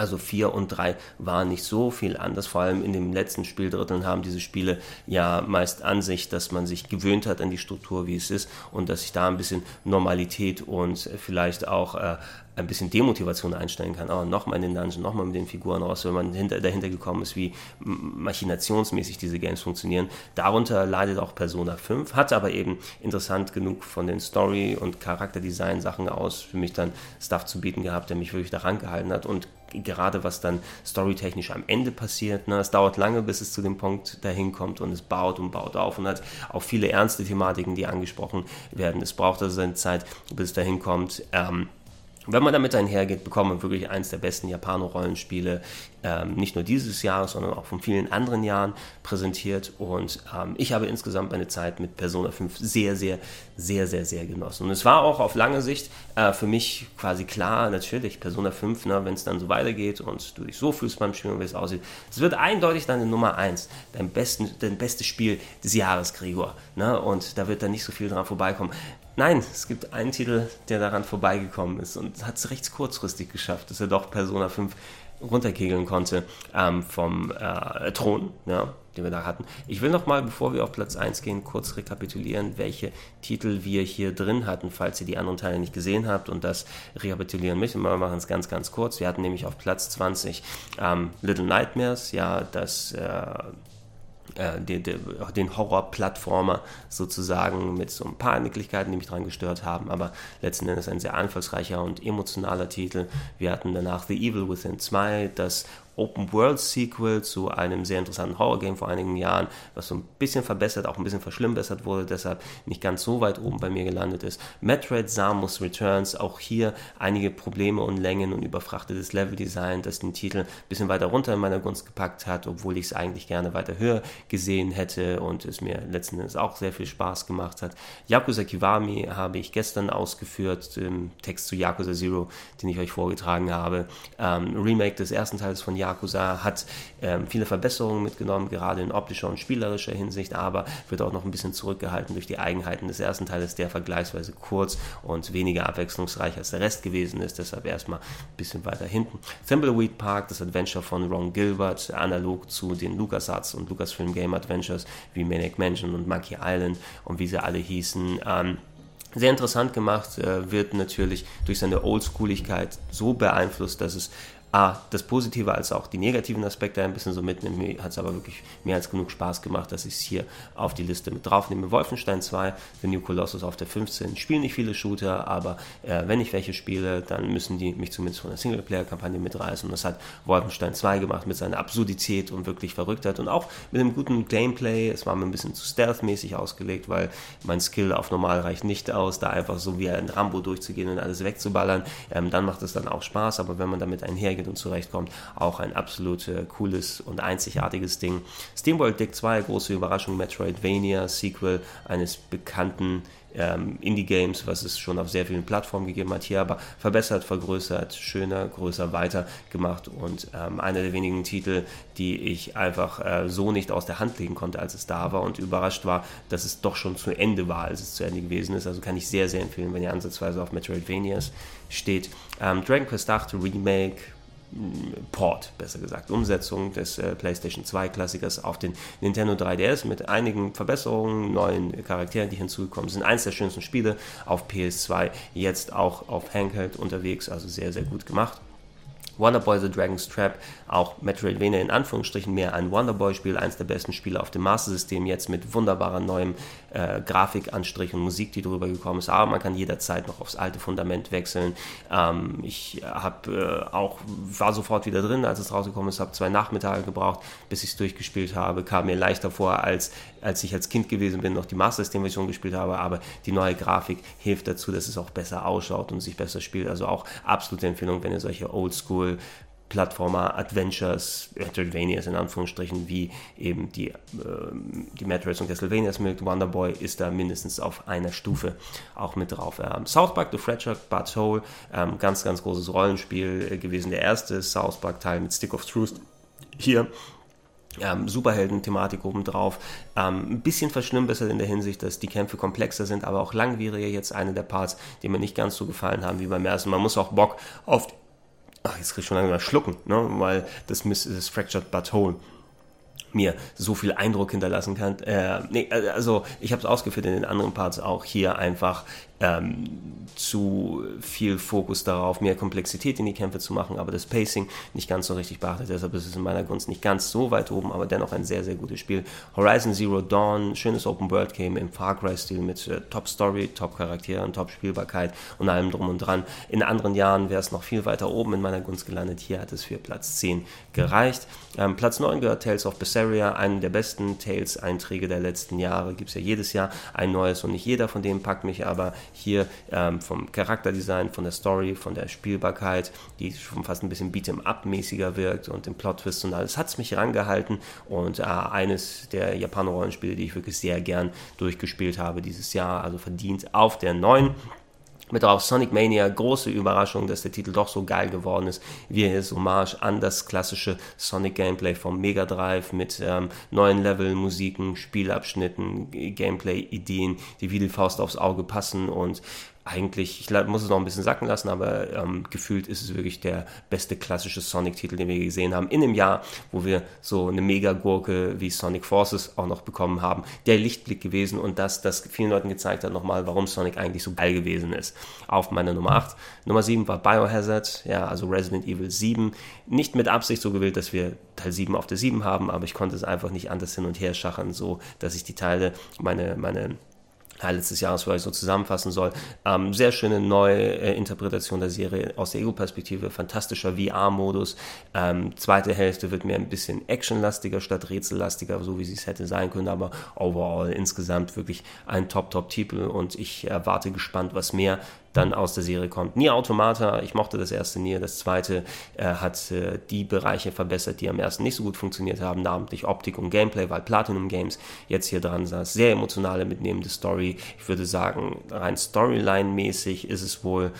A: also 4 und 3 waren nicht so viel anders. Vor allem in den letzten Spieldritteln haben diese Spiele ja meist an sich, dass man sich gewöhnt hat an die Struktur, wie es ist und dass sich da ein bisschen Normalität und vielleicht auch äh, ein bisschen Demotivation einstellen kann. Oh, nochmal in den Dungeon, nochmal mit den Figuren raus, wenn man hinter, dahinter gekommen ist, wie machinationsmäßig diese Games funktionieren. Darunter leidet auch Persona 5, hat aber eben interessant genug von den Story- und Charakterdesign-Sachen aus für mich dann Stuff zu bieten gehabt, der mich wirklich daran gehalten hat und gerade was dann storytechnisch am Ende passiert. Ne? Es dauert lange, bis es zu dem Punkt dahin kommt und es baut und baut auf und hat auch viele ernste Thematiken, die angesprochen werden. Es braucht also seine Zeit, bis es dahin kommt. Ähm, wenn man damit einhergeht, bekommt man wirklich eines der besten Japano-Rollenspiele, ähm, nicht nur dieses Jahr, sondern auch von vielen anderen Jahren präsentiert. Und ähm, ich habe insgesamt meine Zeit mit Persona 5 sehr, sehr, sehr, sehr, sehr genossen. Und es war auch auf lange Sicht äh, für mich quasi klar, natürlich, Persona 5, ne, wenn es dann so weitergeht und du dich so fühlst beim Spielen, wie es aussieht, es wird eindeutig deine Nummer 1, dein, dein bestes Spiel des Jahres, Gregor. Ne? Und da wird dann nicht so viel dran vorbeikommen. Nein, es gibt einen Titel, der daran vorbeigekommen ist und hat es recht kurzfristig geschafft, dass er doch Persona 5 runterkegeln konnte ähm, vom äh, Thron, ja, den wir da hatten. Ich will noch mal, bevor wir auf Platz 1 gehen, kurz rekapitulieren, welche Titel wir hier drin hatten, falls ihr die anderen Teile nicht gesehen habt und das rekapitulieren möchtet. Wir machen es ganz, ganz kurz. Wir hatten nämlich auf Platz 20 ähm, Little Nightmares, ja, das äh, äh, den, den Horror-Plattformer sozusagen mit so ein paar Nicklichkeiten, die mich daran gestört haben, aber letzten Endes ein sehr einfallsreicher und emotionaler Titel. Wir hatten danach The Evil Within 2, das Open-World-Sequel zu einem sehr interessanten Horror-Game vor einigen Jahren, was so ein bisschen verbessert, auch ein bisschen verschlimmbessert wurde, deshalb nicht ganz so weit oben bei mir gelandet ist. Metroid Samus Returns, auch hier einige Probleme und Längen und überfrachtetes Level-Design, das den Titel ein bisschen weiter runter in meiner Gunst gepackt hat, obwohl ich es eigentlich gerne weiter höher gesehen hätte und es mir letzten Endes auch sehr viel Spaß gemacht hat. Yakuza Kiwami habe ich gestern ausgeführt, im Text zu Yakuza Zero, den ich euch vorgetragen habe. Ähm, Remake des ersten Teils von Yakuza Yakuza hat ähm, viele Verbesserungen mitgenommen, gerade in optischer und spielerischer Hinsicht, aber wird auch noch ein bisschen zurückgehalten durch die Eigenheiten des ersten Teiles, der vergleichsweise kurz und weniger abwechslungsreich als der Rest gewesen ist, deshalb erstmal ein bisschen weiter hinten. Thimbleweed Park, das Adventure von Ron Gilbert, analog zu den LucasArts und Lucasfilm Game Adventures wie Maniac Mansion und Monkey Island und wie sie alle hießen. Ähm, sehr interessant gemacht, äh, wird natürlich durch seine Oldschooligkeit so beeinflusst, dass es A, das Positive als auch die negativen Aspekte ein bisschen so mitnimmt. Mir hat es aber wirklich mehr als genug Spaß gemacht, dass ich es hier auf die Liste mit draufnehme. Wolfenstein 2, The New Colossus auf der 15. Spielen nicht viele Shooter, aber äh, wenn ich welche spiele, dann müssen die mich zumindest von der Singleplayer-Kampagne mitreißen. Und das hat Wolfenstein 2 gemacht mit seiner Absurdität und wirklich Verrücktheit und auch mit einem guten Gameplay. Es war mir ein bisschen zu stealth-mäßig ausgelegt, weil mein Skill auf normal reicht nicht aus, da einfach so wie ein Rambo durchzugehen und alles wegzuballern. Ähm, dann macht es dann auch Spaß, aber wenn man damit einhergeht, eingeht und zurechtkommt. Auch ein absolut äh, cooles und einzigartiges Ding. SteamWorld Dick 2, große Überraschung, Metroidvania, Sequel eines bekannten ähm, Indie-Games, was es schon auf sehr vielen Plattformen gegeben hat, hier aber verbessert, vergrößert, schöner, größer, weiter gemacht und ähm, einer der wenigen Titel, die ich einfach äh, so nicht aus der Hand legen konnte, als es da war und überrascht war, dass es doch schon zu Ende war, als es zu Ende gewesen ist. Also kann ich sehr, sehr empfehlen, wenn ihr ansatzweise auf Metroidvanias steht. Ähm, Dragon Quest 8 Remake, Port, besser gesagt, Umsetzung des äh, PlayStation 2 Klassikers auf den Nintendo 3DS mit einigen Verbesserungen, neuen Charakteren, die hinzugekommen sind. Eins der schönsten Spiele auf PS2, jetzt auch auf Handheld unterwegs, also sehr, sehr gut gemacht. Wonderboy The Dragon's Trap, auch Metroidvania in Anführungsstrichen mehr ein Wonderboy-Spiel, eins der besten Spiele auf dem Master System, jetzt mit wunderbarer neuem äh, Grafikanstrich und Musik, die drüber gekommen ist, aber man kann jederzeit noch aufs alte Fundament wechseln. Ähm, ich habe äh, auch, war sofort wieder drin, als es rausgekommen ist, habe zwei Nachmittage gebraucht, bis ich es durchgespielt habe, kam mir leichter vor, als, als ich als Kind gewesen bin, noch die Master System-Version gespielt habe, aber die neue Grafik hilft dazu, dass es auch besser ausschaut und sich besser spielt, also auch absolute Empfehlung, wenn ihr solche Oldschool Plattformer Adventures, Metroidvanias in Anführungsstrichen, wie eben die, äh, die Metroids und Castlevanias mögt. Wonderboy ist da mindestens auf einer Stufe auch mit drauf. Ähm, South Park, The Fractured But Whole, ähm, ganz, ganz großes Rollenspiel äh, gewesen. Der erste South Park-Teil mit Stick of Truth hier. Ähm, Superhelden-Thematik obendrauf. Ähm, ein bisschen verschlimmbessert in der Hinsicht, dass die Kämpfe komplexer sind, aber auch langwieriger. Jetzt eine der Parts, die mir nicht ganz so gefallen haben wie beim ersten. Man muss auch Bock auf ach, jetzt krieg ich schon lange mal schlucken, ne? weil das, das Fractured Butthole mir so viel Eindruck hinterlassen kann. Äh, nee, also ich habe es ausgeführt in den anderen Parts auch hier einfach ähm, zu viel Fokus darauf, mehr Komplexität in die Kämpfe zu machen, aber das Pacing nicht ganz so richtig beachtet. Deshalb ist es in meiner Gunst nicht ganz so weit oben, aber dennoch ein sehr, sehr gutes Spiel. Horizon Zero Dawn, schönes Open World Game im Far Cry-Stil mit äh, Top Story, Top Charakteren, Top Spielbarkeit und allem drum und dran. In anderen Jahren wäre es noch viel weiter oben in meiner Gunst gelandet. Hier hat es für Platz 10 gereicht. Ähm, Platz 9 gehört Tales of Berseria, einen der besten Tales-Einträge der letzten Jahre. Gibt es ja jedes Jahr ein neues und nicht jeder von denen packt mich aber hier ähm, vom Charakterdesign, von der Story, von der Spielbarkeit, die schon fast ein bisschen Beat'em-up-mäßiger wirkt und den Plot-Twist und alles, hat es mich rangehalten und äh, eines der Japaner-Rollenspiele, die ich wirklich sehr gern durchgespielt habe dieses Jahr, also verdient auf der neuen. Mit auch Sonic Mania, große Überraschung, dass der Titel doch so geil geworden ist, wie er ist, Hommage an das klassische Sonic Gameplay vom Mega Drive mit ähm, neuen Level, Musiken, Spielabschnitten, Gameplay-Ideen, die wie die Faust aufs Auge passen und eigentlich, ich muss es noch ein bisschen sacken lassen, aber ähm, gefühlt ist es wirklich der beste klassische Sonic-Titel, den wir gesehen haben. In einem Jahr, wo wir so eine Mega-Gurke wie Sonic Forces auch noch bekommen haben. Der Lichtblick gewesen und das, das vielen Leuten gezeigt hat nochmal, warum Sonic eigentlich so geil gewesen ist. Auf meiner Nummer 8. Nummer 7 war Biohazard, ja, also Resident Evil 7. Nicht mit Absicht so gewählt, dass wir Teil 7 auf der 7 haben, aber ich konnte es einfach nicht anders hin und her schachern, so dass ich die Teile, meine, meine Highlights des Jahres vielleicht so zusammenfassen soll. Ähm, sehr schöne neue äh, Interpretation der Serie aus der Ego-Perspektive, fantastischer VR-Modus. Ähm, zweite Hälfte wird mir ein bisschen actionlastiger statt rätsellastiger, so wie sie es hätte sein können, aber overall insgesamt wirklich ein Top-Top-Titel und ich erwarte gespannt, was mehr dann aus der Serie kommt. Nier Automata, ich mochte das erste Nier, das zweite äh, hat äh, die Bereiche verbessert, die am ersten nicht so gut funktioniert haben, namentlich Optik und Gameplay, weil Platinum Games jetzt hier dran saß. Sehr emotionale, mitnehmende Story. Ich würde sagen, rein Storyline-mäßig ist es wohl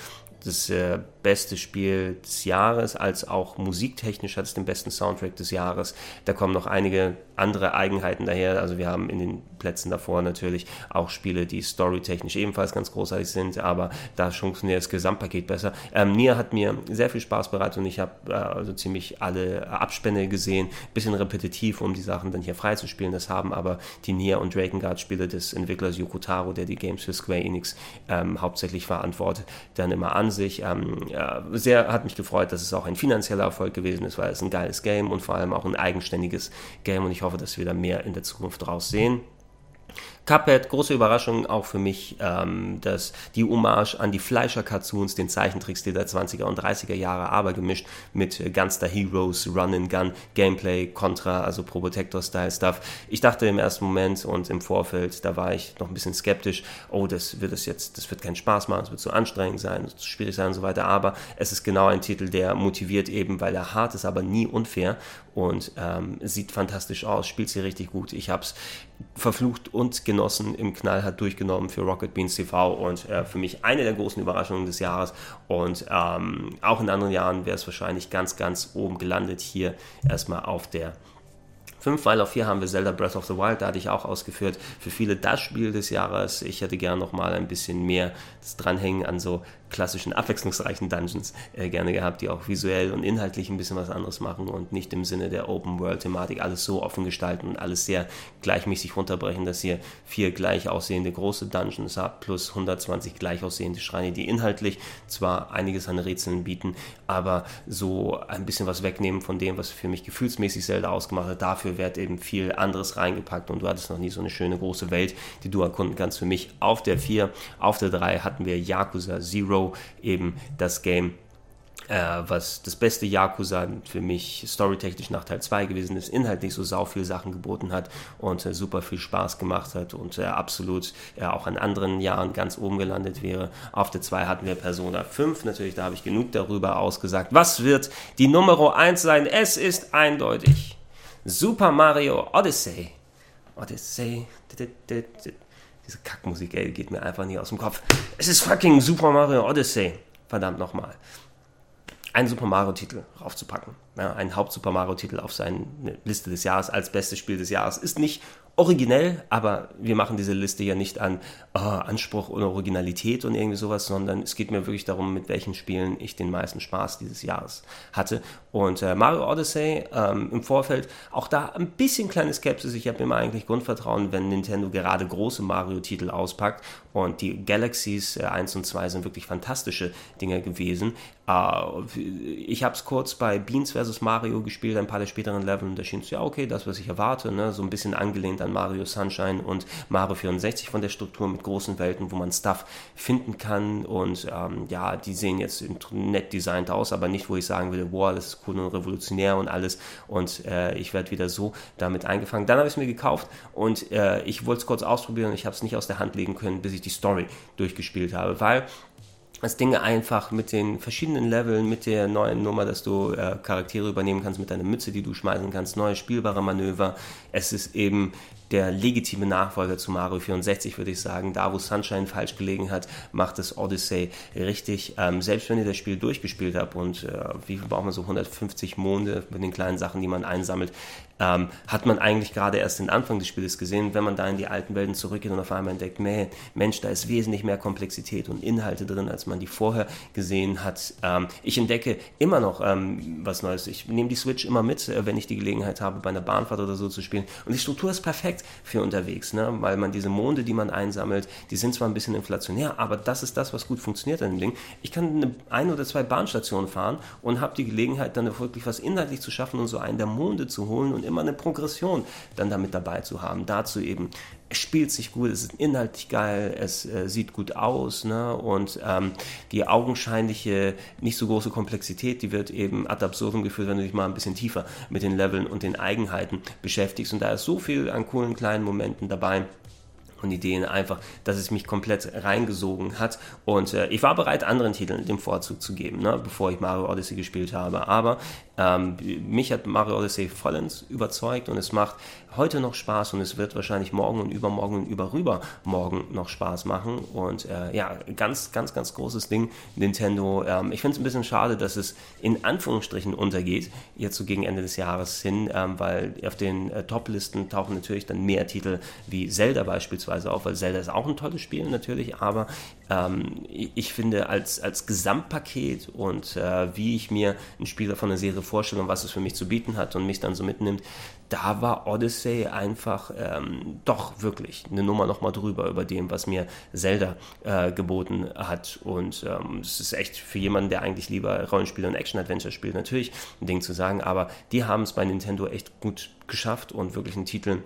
A: das äh, beste Spiel des Jahres, als auch musiktechnisch hat es den besten Soundtrack des Jahres. Da kommen noch einige andere Eigenheiten daher. Also wir haben in den Plätzen davor natürlich auch Spiele, die storytechnisch ebenfalls ganz großartig sind, aber da funktioniert das Gesamtpaket besser. Ähm, Nier hat mir sehr viel Spaß bereitet und ich habe äh, also ziemlich alle Abspänne gesehen. Bisschen repetitiv, um die Sachen dann hier freizuspielen. Das haben aber die Nier und Drakengard Spiele des Entwicklers Yoko Taro, der die Games für Square Enix ähm, hauptsächlich verantwortet, dann immer an sich. Ähm, ja, sehr hat mich gefreut, dass es auch ein finanzieller Erfolg gewesen ist, weil es ein geiles Game und vor allem auch ein eigenständiges Game und ich hoffe, dass wir da mehr in der Zukunft draus sehen. Cuphead, große Überraschung auch für mich, ähm, dass die Hommage an die Fleischer-Cartoons, den Zeichentricksstil der 20er und 30er Jahre, aber gemischt mit äh, Gunster Heroes, Run and Gun, Gameplay, Contra, also Probotector-Style-Stuff. Ich dachte im ersten Moment und im Vorfeld, da war ich noch ein bisschen skeptisch, oh, das wird es jetzt, das wird keinen Spaß machen, es wird zu anstrengend sein, zu schwierig sein und so weiter, aber es ist genau ein Titel, der motiviert eben, weil er hart ist, aber nie unfair und ähm, sieht fantastisch aus, spielt sie richtig gut. Ich habe es verflucht und genossen, im knallhart durchgenommen für Rocket Beans TV und äh, für mich eine der großen Überraschungen des Jahres und ähm, auch in anderen Jahren wäre es wahrscheinlich ganz, ganz oben gelandet, hier erstmal auf der 5, weil auf 4 haben wir Zelda Breath of the Wild, da hatte ich auch ausgeführt, für viele das Spiel des Jahres. Ich hätte gerne nochmal ein bisschen mehr das Dranhängen an so klassischen, abwechslungsreichen Dungeons äh, gerne gehabt, die auch visuell und inhaltlich ein bisschen was anderes machen und nicht im Sinne der Open-World-Thematik alles so offen gestalten und alles sehr gleichmäßig runterbrechen, dass ihr vier gleich aussehende große Dungeons habt, plus 120 gleich aussehende Schreine, die inhaltlich zwar einiges an Rätseln bieten, aber so ein bisschen was wegnehmen von dem, was für mich gefühlsmäßig Zelda ausgemacht hat. Dafür wird eben viel anderes reingepackt und du hattest noch nie so eine schöne große Welt, die du erkunden kannst. Für mich auf der 4, auf der 3 hatten wir Yakuza Zero eben das Game, äh, was das beste Yakuza für mich storytechnisch nach Teil 2 gewesen ist, inhaltlich so sau viel Sachen geboten hat und äh, super viel Spaß gemacht hat und äh, absolut auch an anderen Jahren ganz oben gelandet wäre. Auf der 2 hatten wir Persona 5, natürlich, da habe ich genug darüber ausgesagt. Was wird die Nummer 1 sein? Es ist eindeutig. Super Mario Odyssey. Odyssey diese Kackmusik, ey, geht mir einfach nicht aus dem Kopf. Es ist fucking Super Mario Odyssey. Verdammt nochmal. Einen Super Mario-Titel raufzupacken. Ja, einen Haupt-Super Mario-Titel auf seine Liste des Jahres als bestes Spiel des Jahres ist nicht originell, aber wir machen diese Liste ja nicht an oh, Anspruch und Originalität und irgendwie sowas, sondern es geht mir wirklich darum, mit welchen Spielen ich den meisten Spaß dieses Jahres hatte. Und äh, Mario Odyssey ähm, im Vorfeld, auch da ein bisschen kleine Skepsis. Ich habe immer eigentlich Grundvertrauen, wenn Nintendo gerade große Mario-Titel auspackt. Und die Galaxies äh, 1 und 2 sind wirklich fantastische Dinge gewesen. Äh, ich habe es kurz bei Beans vs. Mario gespielt, ein paar der späteren Level, und da schien es ja okay, das, was ich erwarte, ne? so ein bisschen angelehnt an Mario Sunshine und Mario 64 von der Struktur mit großen Welten, wo man Stuff finden kann. Und ähm, ja, die sehen jetzt nett designt aus, aber nicht, wo ich sagen würde, wow, das ist cool und revolutionär und alles. Und äh, ich werde wieder so damit eingefangen. Dann habe ich es mir gekauft und äh, ich wollte es kurz ausprobieren und ich habe es nicht aus der Hand legen können, bis ich die Story durchgespielt habe, weil das Ding einfach mit den verschiedenen Leveln, mit der neuen Nummer, dass du äh, Charaktere übernehmen kannst, mit deiner Mütze, die du schmeißen kannst, neue spielbare Manöver. Es ist eben der legitime Nachfolger zu Mario 64, würde ich sagen. Da, wo Sunshine falsch gelegen hat, macht es Odyssey richtig. Ähm, selbst wenn ihr das Spiel durchgespielt habt und äh, wie viel braucht man so 150 Monde mit den kleinen Sachen, die man einsammelt, ähm, hat man eigentlich gerade erst den Anfang des Spiels gesehen, wenn man da in die alten Welten zurückgeht und auf einmal entdeckt, man, Mensch, da ist wesentlich mehr Komplexität und Inhalte drin, als man die vorher gesehen hat. Ähm, ich entdecke immer noch ähm, was Neues. Ich nehme die Switch immer mit, äh, wenn ich die Gelegenheit habe, bei einer Bahnfahrt oder so zu spielen. Und die Struktur ist perfekt für unterwegs, ne? weil man diese Monde, die man einsammelt, die sind zwar ein bisschen inflationär, aber das ist das, was gut funktioniert an dem Ding. Ich kann eine ein oder zwei Bahnstationen fahren und habe die Gelegenheit, dann wirklich was inhaltlich zu schaffen und so einen der Monde zu holen und immer eine Progression dann damit dabei zu haben. Dazu eben, es spielt sich gut, es ist inhaltlich geil, es äh, sieht gut aus ne? und ähm, die augenscheinliche, nicht so große Komplexität, die wird eben ad absurdum geführt, wenn du dich mal ein bisschen tiefer mit den Leveln und den Eigenheiten beschäftigst. Und da ist so viel an coolen kleinen Momenten dabei und Ideen einfach, dass es mich komplett reingesogen hat. Und äh, ich war bereit, anderen Titeln den Vorzug zu geben, ne, bevor ich Mario Odyssey gespielt habe. Aber ähm, mich hat Mario Odyssey vollends überzeugt und es macht heute noch Spaß und es wird wahrscheinlich morgen und übermorgen und überrüber morgen noch Spaß machen. Und äh, ja, ganz, ganz, ganz großes Ding, Nintendo. Ähm, ich finde es ein bisschen schade, dass es in Anführungsstrichen untergeht, jetzt so gegen Ende des Jahres hin, ähm, weil auf den äh, Top-Listen tauchen natürlich dann mehr Titel wie Zelda beispielsweise beispielsweise auf, weil Zelda ist auch ein tolles Spiel natürlich, aber ähm, ich finde als, als Gesamtpaket und äh, wie ich mir einen Spieler von der Serie vorstelle und was es für mich zu bieten hat und mich dann so mitnimmt, da war Odyssey einfach ähm, doch wirklich eine Nummer nochmal drüber über dem, was mir Zelda äh, geboten hat. Und ähm, es ist echt für jemanden, der eigentlich lieber Rollenspiele und Action-Adventure spielt, natürlich ein Ding zu sagen. Aber die haben es bei Nintendo echt gut geschafft und wirklich einen Titel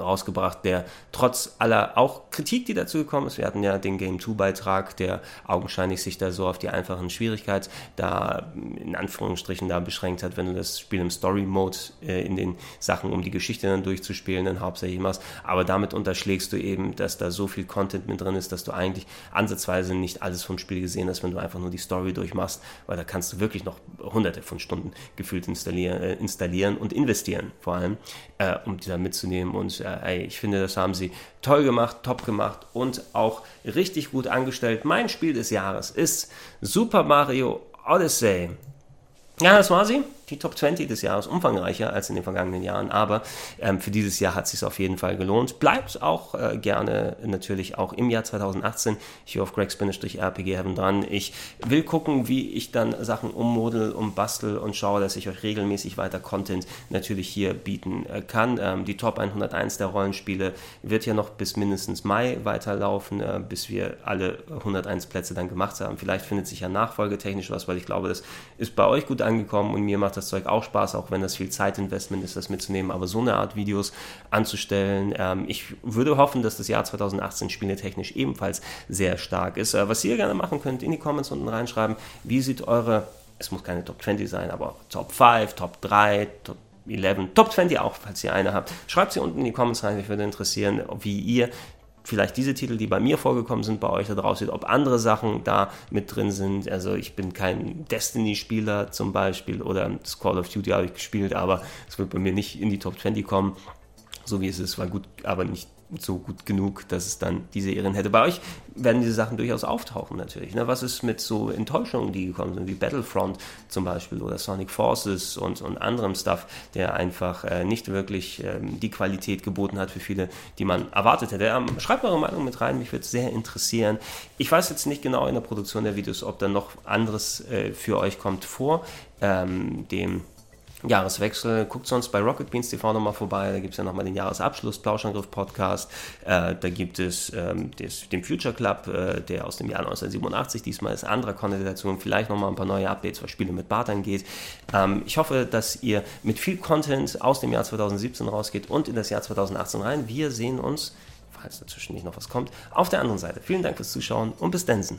A: rausgebracht, der trotz aller auch Kritik, die dazu gekommen ist, wir hatten ja den Game 2 Beitrag, der augenscheinlich sich da so auf die einfachen Schwierigkeiten da in Anführungsstrichen da beschränkt hat, wenn du das Spiel im Story Mode äh, in den Sachen, um die Geschichte dann durchzuspielen, dann hauptsächlich machst, aber damit unterschlägst du eben, dass da so viel Content mit drin ist, dass du eigentlich ansatzweise nicht alles vom Spiel gesehen hast, wenn du einfach nur die Story durchmachst, weil da kannst du wirklich noch hunderte von Stunden gefühlt installieren, äh, installieren und investieren, vor allem, äh, um die da mitzunehmen und äh, ich finde, das haben sie toll gemacht, top gemacht und auch richtig gut angestellt. Mein Spiel des Jahres ist Super Mario Odyssey. Ja, das war sie die Top 20 des Jahres umfangreicher als in den vergangenen Jahren, aber ähm, für dieses Jahr hat es sich auf jeden Fall gelohnt. Bleibt auch äh, gerne natürlich auch im Jahr 2018 hier auf Greg RPG Heaven dran. Ich will gucken, wie ich dann Sachen ummodel, umbastel und schaue, dass ich euch regelmäßig weiter Content natürlich hier bieten äh, kann. Ähm, die Top 101 der Rollenspiele wird ja noch bis mindestens Mai weiterlaufen, äh, bis wir alle 101 Plätze dann gemacht haben. Vielleicht findet sich ja nachfolgetechnisch was, weil ich glaube, das ist bei euch gut angekommen und mir macht das das Zeug auch Spaß, auch wenn das viel Zeitinvestment ist, das mitzunehmen. Aber so eine Art Videos anzustellen, ähm, ich würde hoffen, dass das Jahr 2018 spieletechnisch ebenfalls sehr stark ist. Äh, was ihr gerne machen könnt, in die Comments unten reinschreiben, wie sieht eure, es muss keine Top 20 sein, aber Top 5, Top 3, Top 11, Top 20 auch, falls ihr eine habt. Schreibt sie unten in die Comments rein, mich würde interessieren, wie ihr vielleicht diese Titel, die bei mir vorgekommen sind, bei euch da draußen, ob andere Sachen da mit drin sind. Also ich bin kein Destiny-Spieler zum Beispiel oder das Call of Duty habe ich gespielt, aber es wird bei mir nicht in die Top 20 kommen, so wie es ist, war gut, aber nicht so gut genug, dass es dann diese Ehren hätte. Bei euch werden diese Sachen durchaus auftauchen natürlich. Ne? Was ist mit so Enttäuschungen, die gekommen sind, wie Battlefront zum Beispiel oder Sonic Forces und, und anderem Stuff, der einfach äh, nicht wirklich ähm, die Qualität geboten hat für viele, die man erwartet hätte. Ähm, schreibt eure Meinung mit rein, mich würde es sehr interessieren. Ich weiß jetzt nicht genau in der Produktion der Videos, ob da noch anderes äh, für euch kommt vor ähm, dem Jahreswechsel. Guckt sonst bei Rocket Beans TV nochmal vorbei. Da gibt es ja nochmal den Jahresabschluss Plauschangriff Podcast. Äh, da gibt es ähm, des, den Future Club, äh, der aus dem Jahr 1987 diesmal ist anderer und vielleicht nochmal ein paar neue Updates, was Spiele mit Bart angeht. Ähm, ich hoffe, dass ihr mit viel Content aus dem Jahr 2017 rausgeht und in das Jahr 2018 rein. Wir sehen uns, falls dazwischen nicht noch was kommt, auf der anderen Seite. Vielen Dank fürs Zuschauen und bis dann.